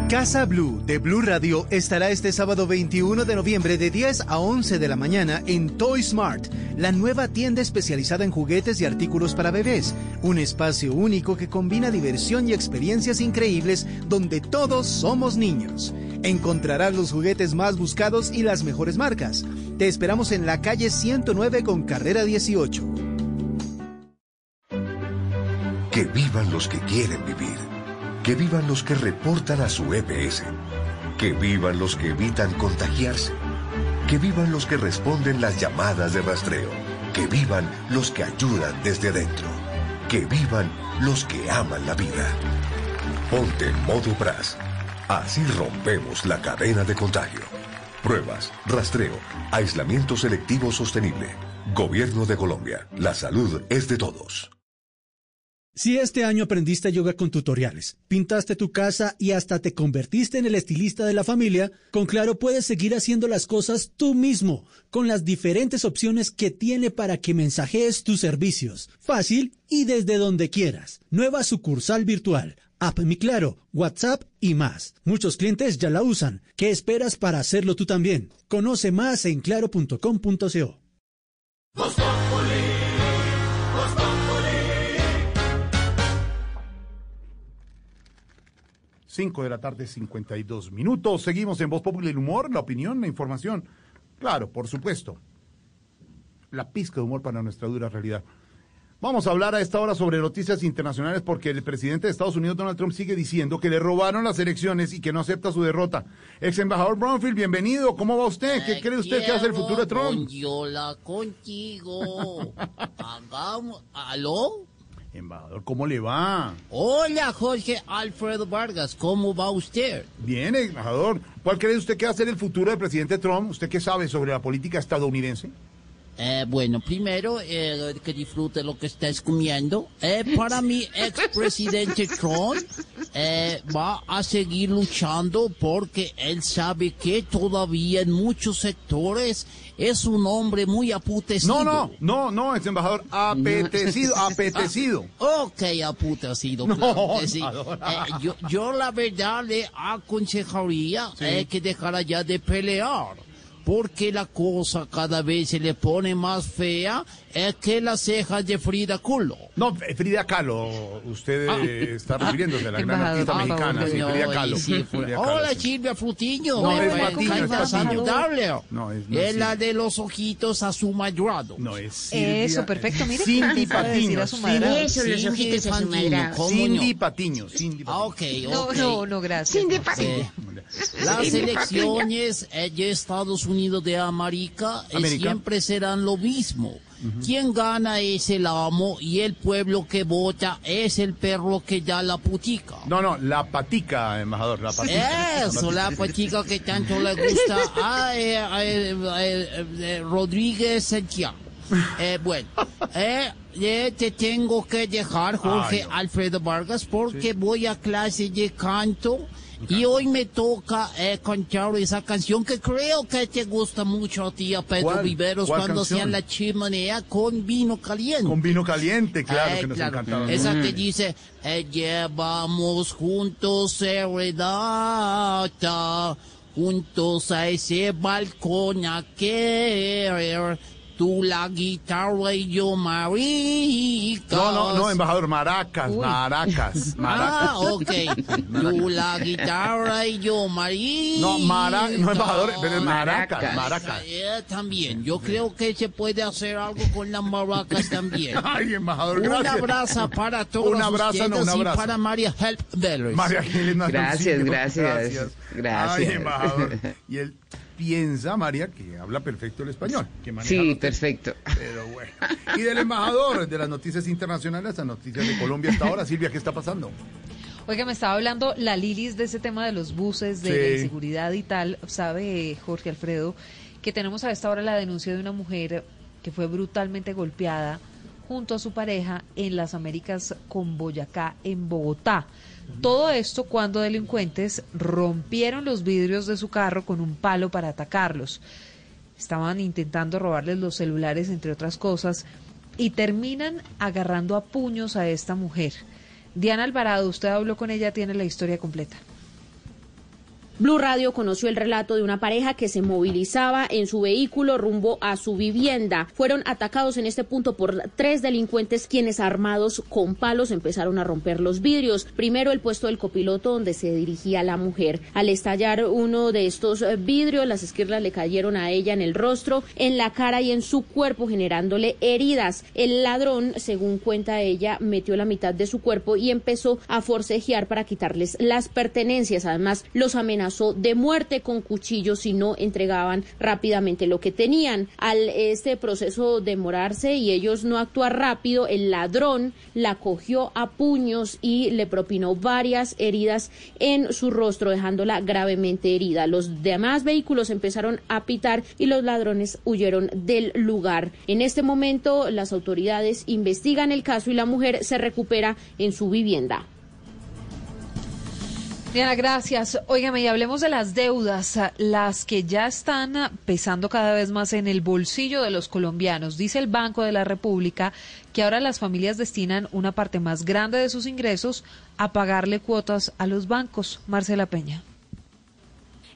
Casa Blue de Blue Radio estará este sábado 21 de noviembre de 10 a 11 de la mañana en Toy Smart, la nueva tienda especializada en juguetes y artículos para bebés. Un espacio único que combina diversión y experiencias increíbles donde todos somos niños. Encontrarás los juguetes más buscados y las mejores marcas. Te esperamos en la calle 109 con carrera 18. Que vivan los que quieren vivir. Que vivan los que reportan a su EPS. Que vivan los que evitan contagiarse. Que vivan los que responden las llamadas de rastreo. Que vivan los que ayudan desde adentro. Que vivan los que aman la vida. Ponte en modo BRAS. Así rompemos la cadena de contagio. Pruebas, rastreo, aislamiento selectivo sostenible. Gobierno de Colombia. La salud es de todos. Si este año aprendiste yoga con tutoriales, pintaste tu casa y hasta te convertiste en el estilista de la familia, con Claro puedes seguir haciendo las cosas tú mismo, con las diferentes opciones que tiene para que mensajees tus servicios, fácil y desde donde quieras. Nueva sucursal virtual, App Mi Claro, WhatsApp y más. Muchos clientes ya la usan. ¿Qué esperas para hacerlo tú también? Conoce más en claro.com.co. 5 de la tarde, 52 minutos. Seguimos en Voz Popular, el humor, la opinión, la información. Claro, por supuesto. La pizca de humor para nuestra dura realidad. Vamos a hablar a esta hora sobre noticias internacionales porque el presidente de Estados Unidos, Donald Trump, sigue diciendo que le robaron las elecciones y que no acepta su derrota. Ex embajador Brownfield, bienvenido. ¿Cómo va usted? ¿Qué cree usted que hace el futuro de Trump? Hola contigo. (laughs) Hagamos. ¿Aló? Embajador, ¿cómo le va? Hola, Jorge Alfredo Vargas, ¿cómo va usted? Bien, embajador. ¿Cuál cree usted que va a ser el futuro del presidente Trump? ¿Usted qué sabe sobre la política estadounidense? Eh, bueno, primero, eh, que disfrute lo que estés comiendo. Eh, para mí, expresidente Trump eh, va a seguir luchando porque él sabe que todavía en muchos sectores es un hombre muy apetecido. No, no, no, no, es embajador apetecido, (laughs) apetecido. ok, apetecido, claro que sí. Eh, yo, yo la verdad le aconsejaría eh, que dejara ya de pelear porque la cosa cada vez se le pone más fea es que las cejas de Frida Kahlo. No, Frida Kahlo, usted Ah. eh, está refiriéndose a la gran artista mexicana, sí, Frida Kahlo. sí, Frida Kahlo, Hola sí. Silvia Frutiño, No, me es Patiño, es Patiño. No, es- no es la de los ojitos azumadrados. No, es Eso, perfecto. Mire Cindy Patiño. madre. Eso, los ojitos azumadrados. ¿Cómo Cindy? Patiño, Cindy Ah, ok, No, ok. no, no, gracias. Eh, las Cindy elecciones eh, de Estados Unidos de eh, América. siempre serán lo mismo. Quien gana es el amo y el pueblo que vota es el perro que da la putica. No, no, la patica, embajador, la patica. Eso, la patica que tanto le gusta a, eh, eh, eh, Rodríguez Santiago. Bueno, te tengo que dejar, Jorge Ay, no. Alfredo Vargas, porque voy a clase de canto y hoy me toca eh, cantar esa canción que creo que te gusta mucho a ti, a Pedro ¿Cuál? Viveros, ¿Cuál cuando canción? hacían la chimenea con vino caliente. Con vino caliente, claro Eh, que nos claro. encantaba. Esa Mm. que dice, eh, llevamos juntos serenata, juntos a ese balcón a querer, tú la guitarra y yo maricas. No, no, no, embajador, maracas, maracas, maracas. Ah, ok. (laughs) Tú la guitarra y yo maricas. No, mara, no, embajador, pero es maracas, maracas. Eh, también, yo creo que se puede hacer algo con las maracas también. (laughs) Ay, embajador, Un gracias. abrazo para todos Un abrazo, no, un y abrazo. para María Help Bellers. María Elena Gracias, Loncillo, gracias, gracias. Ay, embajador. Y (laughs) él piensa, María, que habla perfecto el español. Que maneja Sí, perfecto. Pero bueno. Y del embajador, de las noticias internacionales a noticias de Colombia hasta ahora. Silvia, ¿qué está pasando? Oiga, me estaba hablando la Lilis de ese tema de los buses, de Sí. la inseguridad y tal. Sabe, Jorge Alfredo, que tenemos a esta hora la denuncia de una mujer que fue brutalmente golpeada junto a su pareja en las Américas con Boyacá, en Bogotá. Todo esto cuando delincuentes rompieron los vidrios de su carro con un palo para atacarlos. Estaban intentando robarles los celulares, entre otras cosas, y terminan agarrando a puños a esta mujer. Diana Alvarado, usted habló con ella, tiene la historia completa. Blue Radio conoció el relato de una pareja que se movilizaba en su vehículo rumbo a su vivienda. Fueron atacados en este punto por tres delincuentes quienes armados con palos empezaron a romper los vidrios. Primero el puesto del copiloto donde se dirigía la mujer. Al estallar uno de estos vidrios, las esquirlas le cayeron a ella en el rostro, en la cara y en su cuerpo generándole heridas. El ladrón, según cuenta ella, metió la mitad de su cuerpo y empezó a forcejear para quitarles las pertenencias. Además, los amenazó de muerte con cuchillos si no entregaban rápidamente lo que tenían. Al este proceso demorarse y ellos no actuar rápido, el ladrón la cogió a puños y le propinó varias heridas en su rostro, dejándola gravemente herida. Los demás vehículos empezaron a pitar y los ladrones huyeron del lugar. En este momento, las autoridades investigan el caso y la mujer se recupera en su vivienda. Diana, gracias. Óigame, y hablemos de las deudas, las que ya están pesando cada vez más en el bolsillo de los colombianos. Dice el Banco de la República que ahora las familias destinan una parte más grande de sus ingresos a pagarle cuotas a los bancos. Marcela Peña.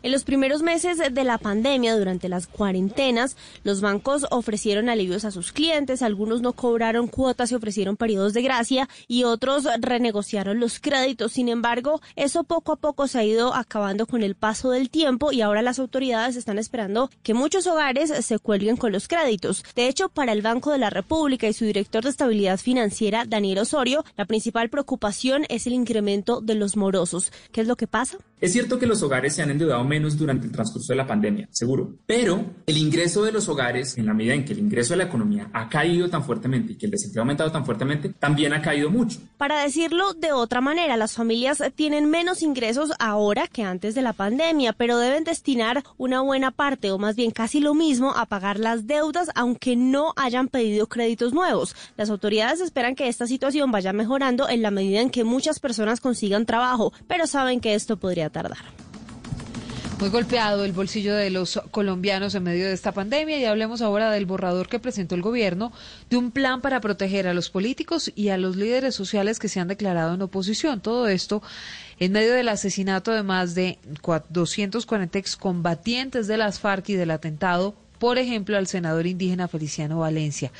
En los primeros meses de la pandemia, durante las cuarentenas, los bancos ofrecieron alivios a sus clientes, algunos no cobraron cuotas y ofrecieron periodos de gracia y otros renegociaron los créditos. Sin embargo, eso poco a poco se ha ido acabando con el paso del tiempo y ahora las autoridades están esperando que muchos hogares se cuelguen con los créditos. De hecho, para el Banco de la República y su director de estabilidad financiera, Daniel Osorio, la principal preocupación es el incremento de los morosos. ¿Qué es lo que pasa? Es cierto que los hogares se han endeudado menos durante el transcurso de la pandemia, seguro, pero el ingreso de los hogares, en la medida en que el ingreso de la economía ha caído tan fuertemente y que el desempleo ha aumentado tan fuertemente, también ha caído mucho. Para decirlo de otra manera, las familias tienen menos ingresos ahora que antes de la pandemia, pero deben destinar una buena parte o más bien casi lo mismo a pagar las deudas aunque no hayan pedido créditos nuevos. Las autoridades esperan que esta situación vaya mejorando en la medida en que muchas personas consigan trabajo, pero saben que esto podría tardar. Muy golpeado el bolsillo de los colombianos en medio de esta pandemia y hablemos ahora del borrador que presentó el gobierno de un plan para proteger a los políticos y a los líderes sociales que se han declarado en oposición. Todo esto en medio del asesinato de más de 240 excombatientes de las FARC y del atentado por ejemplo, al senador indígena Feliciano Valencia.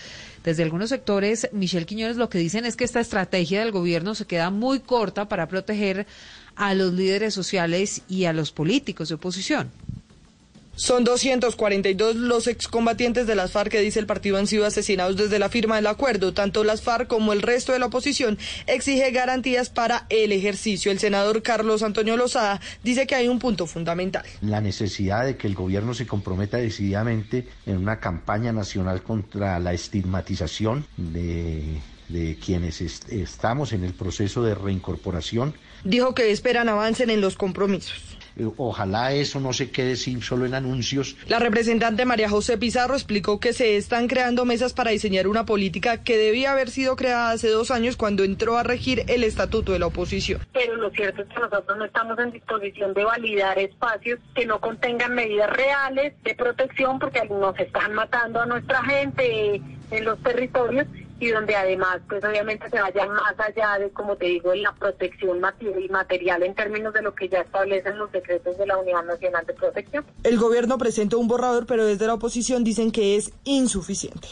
Desde algunos sectores, Michelle Quiñones lo que dicen es que esta estrategia del gobierno se queda muy corta para proteger a los líderes sociales y a los políticos de oposición. Son 242 los excombatientes de las FARC que dice el partido han sido asesinados desde la firma del acuerdo. Tanto las FARC como el resto de la oposición exige garantías para el ejercicio. El senador Carlos Antonio Lozada dice que hay un punto fundamental. La necesidad de que el gobierno se comprometa decididamente en una campaña nacional contra la estigmatización de, de quienes estamos en el proceso de reincorporación. Dijo que esperan avancen en los compromisos. Ojalá eso no se quede sin solo en anuncios. La representante María José Pizarro explicó que se están creando mesas para diseñar una política que debía haber sido creada hace dos años cuando entró a regir el estatuto de la oposición. Pero lo cierto es que nosotros no estamos en disposición de validar espacios que no contengan medidas reales de protección porque nos están matando a nuestra gente en los territorios y donde además pues obviamente se vaya más allá de como te digo en la protección material en términos de lo que ya establecen los decretos de la Unidad Nacional de Protección. El gobierno presentó un borrador pero desde la oposición dicen que es insuficiente.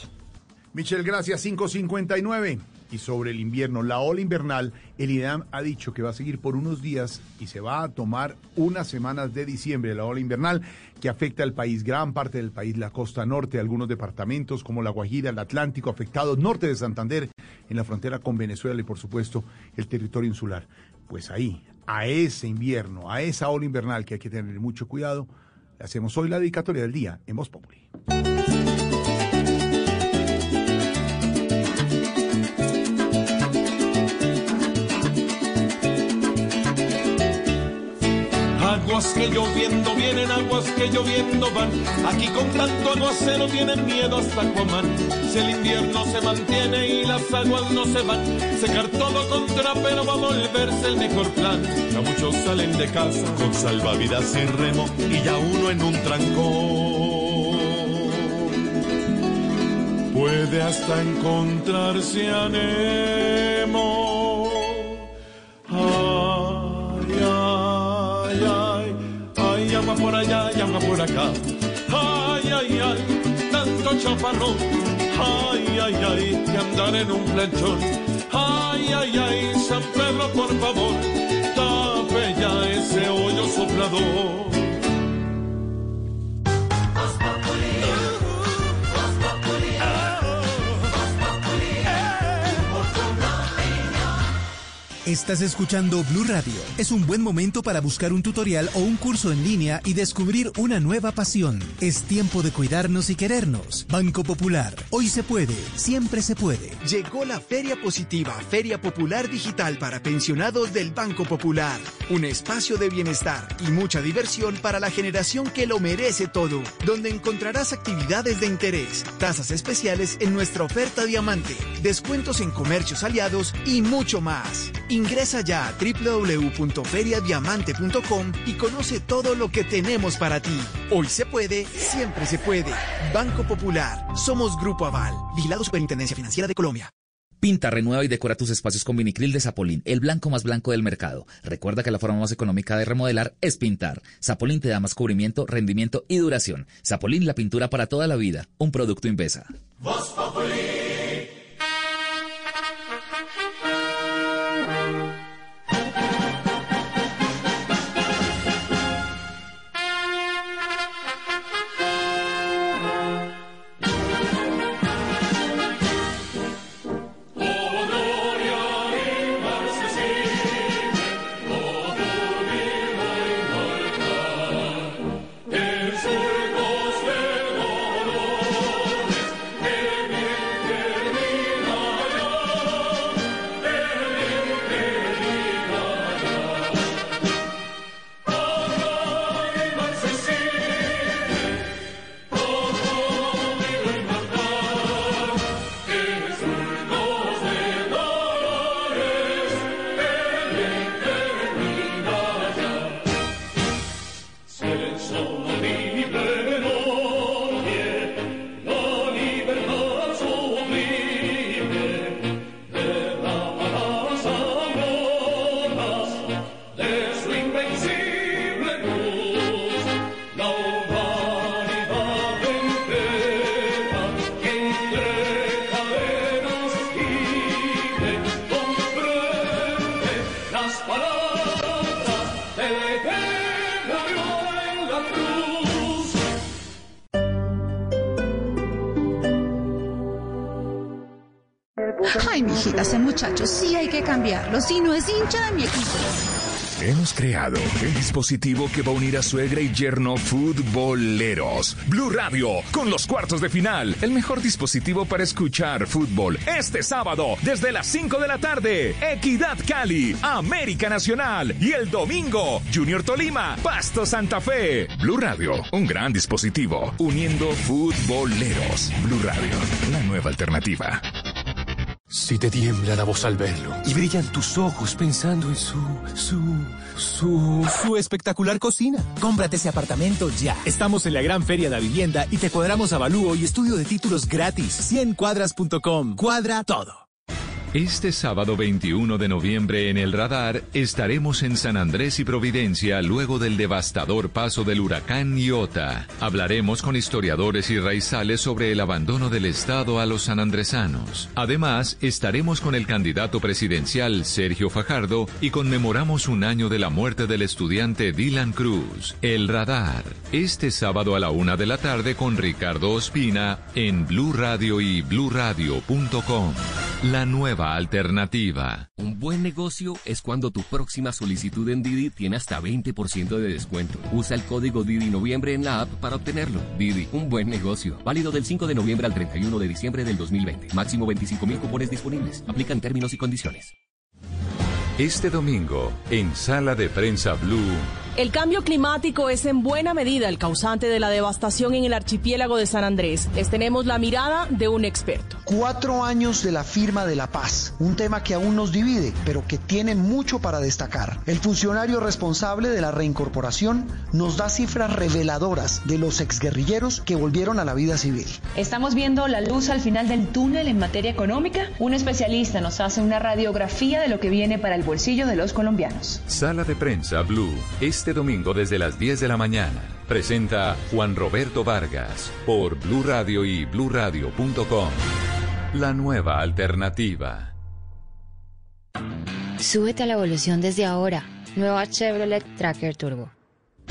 Michelle, gracias, 559. Y sobre el invierno, la ola invernal, el IDAM ha dicho que va a seguir por unos días y se va a tomar unas semanas de diciembre, la ola invernal que afecta al país, gran parte del país, la costa norte, algunos departamentos como La Guajira, el Atlántico, afectado, norte de Santander, en la frontera con Venezuela y por supuesto el territorio insular. Pues ahí, a ese invierno, a esa ola invernal que hay que tener mucho cuidado, le hacemos hoy la dedicatoria del día en Voz Populi. Aguas que lloviendo vienen, aguas que lloviendo van. Aquí con tanto aguacero tienen miedo hasta Cuamán. Si el invierno se mantiene y las aguas no se van, secar todo contra pero va a volverse el mejor plan. Ya muchos salen de casa con salvavidas y remo y ya uno en un trancón. Puede hasta encontrarse a Nemo. Baja por acá. Ay, ay, ay, tanto chaparrón. Ay, ay, ay, que andar en un planchón. Ay, ay, ay, San Pedro, por favor, tape ya ese hoyo soplador. Estás escuchando Blue Radio. Es un buen momento para buscar un tutorial o un curso en línea y descubrir una nueva pasión. Es tiempo de cuidarnos y querernos. Banco Popular. Hoy se puede, siempre se puede. Llegó la Feria Positiva, Feria Popular Digital para pensionados del Banco Popular. Un espacio de bienestar y mucha diversión para la generación que lo merece todo, donde encontrarás actividades de interés, tasas especiales en nuestra oferta diamante, descuentos en comercios aliados y mucho más. Ingresa ya a www.feriadiamante.com y conoce todo lo que tenemos para ti. Hoy se puede, siempre se puede. Banco Popular. Somos Grupo Aval. Vigilado Superintendencia Financiera de Colombia. Pinta, renueva y decora tus espacios con vinicril de Zapolín, el blanco más blanco del mercado. Recuerda que la forma más económica de remodelar es pintar. Zapolín te da más cubrimiento, rendimiento y duración. Zapolín, la pintura para toda la vida. Un producto Invesa. de mijita, ese muchacho sí hay que cambiarlo. Si no es hincha de mi equipo. Hemos creado el dispositivo que va a unir a suegra y yerno futboleros. Blue Radio, con los cuartos de final. El mejor dispositivo para escuchar fútbol. Este sábado, desde las 5 de la tarde. Equidad Cali, América Nacional. Y el domingo, Junior Tolima, Pasto Santa Fe. Blue Radio, un gran dispositivo. Uniendo futboleros. Blue Radio, la nueva alternativa. Si te tiembla la voz al verlo y brillan tus ojos pensando en su, su, su, su espectacular cocina. Cómprate ese apartamento ya. Estamos en la gran feria de la vivienda y te cuadramos avalúo y estudio de títulos gratis. 100cuadras.com. Cuadra todo. Este sábado 21 de noviembre en el radar estaremos en San Andrés y Providencia luego del devastador paso del huracán Iota. Hablaremos con historiadores y raizales sobre el abandono del Estado a los sanandresanos. Además, estaremos con el candidato presidencial Sergio Fajardo y conmemoramos un año de la muerte del estudiante Dylan Cruz. El radar. Este sábado a la una de la tarde con Ricardo Ospina en Blue Radio y bluradio.com. La nueva alternativa. Un buen negocio es cuando tu próxima solicitud en Didi tiene hasta 20% de descuento. Usa el código Didi Noviembre en la app para obtenerlo. Didi, un buen negocio. Válido del 5 de noviembre al 31 de diciembre del 2020. Máximo 25 mil cupones disponibles. Aplican términos y condiciones. Este domingo, en Sala de Prensa Blue. El cambio climático es en buena medida el causante de la devastación en el archipiélago de San Andrés. Les tenemos la mirada de un experto. Cuatro años de la firma de la paz, un tema que aún nos divide, pero que tiene mucho para destacar. El funcionario responsable de la reincorporación nos da cifras reveladoras de los exguerrilleros que volvieron a la vida civil. Estamos viendo la luz al final del túnel en materia económica. Un especialista nos hace una radiografía de lo que viene para el bolsillo de los colombianos. Sala de Prensa Blue. Este domingo desde las 10 de la mañana. Presenta Juan Roberto Vargas por Blue Radio y bluradio.com. La nueva alternativa. Súbete a la evolución desde ahora. Nueva Chevrolet Tracker Turbo.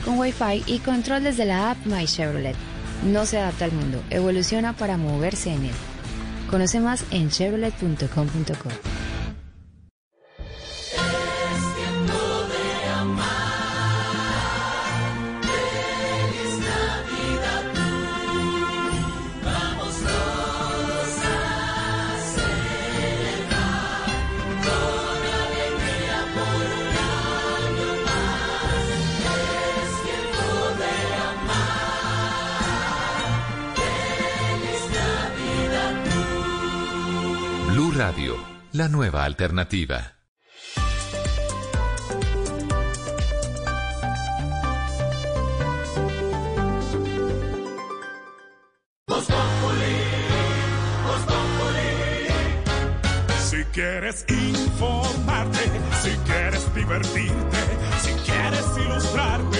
Con Wi-Fi y control desde la app My Chevrolet. No se adapta al mundo, evoluciona para moverse en él. Conoce más en chevrolet.com.co. La nueva alternativa. Si quieres informarte, si quieres divertirte, si quieres ilustrarte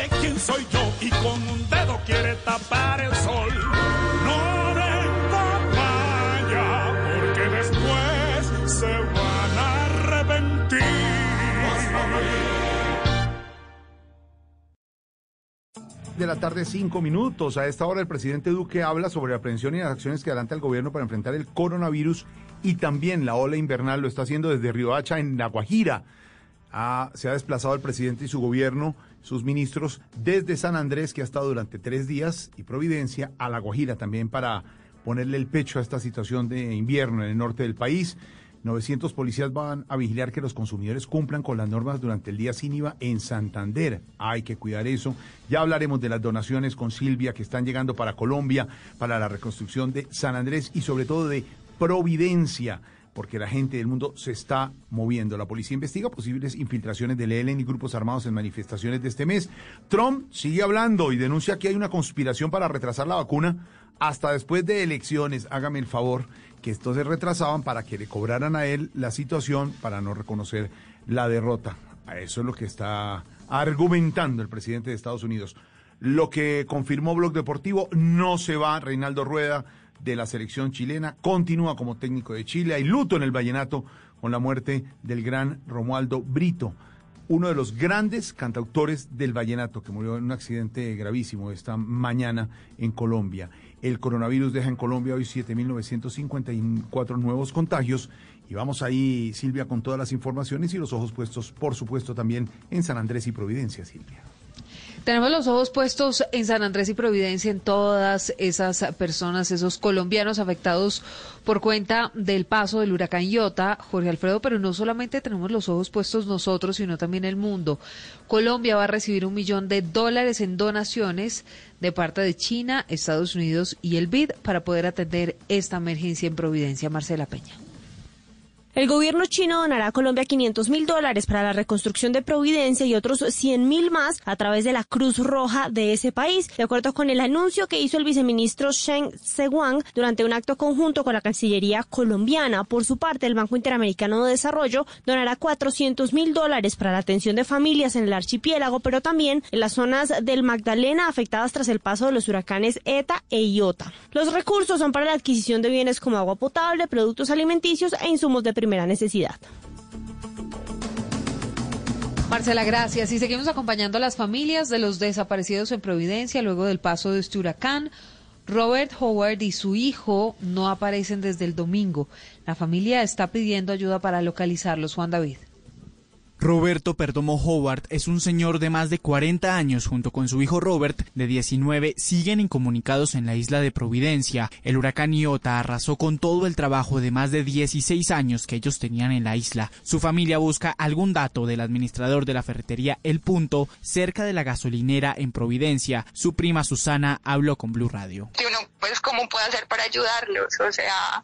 Sabe quién soy yo y con un dedo quiere tapar el sol. No venga vaya, porque después se van a arrepentir. de la tarde, cinco minutos. A esta hora el presidente Duque habla sobre la prevención y las acciones que adelanta el gobierno para enfrentar el coronavirus y también la ola invernal. Lo está haciendo desde Riohacha, en La Guajira. Ah, se ha desplazado el presidente y su gobierno, sus ministros, desde San Andrés, que ha estado durante tres días, y Providencia, a La Guajira también para ponerle el pecho a esta situación de invierno en el norte del país. 900 policías van a vigilar que los consumidores cumplan con las normas durante el día sin en Santander. Hay que cuidar eso. Ya hablaremos de las donaciones con Silvia que están llegando para Colombia, para la reconstrucción de San Andrés y sobre todo de Providencia, porque la gente del mundo se está moviendo. La policía investiga posibles infiltraciones del ELN y grupos armados en manifestaciones de este mes. Trump sigue hablando y denuncia que hay una conspiración para retrasar la vacuna hasta después de elecciones. Hágame el favor que estos se retrasaban para que le cobraran a él la situación para no reconocer la derrota. A eso es lo que está argumentando el presidente de Estados Unidos. Lo que confirmó Blog Deportivo, no se va Reinaldo Rueda de la selección chilena, continúa como técnico de Chile. Hay luto en el vallenato con la muerte del gran Romualdo Brito, uno de los grandes cantautores del vallenato, que murió en un accidente gravísimo esta mañana en Colombia. El coronavirus deja en Colombia hoy 7.954 nuevos contagios. Y vamos ahí, Silvia, con todas las informaciones y los ojos puestos, por supuesto, también en San Andrés y Providencia, Silvia. Tenemos los ojos puestos en San Andrés y Providencia, en todas esas personas, esos colombianos afectados por cuenta del paso del huracán Iota, Jorge Alfredo, pero no solamente tenemos los ojos puestos nosotros, sino también el mundo. Colombia va a recibir un millón de dólares en donaciones de parte de China, Estados Unidos y el BID para poder atender esta emergencia en Providencia. Marcela Peña. El gobierno chino donará a Colombia 500 mil dólares para la reconstrucción de Providencia y otros 100 mil más a través de la Cruz Roja de ese país, de acuerdo con el anuncio que hizo el viceministro Shen Sewang durante un acto conjunto con la Cancillería colombiana. Por su parte, el Banco Interamericano de Desarrollo donará 400 mil dólares para la atención de familias en el archipiélago, pero también en las zonas del Magdalena afectadas tras el paso de los huracanes ETA e IOTA. Los recursos son para la adquisición de bienes como agua potable, productos alimenticios e insumos de primera necesidad. Marcela, gracias. Y seguimos acompañando a las familias de los desaparecidos en Providencia luego del paso de este huracán. Robert Howard y su hijo no aparecen desde el domingo. La familia está pidiendo ayuda para localizarlos, Juan David. Roberto Perdomo Howard es un señor de más de 40 años junto con su hijo Robert de 19 siguen incomunicados en la isla de Providencia. El huracán Iota arrasó con todo el trabajo de más de 16 años que ellos tenían en la isla. Su familia busca algún dato del administrador de la ferretería El Punto cerca de la gasolinera en Providencia. Su prima Susana habló con Blue Radio. pues cómo puede hacer para ayudarlos, o sea,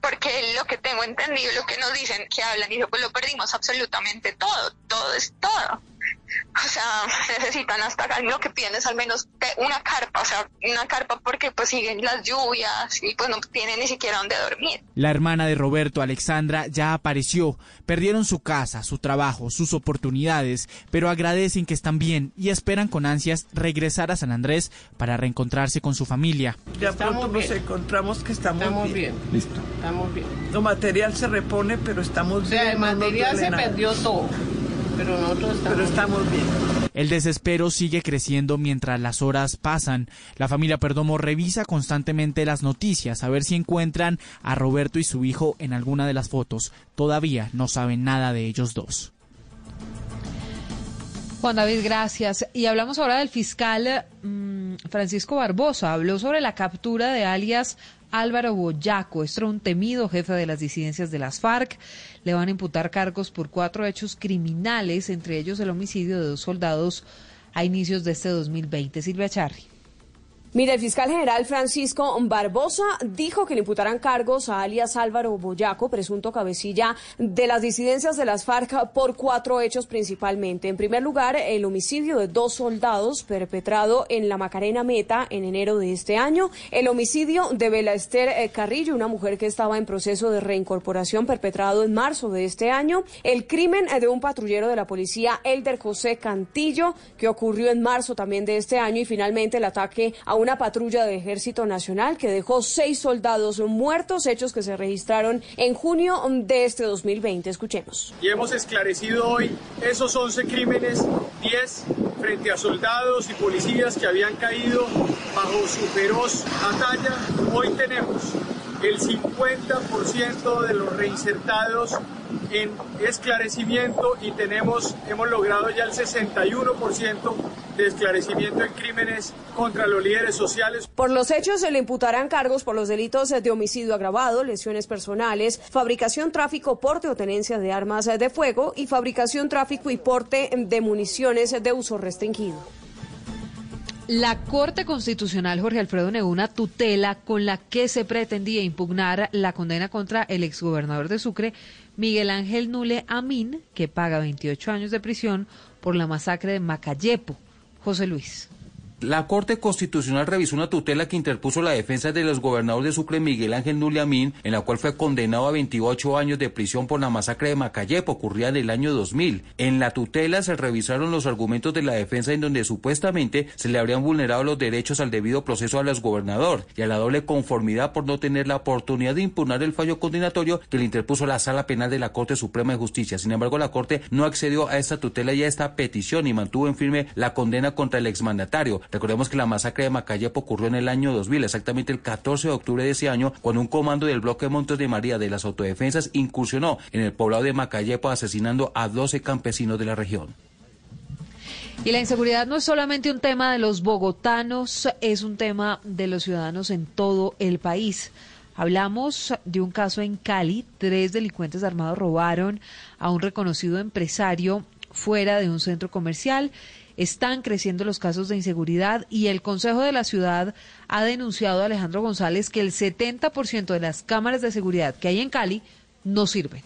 porque lo que tengo entendido, lo que nos dicen que hablan y pues lo perdimos absolutamente todo, todo es todo. (laughs) O sea, (laughs) necesitan hasta lo que piden es al menos una carpa, o sea, una carpa porque pues siguen las lluvias y pues no tienen ni siquiera dónde dormir. La hermana de Roberto, Alexandra, ya apareció. Perdieron su casa, su trabajo, sus oportunidades, pero agradecen que están bien y esperan con ansias regresar a San Andrés para reencontrarse con su familia. Ya pronto nos encontramos que estamos, bien. Listo. Estamos bien. Lo material se repone, pero estamos bien. el material se perdió todo pero nosotros estamos, bien. El desespero sigue creciendo mientras las horas pasan. La familia Perdomo revisa constantemente las noticias a ver si encuentran a Roberto y su hijo en alguna de las fotos. Todavía no saben nada de ellos dos. Juan David, gracias. Y hablamos ahora del fiscal mm, Francisco Barbosa. Habló sobre la captura de alias Álvaro Boyaco, es un temido jefe de las disidencias de las FARC. Le van a imputar cargos por cuatro hechos criminales, entre ellos el homicidio de dos soldados a inicios de este 2020. Silvia Charri. Mira, el fiscal general Francisco Barbosa dijo que le imputarán cargos a alias Álvaro Boyaco, presunto cabecilla de las disidencias de las FARC, por cuatro hechos principalmente. En primer lugar, el homicidio de dos soldados perpetrado en la Macarena Meta en enero de este año, el homicidio de Bela Esther eh, Carrillo, una mujer que estaba en proceso de reincorporación perpetrado en marzo de este año, el crimen de un patrullero de la policía, Elder José Cantillo, que ocurrió en marzo también de este año, y finalmente el ataque a una patrulla del Ejército Nacional que dejó seis soldados muertos, hechos que se registraron en junio de este 2020. Escuchemos. Y hemos esclarecido hoy esos 11 crímenes, 10 frente a soldados y policías que habían caído bajo su feroz batalla. Hoy tenemos el 50% de los reinsertados en esclarecimiento y tenemos, hemos logrado ya el 61% de esclarecimiento en crímenes contra los líderes sociales. Por los hechos se le imputarán cargos por los delitos de homicidio agravado, lesiones personales, fabricación, tráfico, porte o tenencia de armas de fuego y fabricación, tráfico y porte de municiones de uso restringido. La Corte Constitucional, Jorge Alfredo, negó una tutela con la que se pretendía impugnar la condena contra el exgobernador de Sucre, Miguel Ángel Nule Amin, que paga 28 años de prisión por la masacre de Macayepo. José Luis. La Corte Constitucional revisó una tutela que interpuso la defensa de los gobernadores de Sucre Miguel Ángel Nuliamín, en la cual fue condenado a 28 años de prisión por la masacre de Macayepo, ocurrida en el año 2000. En la tutela se revisaron los argumentos de la defensa en donde supuestamente se le habrían vulnerado los derechos al debido proceso a los gobernador y a la doble conformidad por no tener la oportunidad de impugnar el fallo condenatorio que le interpuso la Sala Penal de la Corte Suprema de Justicia. Sin embargo, la Corte no accedió a esta tutela y a esta petición y mantuvo en firme la condena contra el exmandatario. Recordemos que la masacre de Macayepo ocurrió en el año 2000, exactamente el 14 de octubre de ese año, cuando un comando del bloque Montes de María de las autodefensas incursionó en el poblado de Macayepo asesinando a 12 campesinos de la región. Y la inseguridad no es solamente un tema de los bogotanos, es un tema de los ciudadanos en todo el país. Hablamos de un caso en Cali, tres delincuentes armados robaron a un reconocido empresario fuera de un centro comercial están creciendo los casos de inseguridad y el Consejo de la Ciudad ha denunciado a Alejandro González que el 70% de las cámaras de seguridad que hay en Cali no sirven.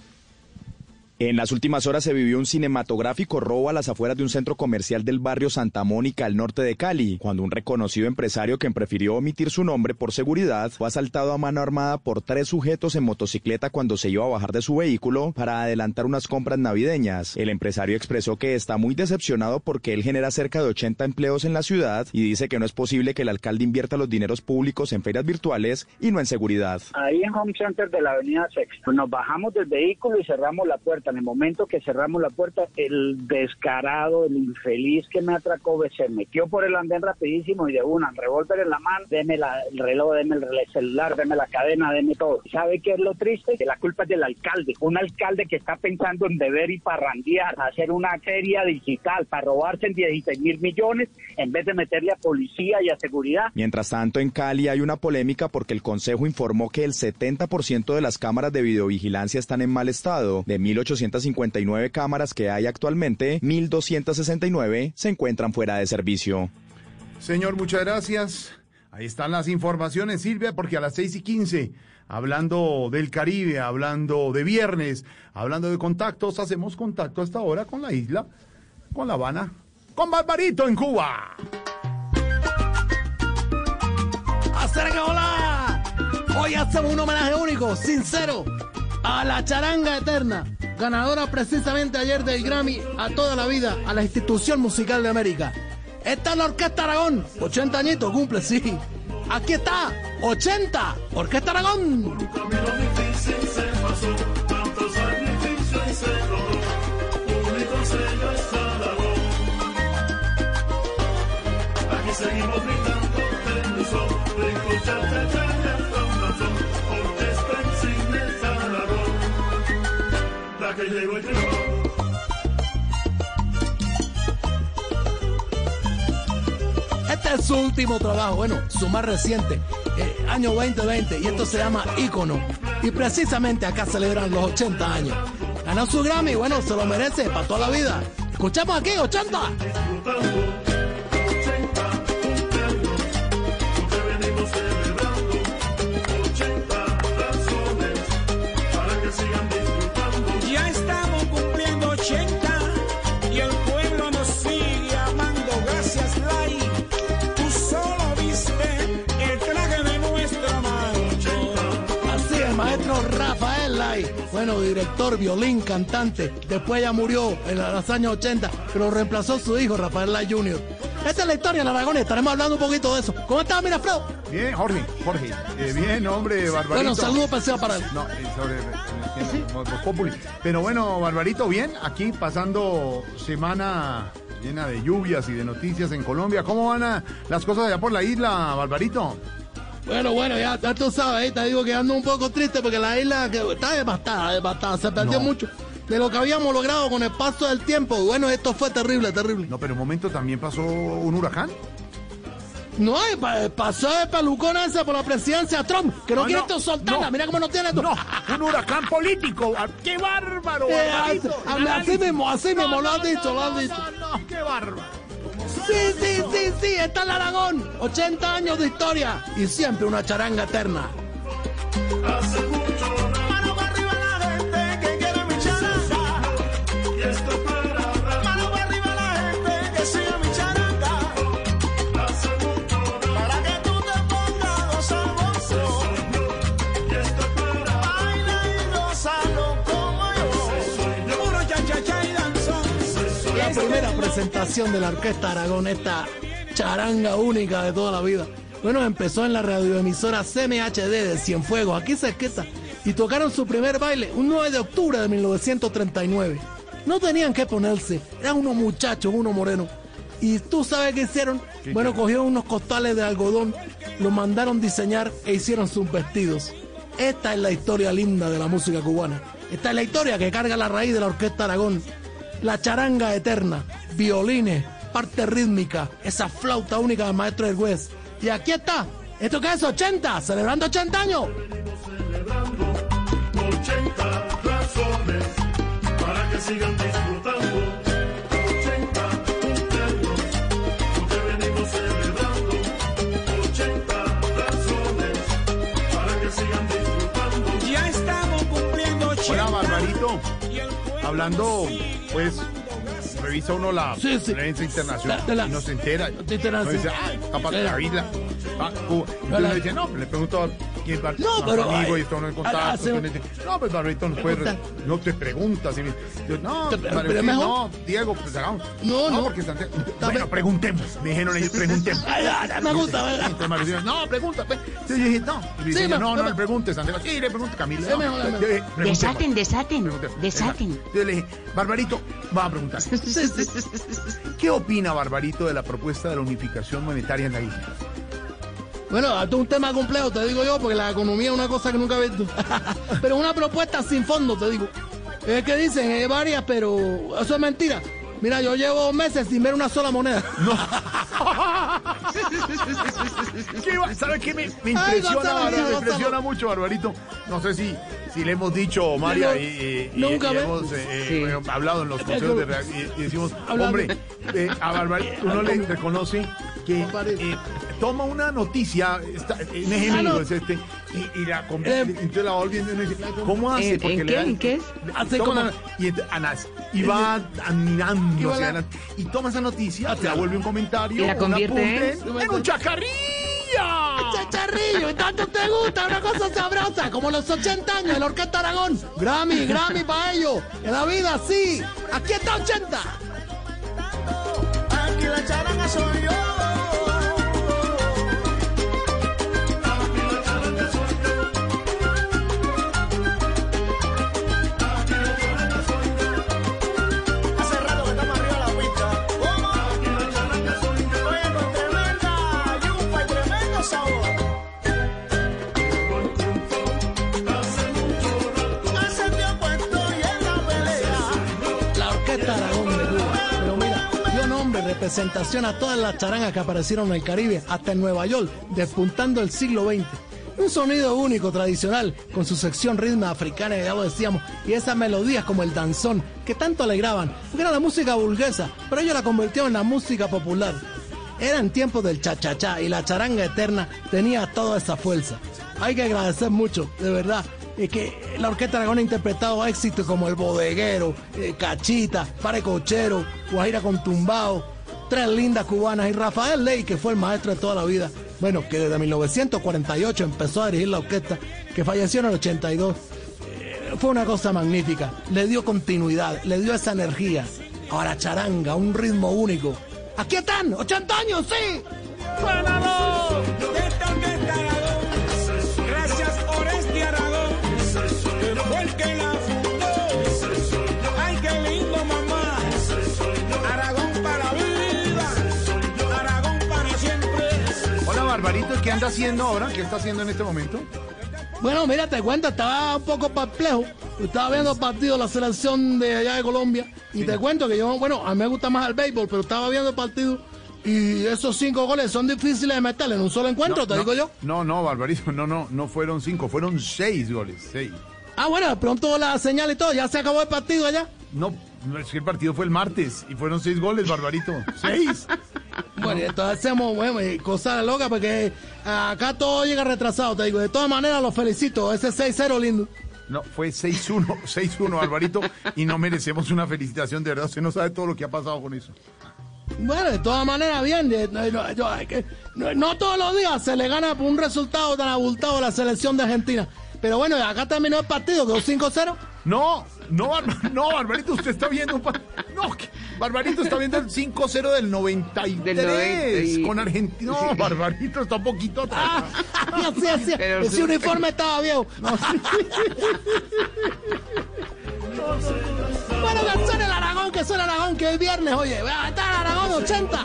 En las últimas horas se vivió un cinematográfico robo a las afueras de un centro comercial del barrio Santa Mónica, al norte de Cali, cuando un reconocido empresario que prefirió omitir su nombre por seguridad fue asaltado a mano armada por tres sujetos en motocicleta cuando se iba a bajar de su vehículo para adelantar unas compras navideñas. El empresario expresó que está muy decepcionado porque él genera cerca de 80 empleos en la ciudad y dice que no es posible que el alcalde invierta los dineros públicos en ferias virtuales y no en seguridad. Ahí en Home Center de la avenida Sexta, nos bajamos del vehículo y cerramos la puerta En el momento que cerramos la puerta, el descarado, el infeliz que me atracó, se metió por el andén rapidísimo y de una, revólver en la mano, deme el reloj, deme el celular, deme la cadena, deme todo. ¿Sabe qué es lo triste? Que la culpa es del alcalde. Un alcalde que está pensando en deber y parrandear, hacer una feria digital para robarse en 16 mil millones en vez de meterle a policía y a seguridad. Mientras tanto, en Cali hay una polémica porque el Consejo informó que el 70% de las cámaras de videovigilancia están en mal estado. De 1.859 cámaras que hay actualmente, 1.269 se encuentran fuera de servicio. Señor, muchas gracias. Ahí están las informaciones, Silvia, porque a las 6 y 15, hablando del Caribe, hablando de viernes, hablando de contactos, hacemos contacto hasta ahora con la isla, con La Habana, con Barbarito en Cuba. que hola! Hoy hacemos un homenaje único, sincero, a la charanga eterna, ganadora precisamente ayer del Grammy a toda la vida, a la institución musical de América. Esta es la Orquesta Aragón, 80 añitos cumple, sí. Aquí está, 80, Orquesta Aragón. seguimos Este es su último trabajo, bueno, su más reciente, eh, año 2020, y esto se llama Ícono. Y precisamente acá celebran los 80 años. Ganó su Grammy, bueno, se lo merece para toda la vida. Escuchamos aquí, 80. Bueno, director, violín, cantante. Después ya murió en los años 80, pero reemplazó su hijo, Rafael Lai Jr. Esta es la historia, la Aragón, estaremos hablando un poquito de eso. ¿Cómo estás, mira, Fredo? Bien, Jorge, Jorge. Eh, bien, hombre, Barbarito. Bueno, saludos para para él. No, eh, sobre eh, Pero bueno, Barbarito, bien, aquí pasando semana llena de lluvias y de noticias en Colombia. ¿Cómo van las cosas allá por la isla, Barbarito? Bueno, bueno, ya, tú sabes, ¿eh? te digo que ando un poco triste porque la isla está devastada, devastada, se perdió mucho de lo que habíamos logrado con el paso del tiempo. Bueno, esto fue terrible, terrible. No, pero un momento también pasó un huracán. No, pasó el pelucón ese por la presidencia de Trump, que no, quiere soltarla. Mira cómo no tiene esto. No, un huracán político. Ah, ¡Qué bárbaro! Eh, así, mismo, así mismo, lo has dicho, lo has dicho. No, qué bárbaro. Sí, sí, sí, sí, está el Aragón. 80 años de historia y siempre una charanga eterna. Presentación de la Orquesta Aragón, esta charanga única de toda la vida. Bueno, empezó en la radioemisora CMHD de Cienfuegos, aquí se cerquita, y tocaron su primer baile un 9 de octubre de 1939. No tenían que ponerse, eran unos muchachos, unos morenos. ¿Y tú sabes qué hicieron? Bueno, cogieron unos costales de algodón, los mandaron diseñar e hicieron sus vestidos. Esta es la historia linda de la música cubana. Esta es la historia que carga la raíz de la Orquesta Aragón. La charanga eterna, violines, parte rítmica, esa flauta única del maestro del juez. Y aquí está, ¿esto qué es? 80, celebrando 80 años. Celebrando 80 razones para que sigan disfrutando. 80 cumpleaños, porque venimos celebrando 80 razones para que sigan disfrutando. Ya estamos cumpliendo 80. Hola, Barbarito. Hablando, pues revisa uno la prensa internacional y no se entera. No dice, ah, está para la Ah, Cuba. Entonces le dice, no, le pregunto que Bar- No, más pero, amigo ay, y esto no es ah, contacto. No, pues Barbarito no puede. No te preguntas. y me- yo, no, no, Diego, pues hagamos. No, no. porque Santiago- Bueno, preguntemos. Me dijeron ellos, preguntemos. Ay, (laughs) ay, ay, me gusta, dijo, no, pregunta. Pues. Entonces yo dije, no. Y dice, Sí, ella, me- no, me- no, le preguntes, Santiago. Sí, le pregunte, Camila. No. Yo dije. Desaten, desaten, desaten. Entonces le dije, Barbarito, va a preguntar. (laughs) ¿Qué opina Barbarito de la propuesta de la unificación monetaria en la isla? Bueno, esto es un tema complejo, te digo yo, porque la economía es una cosa que nunca he visto. (laughs) pero una propuesta sin fondo, te digo. Es que dicen, hay varias, pero eso es mentira. Mira, yo llevo meses sin ver una sola moneda. (laughs) ¿Qué va- ¿Sabe qué me, me Ay, impresiona, mira, me impresiona mucho, Barbarito? No sé si, si le hemos dicho, María, y, y- hemos eh, eh, Sí. hablado en los consejos de y, y decimos, hombre, eh, a Barbarito uno le reconoce que eh, toma una noticia, está, en ejemplo, es este, y, y la convierte, Eh, entonces la va volviendo y uno dice, ¿cómo hace? ¿En- en le qué? da- ¿En qué? Hace toma como- una- y, anas- y va admirando Y va hacia la- adelante, y toma esa noticia, la vuelve un comentario, Y la un convierte apunte, en un chacarrilla. (laughs) ¡Chacharrillo! ¡Y tanto te gusta! ¡Una cosa sabrosa! Como los 80 años de la Orquesta Aragón. Grammy, Grammy para ellos. En la vida, sí. Aquí está 80. Aquí la charanga soy yo. Representación a todas las charangas que aparecieron en el Caribe, hasta en Nueva York, despuntando el siglo XX. Un sonido único, tradicional, con su sección ritmo africana, ya lo decíamos, y esas melodías como el danzón, que tanto alegraban, porque era la música burguesa, pero ellos la convirtieron en la música popular. Eran tiempos del cha-cha-cha y la charanga eterna tenía toda esa fuerza. Hay que agradecer mucho, de verdad, es que la Orquesta Aragón ha interpretado éxitos como El Bodeguero, eh, Cachita, Pare Cochero, Guajira con Tumbao, tres lindas cubanas y Rafael Ley, que fue el maestro de toda la vida. Bueno, que desde 1948 empezó a dirigir la orquesta, que falleció en el 82. Eh, fue una cosa magnífica. Le dio continuidad, le dio esa energía. Ahora charanga, un ritmo único. Aquí están, 80 años, sí. ¡Suénalo! Barbarito, ¿qué anda haciendo ahora? ¿Qué está haciendo en este momento? Bueno, mira, te cuento, estaba un poco perplejo. Estaba viendo partido de la selección de allá de Colombia. Y te cuento que yo, bueno, a mí me gusta más el béisbol, pero estaba viendo el partido. Y esos cinco goles son difíciles de meter en un solo encuentro, te no, digo yo. No, no, Barbarito, no, no, no fueron cinco, fueron seis goles, seis. Ah, bueno, de pronto la señal y todo, ya se acabó el partido allá. No, no, es que el partido fue el martes y fueron seis goles, Barbarito. (laughs) Seis. Bueno, y entonces hacemos, bueno, cosas locas porque acá todo llega retrasado, te digo. De todas maneras, los felicito. Ese 6-0 lindo. No, fue 6-1, 6-1, Barbarito, y no merecemos una felicitación, de verdad. Usted no sabe todo lo que ha pasado con eso. Bueno, de todas maneras, bien. no, no, yo- hay que- no- todos los días se le gana por un resultado tan abultado a la selección de Argentina. Pero bueno, acá terminó el partido, quedó 5-0. No, no, no, Barbarito, usted está viendo un pa- No, que- Barbarito está viendo el 5-0 del 93 Del 90 y- con Argentina. No, Barbarito está un poquito atrás. Así, así. Pero- Ese uniforme estaba viejo. Bueno, que suene el Aragón, que suene el Aragón, que es viernes, oye. Vea, Está el Aragón 80.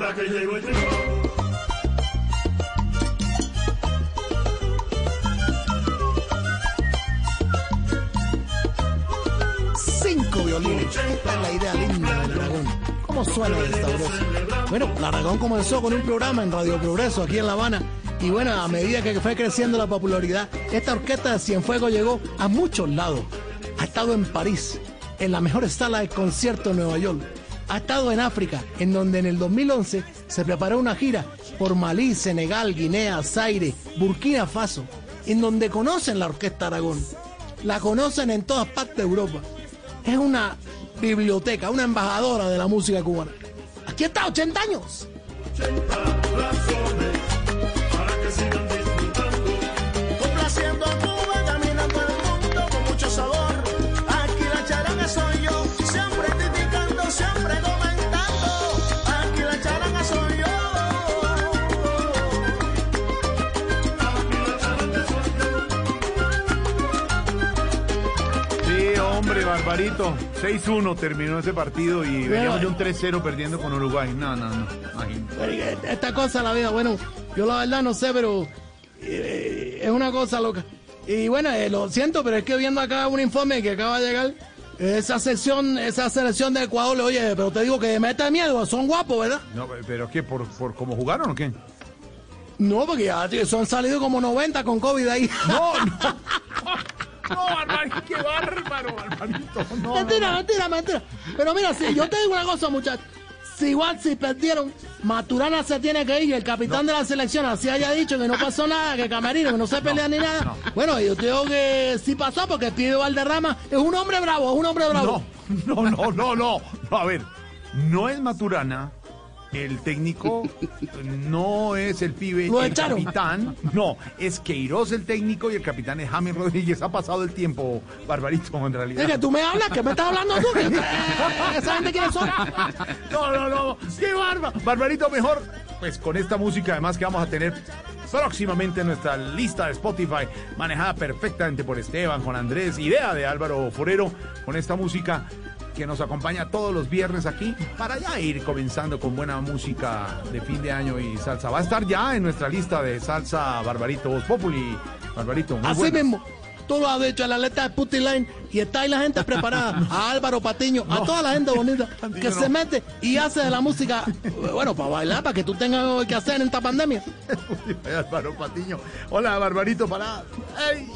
La que llegó y llegó. Esta es la idea linda del Aragón. ¿Cómo suena de sabroso? Bueno, el Aragón comenzó con un programa en Radio Progreso aquí en La Habana. Y bueno, a medida que fue creciendo la popularidad, esta orquesta de Cienfuegos llegó a muchos lados. Ha estado en París, en la mejor sala de concierto de Nueva York. Ha estado en África, en donde en el 2011 se preparó una gira por Malí, Senegal, Guinea, Zaire, Burkina Faso, en donde conocen la Orquesta Aragón. La conocen en todas partes de Europa. Es una biblioteca, una embajadora de la música cubana. Aquí está, 80 años. 80 razones Barbarito, 6-1 terminó ese partido y veníamos de un 3-0 perdiendo con Uruguay. No, no, no. Esta cosa la vida, bueno, yo la verdad no sé, pero eh, es una cosa loca. Y bueno, eh, lo siento, pero es que viendo acá un informe que acaba de llegar, esa sección, esa selección de Ecuador, oye, pero te digo que mete miedo, son guapos, ¿verdad? No, pero ¿qué? ¿Por, por cómo jugaron o qué? No, porque ya son salido como 90 con COVID ahí. No, (laughs) no. No, Barbarito, qué bárbaro, Barbarito. No, mentira, mentira, mentira. Pero mira, si yo te digo una cosa, muchachos. Si igual si perdieron, Maturana se tiene que ir y el capitán de la selección así haya dicho que no pasó nada, que Camarino, que no se pelea ni nada. Bueno, yo digo que sí pasó porque Pío Valderrama es un hombre bravo, es un hombre bravo. No, no, no, no, no. A ver, no es Maturana el técnico no es el pibe, el capitán. No, es Queiroz el técnico y el capitán es James Rodríguez. Ha pasado el tiempo, Barbarito, en realidad. Que tú me hablas, que me estás hablando tú. (laughs) ¿Esa gente quiere son? No, no, no. ¡Qué barba! Barbarito, mejor. Pues con esta música, además, que vamos a tener próximamente en nuestra lista de Spotify, manejada perfectamente por Esteban, con Andrés, idea de Álvaro Forero, con esta música que nos acompaña todos los viernes aquí para ya ir comenzando con buena música de fin de año y salsa. Va a estar ya en nuestra lista de salsa Barbarito Voz Populi. Barbarito, muy Así mismo. Tú lo has dicho, la letra de Putty Line y está ahí la gente preparada. (laughs) A Álvaro Patiño, a toda la gente bonita (laughs) que se mete y hace de la música, bueno, para bailar, para que tú tengas que hacer en esta pandemia. (laughs) Álvaro Patiño. Hola, Barbarito, para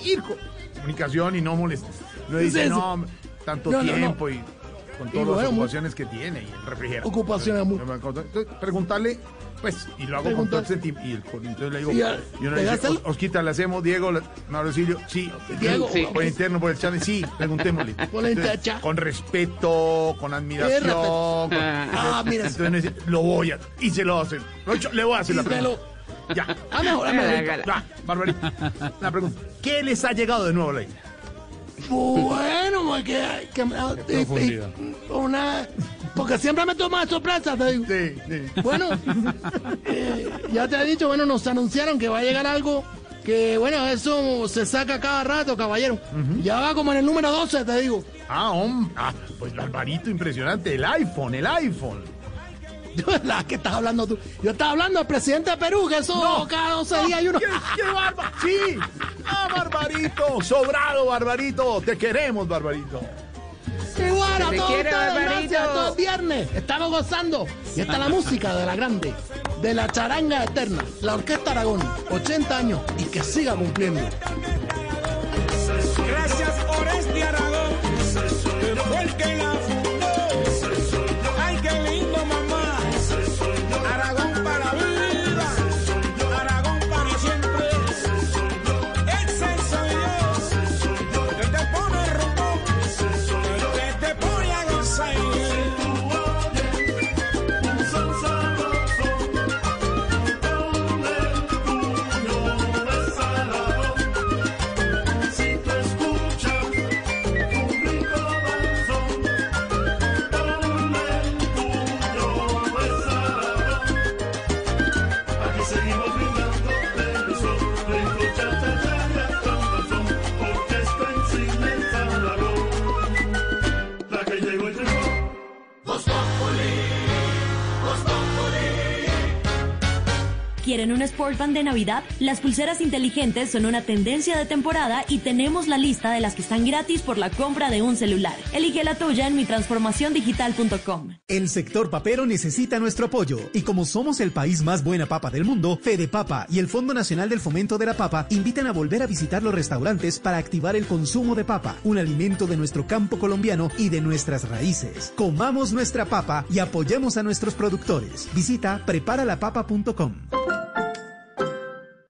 ir con comunicación y no molestes. No dice, no, tanto tiempo y con todas las ocupaciones que tiene y el refrigerador. Ocupaciones muy. Preguntarle, pues, y lo hago con todo el. Y entonces le digo, y, uno le dice, Osquita, le hacemos, Diego, Mauricio, sí. Diego, sí. por interno, por el chat, sí, preguntémosle. (laughs) con respeto, con admiración. ah, mira. Entonces lo voy a, y se lo hacen. Le voy a hacer la pregunta. Ya. Ah, mejor, mejor. Barbarita. La pregunta. ¿Qué les ha llegado de nuevo, Ley? Bueno, porque que, una porque siempre me toma sorpresa, te digo. Sí, sí. Bueno, (laughs) eh, ya te he dicho, bueno, nos anunciaron que va a llegar algo que, bueno, eso se saca cada rato, caballero. Ya va como en el número 12, te digo. Ah, hombre. Ah, pues Alvarito, impresionante. El iPhone, el iPhone. (laughs) ¿La que estás hablando tú? Yo estaba hablando del presidente de Perú, que eso cada 12 días y uno. (laughs) ¡Qué, barba! ¡Sí! ¡Ah, Barbarito! ¡Sobrado, Barbarito! ¡Te queremos, Barbarito! Igual a todos ustedes, todos viernes. Estamos gozando. Y está la música de la grande, de la charanga eterna, la Orquesta Aragón, 80 años y que siga cumpliendo. ¿Quieren un Sportband de Navidad? Las pulseras inteligentes son una tendencia de temporada y tenemos la lista de las que están gratis por la compra de un celular. Elige la tuya en mitransformaciondigital.com. El sector papero necesita nuestro apoyo y como somos el país más buena papa del mundo, Fede Papa y el Fondo Nacional del Fomento de la Papa invitan a volver a visitar los restaurantes para activar el consumo de papa, un alimento de nuestro campo colombiano y de nuestras raíces. Comamos nuestra papa y apoyemos a nuestros productores. Visita preparalapapa.com.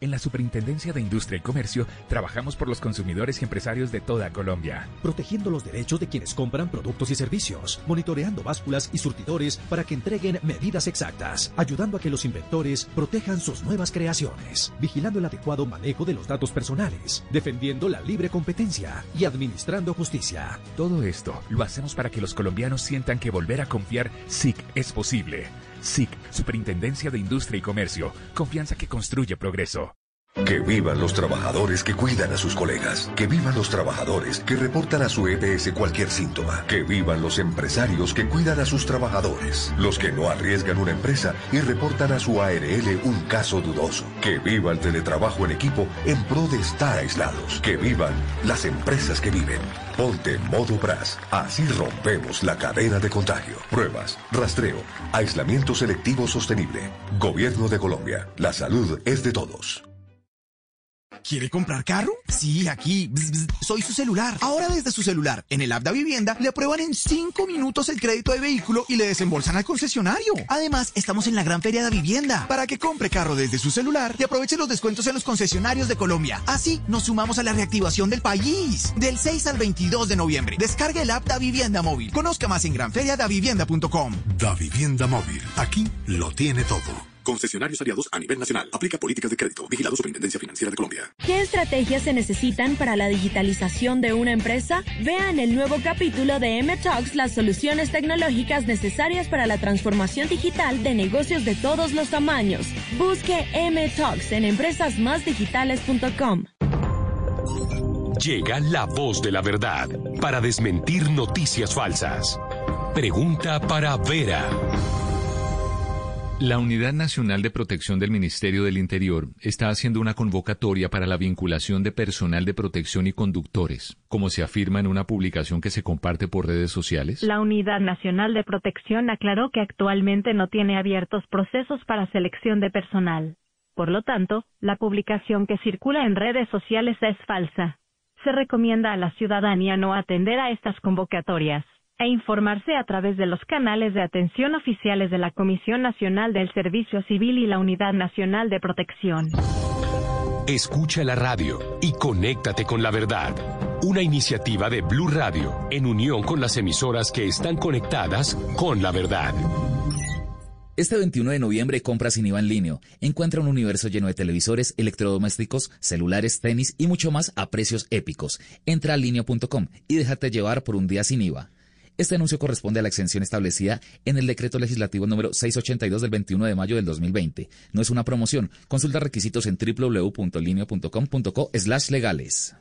En la Superintendencia de Industria y Comercio trabajamos por los consumidores y empresarios de toda Colombia. Protegiendo los derechos de quienes compran productos y servicios, monitoreando básculas y surtidores para que entreguen medidas exactas, ayudando a que los inventores protejan sus nuevas creaciones, vigilando el adecuado manejo de los datos personales, defendiendo la libre competencia y administrando justicia. Todo esto lo hacemos para que los colombianos sientan que volver a confiar SIC es posible. SIC, Superintendencia de Industria y Comercio, confianza que construye progreso. Que vivan los trabajadores que cuidan a sus colegas. Que vivan los trabajadores que reportan a su EPS cualquier síntoma. Que vivan los empresarios que cuidan a sus trabajadores. Los que no arriesgan una empresa y reportan a su ARL un caso dudoso. Que viva el teletrabajo en equipo en pro de estar aislados. Que vivan las empresas que viven. Ponte modo BRAS. Así rompemos la cadena de contagio. Pruebas, rastreo, aislamiento selectivo sostenible. Gobierno de Colombia. La salud es de todos. ¿Quiere comprar carro? Sí, aquí. Soy su celular. Ahora desde su celular, en el app de Vivienda, le aprueban en 5 minutos el crédito de vehículo y le desembolsan al concesionario. Además, estamos en la Gran Feria de Vivienda para que compre carro desde su celular y aproveche los descuentos en los concesionarios de Colombia. Así nos sumamos a la reactivación del país. Del 6 al 22 de noviembre. Descargue el app Da Vivienda Móvil. Conozca más en granferiadavivienda.com. Da Vivienda Móvil. Aquí lo tiene todo. Concesionarios aliados a nivel nacional. Aplica políticas de crédito. Vigilado Superintendencia Financiera de Colombia. ¿Qué estrategias se necesitan para la digitalización de una empresa? Vean el nuevo capítulo de M-Talks las soluciones tecnológicas necesarias para la transformación digital de negocios de todos los tamaños. Busque M-Talks en empresasmásdigitales.com. Llega la voz de la verdad para desmentir noticias falsas. Pregunta para Vera. La Unidad Nacional de Protección del Ministerio del Interior está haciendo una convocatoria para la vinculación de personal de protección y conductores, como se afirma en una publicación que se comparte por redes sociales. La Unidad Nacional de Protección aclaró que actualmente no tiene abiertos procesos para selección de personal. Por lo tanto, la publicación que circula en redes sociales es falsa. Se recomienda a la ciudadanía no atender a estas convocatorias e informarse a través de los canales de atención oficiales de la Comisión Nacional del Servicio Civil y la Unidad Nacional de Protección. Escucha la radio y conéctate con la verdad. Una iniciativa de Blue Radio en unión con las emisoras que están conectadas con la verdad. Este 21 de noviembre compra sin IVA en línea. Encuentra un universo lleno de televisores, electrodomésticos, celulares, tenis y mucho más a precios épicos. Entra a linio.com y déjate llevar por un día sin IVA. Este anuncio corresponde a la exención establecida en el decreto legislativo número 682 del 21 de mayo del 2020. No es una promoción. Consulta requisitos en www.linio.com.co slash legales.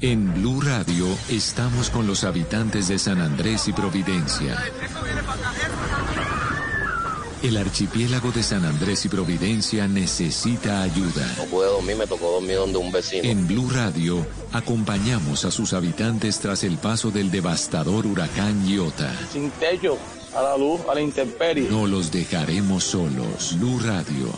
En Blue Radio estamos con los habitantes de San Andrés y Providencia. El archipiélago de San Andrés y Providencia necesita ayuda. No pude dormir, me tocó dormir donde un vecino. En Blue Radio acompañamos a sus habitantes tras el paso del devastador huracán Iota. Sin techo, a la luz, a la intemperie. No los dejaremos solos. Blue Radio,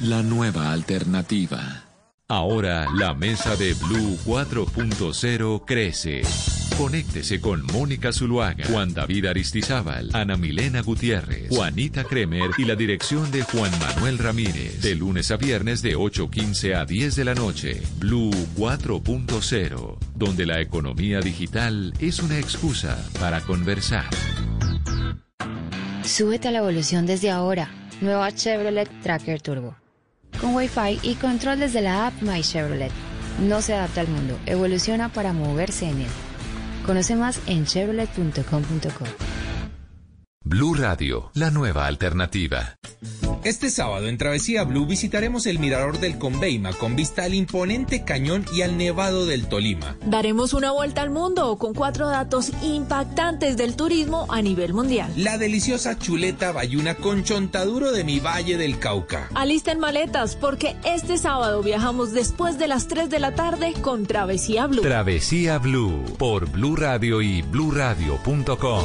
la nueva alternativa. Ahora la mesa de Blue 4.0 crece. Conéctese con Mónica Zuluaga, Juan David Aristizábal, Ana Milena Gutiérrez, Juanita Kremer y la dirección de Juan Manuel Ramírez. De lunes a viernes de 8.15 a 10 de la noche. Blue 4.0, donde la economía digital es una excusa para conversar. Súbete a la evolución desde ahora. Nueva Chevrolet Tracker Turbo. Con Wi-Fi y control desde la app My Chevrolet. No se adapta al mundo, evoluciona para moverse en él. Conoce más en chevrolet.com.co. Blue Radio, la nueva alternativa. Este sábado en Travesía Blue visitaremos el mirador del Conveima con vista al imponente cañón y al nevado del Tolima. Daremos una vuelta al mundo con cuatro datos impactantes del turismo a nivel mundial. La deliciosa chuleta bayuna con chontaduro de mi valle del Cauca. Alisten maletas porque este sábado viajamos después de las 3 de la tarde con Travesía Blue. Travesía Blue por Blue Radio y bluradio.com.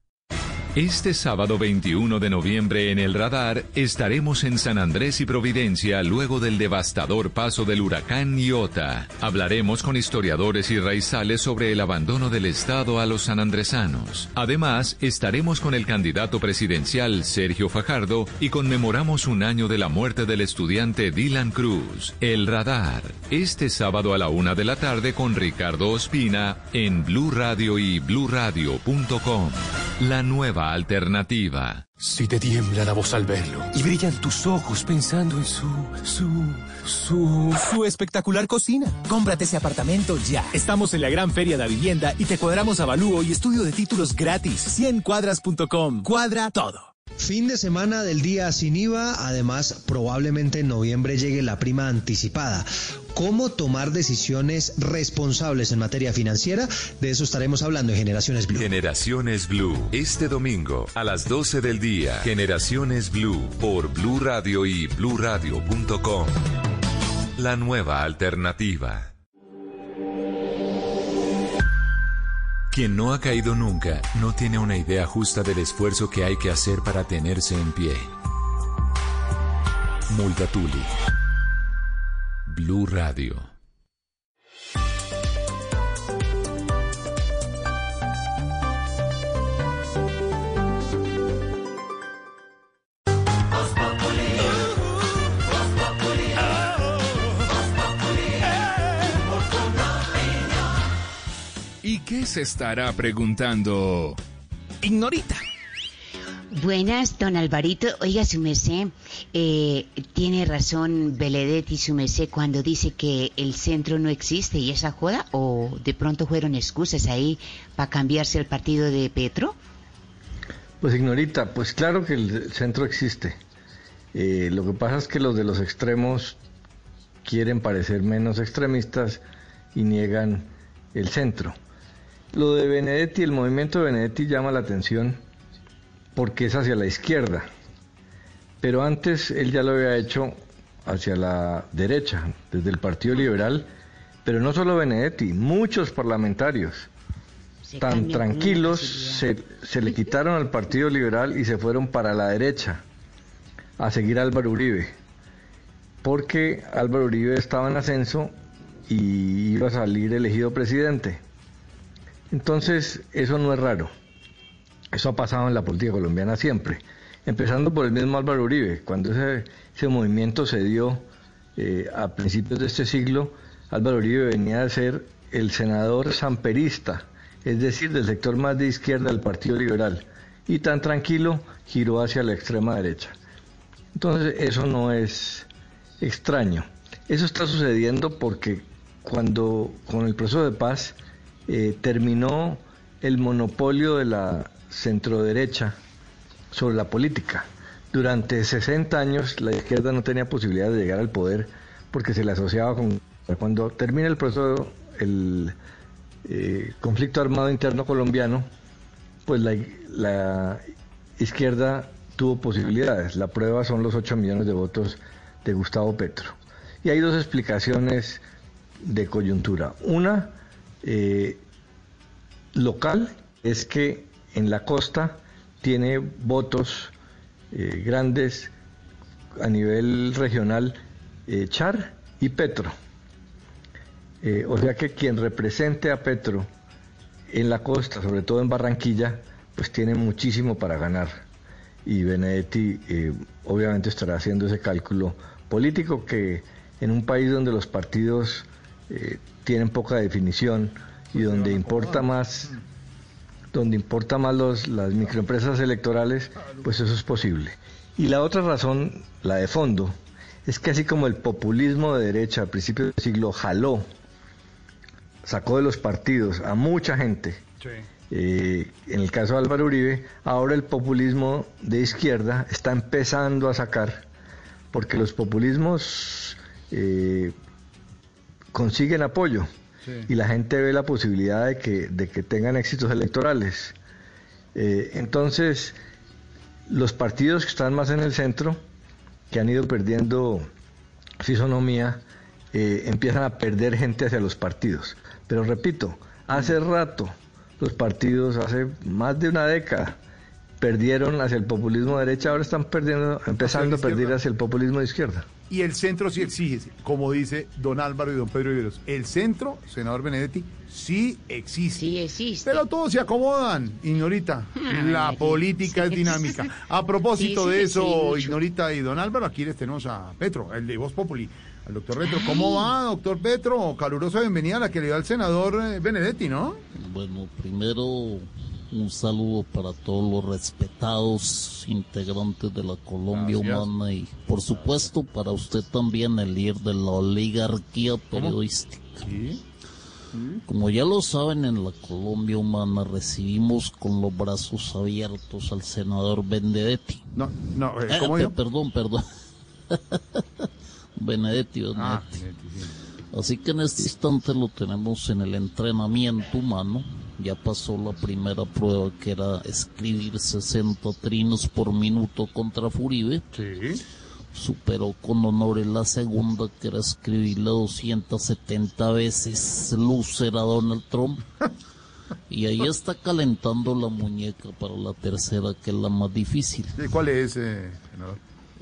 Este sábado 21 de noviembre en el radar estaremos en San Andrés y Providencia luego del devastador paso del huracán Iota. Hablaremos con historiadores y raizales sobre el abandono del Estado a los sanandresanos. Además, estaremos con el candidato presidencial Sergio Fajardo y conmemoramos un año de la muerte del estudiante Dylan Cruz. El radar. Este sábado a la una de la tarde con Ricardo Ospina en Blue Radio y bluradio.com. La nueva alternativa. Si te tiembla la voz al verlo y brillan tus ojos pensando en su, su, su, su espectacular cocina. Cómprate ese apartamento ya. Estamos en la gran feria de la vivienda y te cuadramos avalúo y estudio de títulos gratis. 100cuadras.com. Cuadra todo. Fin de semana del día sin IVA, además probablemente en noviembre llegue la prima anticipada. ¿Cómo tomar decisiones responsables en materia financiera? De eso estaremos hablando en Generaciones Blue. Generaciones Blue, este domingo a las 12 del día. Generaciones Blue por Blue Radio y bluradio.com. La nueva alternativa. Quien no ha caído nunca no tiene una idea justa del esfuerzo que hay que hacer para tenerse en pie. Multatuli. Blue Radio. ¿Y qué se estará preguntando? Ignorita. Buenas, don Alvarito. Oiga, su merced, eh, tiene razón Benedetti, su merced, cuando dice que el centro no existe y esa joda, o de pronto fueron excusas ahí para cambiarse el partido de Petro. Pues ignorita, pues claro que el centro existe. Eh, lo que pasa es que los de los extremos quieren parecer menos extremistas y niegan el centro. Lo de Benedetti, el movimiento de Benedetti llama la atención porque es hacia la izquierda, pero antes él ya lo había hecho hacia la derecha, desde el Partido Liberal, pero no solo Benedetti, muchos parlamentarios tan tranquilos se, se le quitaron al Partido Liberal y se fueron para la derecha a seguir a Álvaro Uribe, porque Álvaro Uribe estaba en ascenso y iba a salir elegido presidente. Entonces, eso no es raro. Eso ha pasado en la política colombiana siempre. Empezando por el mismo Álvaro Uribe. Cuando ese, movimiento se dio eh, a principios de este siglo, Álvaro Uribe venía a ser el senador samperista, es decir, del sector más de izquierda del Partido Liberal. Y tan tranquilo giró hacia la extrema derecha. Entonces, eso no es extraño. Eso está sucediendo porque cuando con el proceso de paz eh, terminó el monopolio de la centroderecha sobre la política. Durante 60 años la izquierda no tenía posibilidad de llegar al poder porque se le asociaba con... Cuando termina el proceso, el eh, conflicto armado interno colombiano, pues la, la izquierda tuvo posibilidades. La prueba son los 8 millones de votos de Gustavo Petro. Y hay dos explicaciones de coyuntura. Una, eh, local, es que en la costa tiene votos eh, grandes a nivel regional eh, Char y Petro. O sea que quien represente a Petro en la costa, sobre todo en Barranquilla, pues tiene muchísimo para ganar. Y Benedetti obviamente estará haciendo ese cálculo político que en un país donde los partidos tienen poca definición y donde importa más donde importa más los, las microempresas electorales, pues eso es posible. Y la otra razón, la de fondo, es que así como el populismo de derecha al principio del siglo jaló, sacó de los partidos a mucha gente eh, en el caso de Álvaro Uribe, ahora el populismo de izquierda está empezando a sacar, porque los populismos eh, consiguen apoyo y la gente ve la posibilidad de que, de que tengan éxitos electorales. Eh, entonces, los partidos que están más en el centro, que han ido perdiendo fisonomía, empiezan a perder gente hacia los partidos. Pero repito, hace rato los partidos hace más de una década perdieron hacia el populismo de derecha, ahora están perdiendo, empezando a perder hacia el populismo de izquierda. Y el centro sí exige, como dice don Álvaro y don Pedro Iberos, el centro, senador Benedetti, sí existe. Sí existe. Pero todos se acomodan, Ignorita. (laughs) La política es dinámica. A propósito de eso, Ignorita y don Álvaro, aquí les tenemos a Petro, el de Voz Populi. Al doctor Petro, ¿cómo va, doctor Petro? Calurosa bienvenida a la que le da el senador eh, Benedetti, ¿no? Bueno, primero un saludo para todos los respetados integrantes de la Colombia humana y por supuesto para usted también el líder de la oligarquía periodística. Como ya lo saben, en la Colombia humana recibimos con los brazos abiertos al senador Benedetti. No, no, eh, Eh, ¿cómo dijo? perdón, perdón. Benedetti, (laughs) Benedetti. Ah, Benedetti, sí. Así que en este instante lo tenemos en el entrenamiento humano. Ya pasó la primera prueba que era escribir 60 trinos por minuto contra Furibe. Superó con honores la segunda que era escribirle 270 veces Lucer a Donald Trump. Y ahí (laughs) está calentando la muñeca para la tercera que es la más difícil. Sí, ¿Cuál es, eh?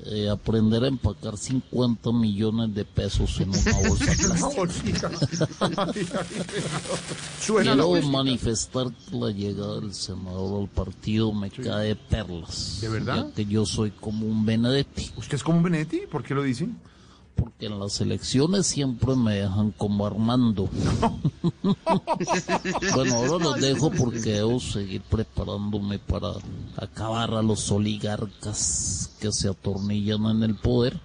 Eh, aprender a empacar 50 millones de pesos en una bolsa (laughs) plástica. (laughs) Quiero manifestar la llegada del senador al partido me cae perlas. ¿De verdad? Ya que yo soy como un Benedetti. ¿Usted es como un Benedetti? ¿Por qué lo dicen? Porque en las elecciones siempre me dejan como Armando. (laughs) bueno, ahora los dejo porque debo seguir preparándome para acabar a los oligarcas que se atornillan en el poder.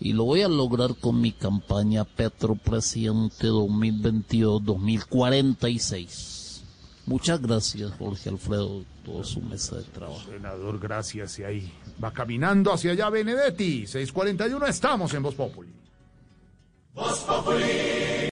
Y lo voy a lograr con mi campaña Petro Presidente 2022-2046. Muchas gracias, Jorge Alfredo, y toda su mesa de trabajo. Senador, gracias. Y ahí va caminando hacia allá Benedetti. 641, estamos en Voz Populi. Voz Populi.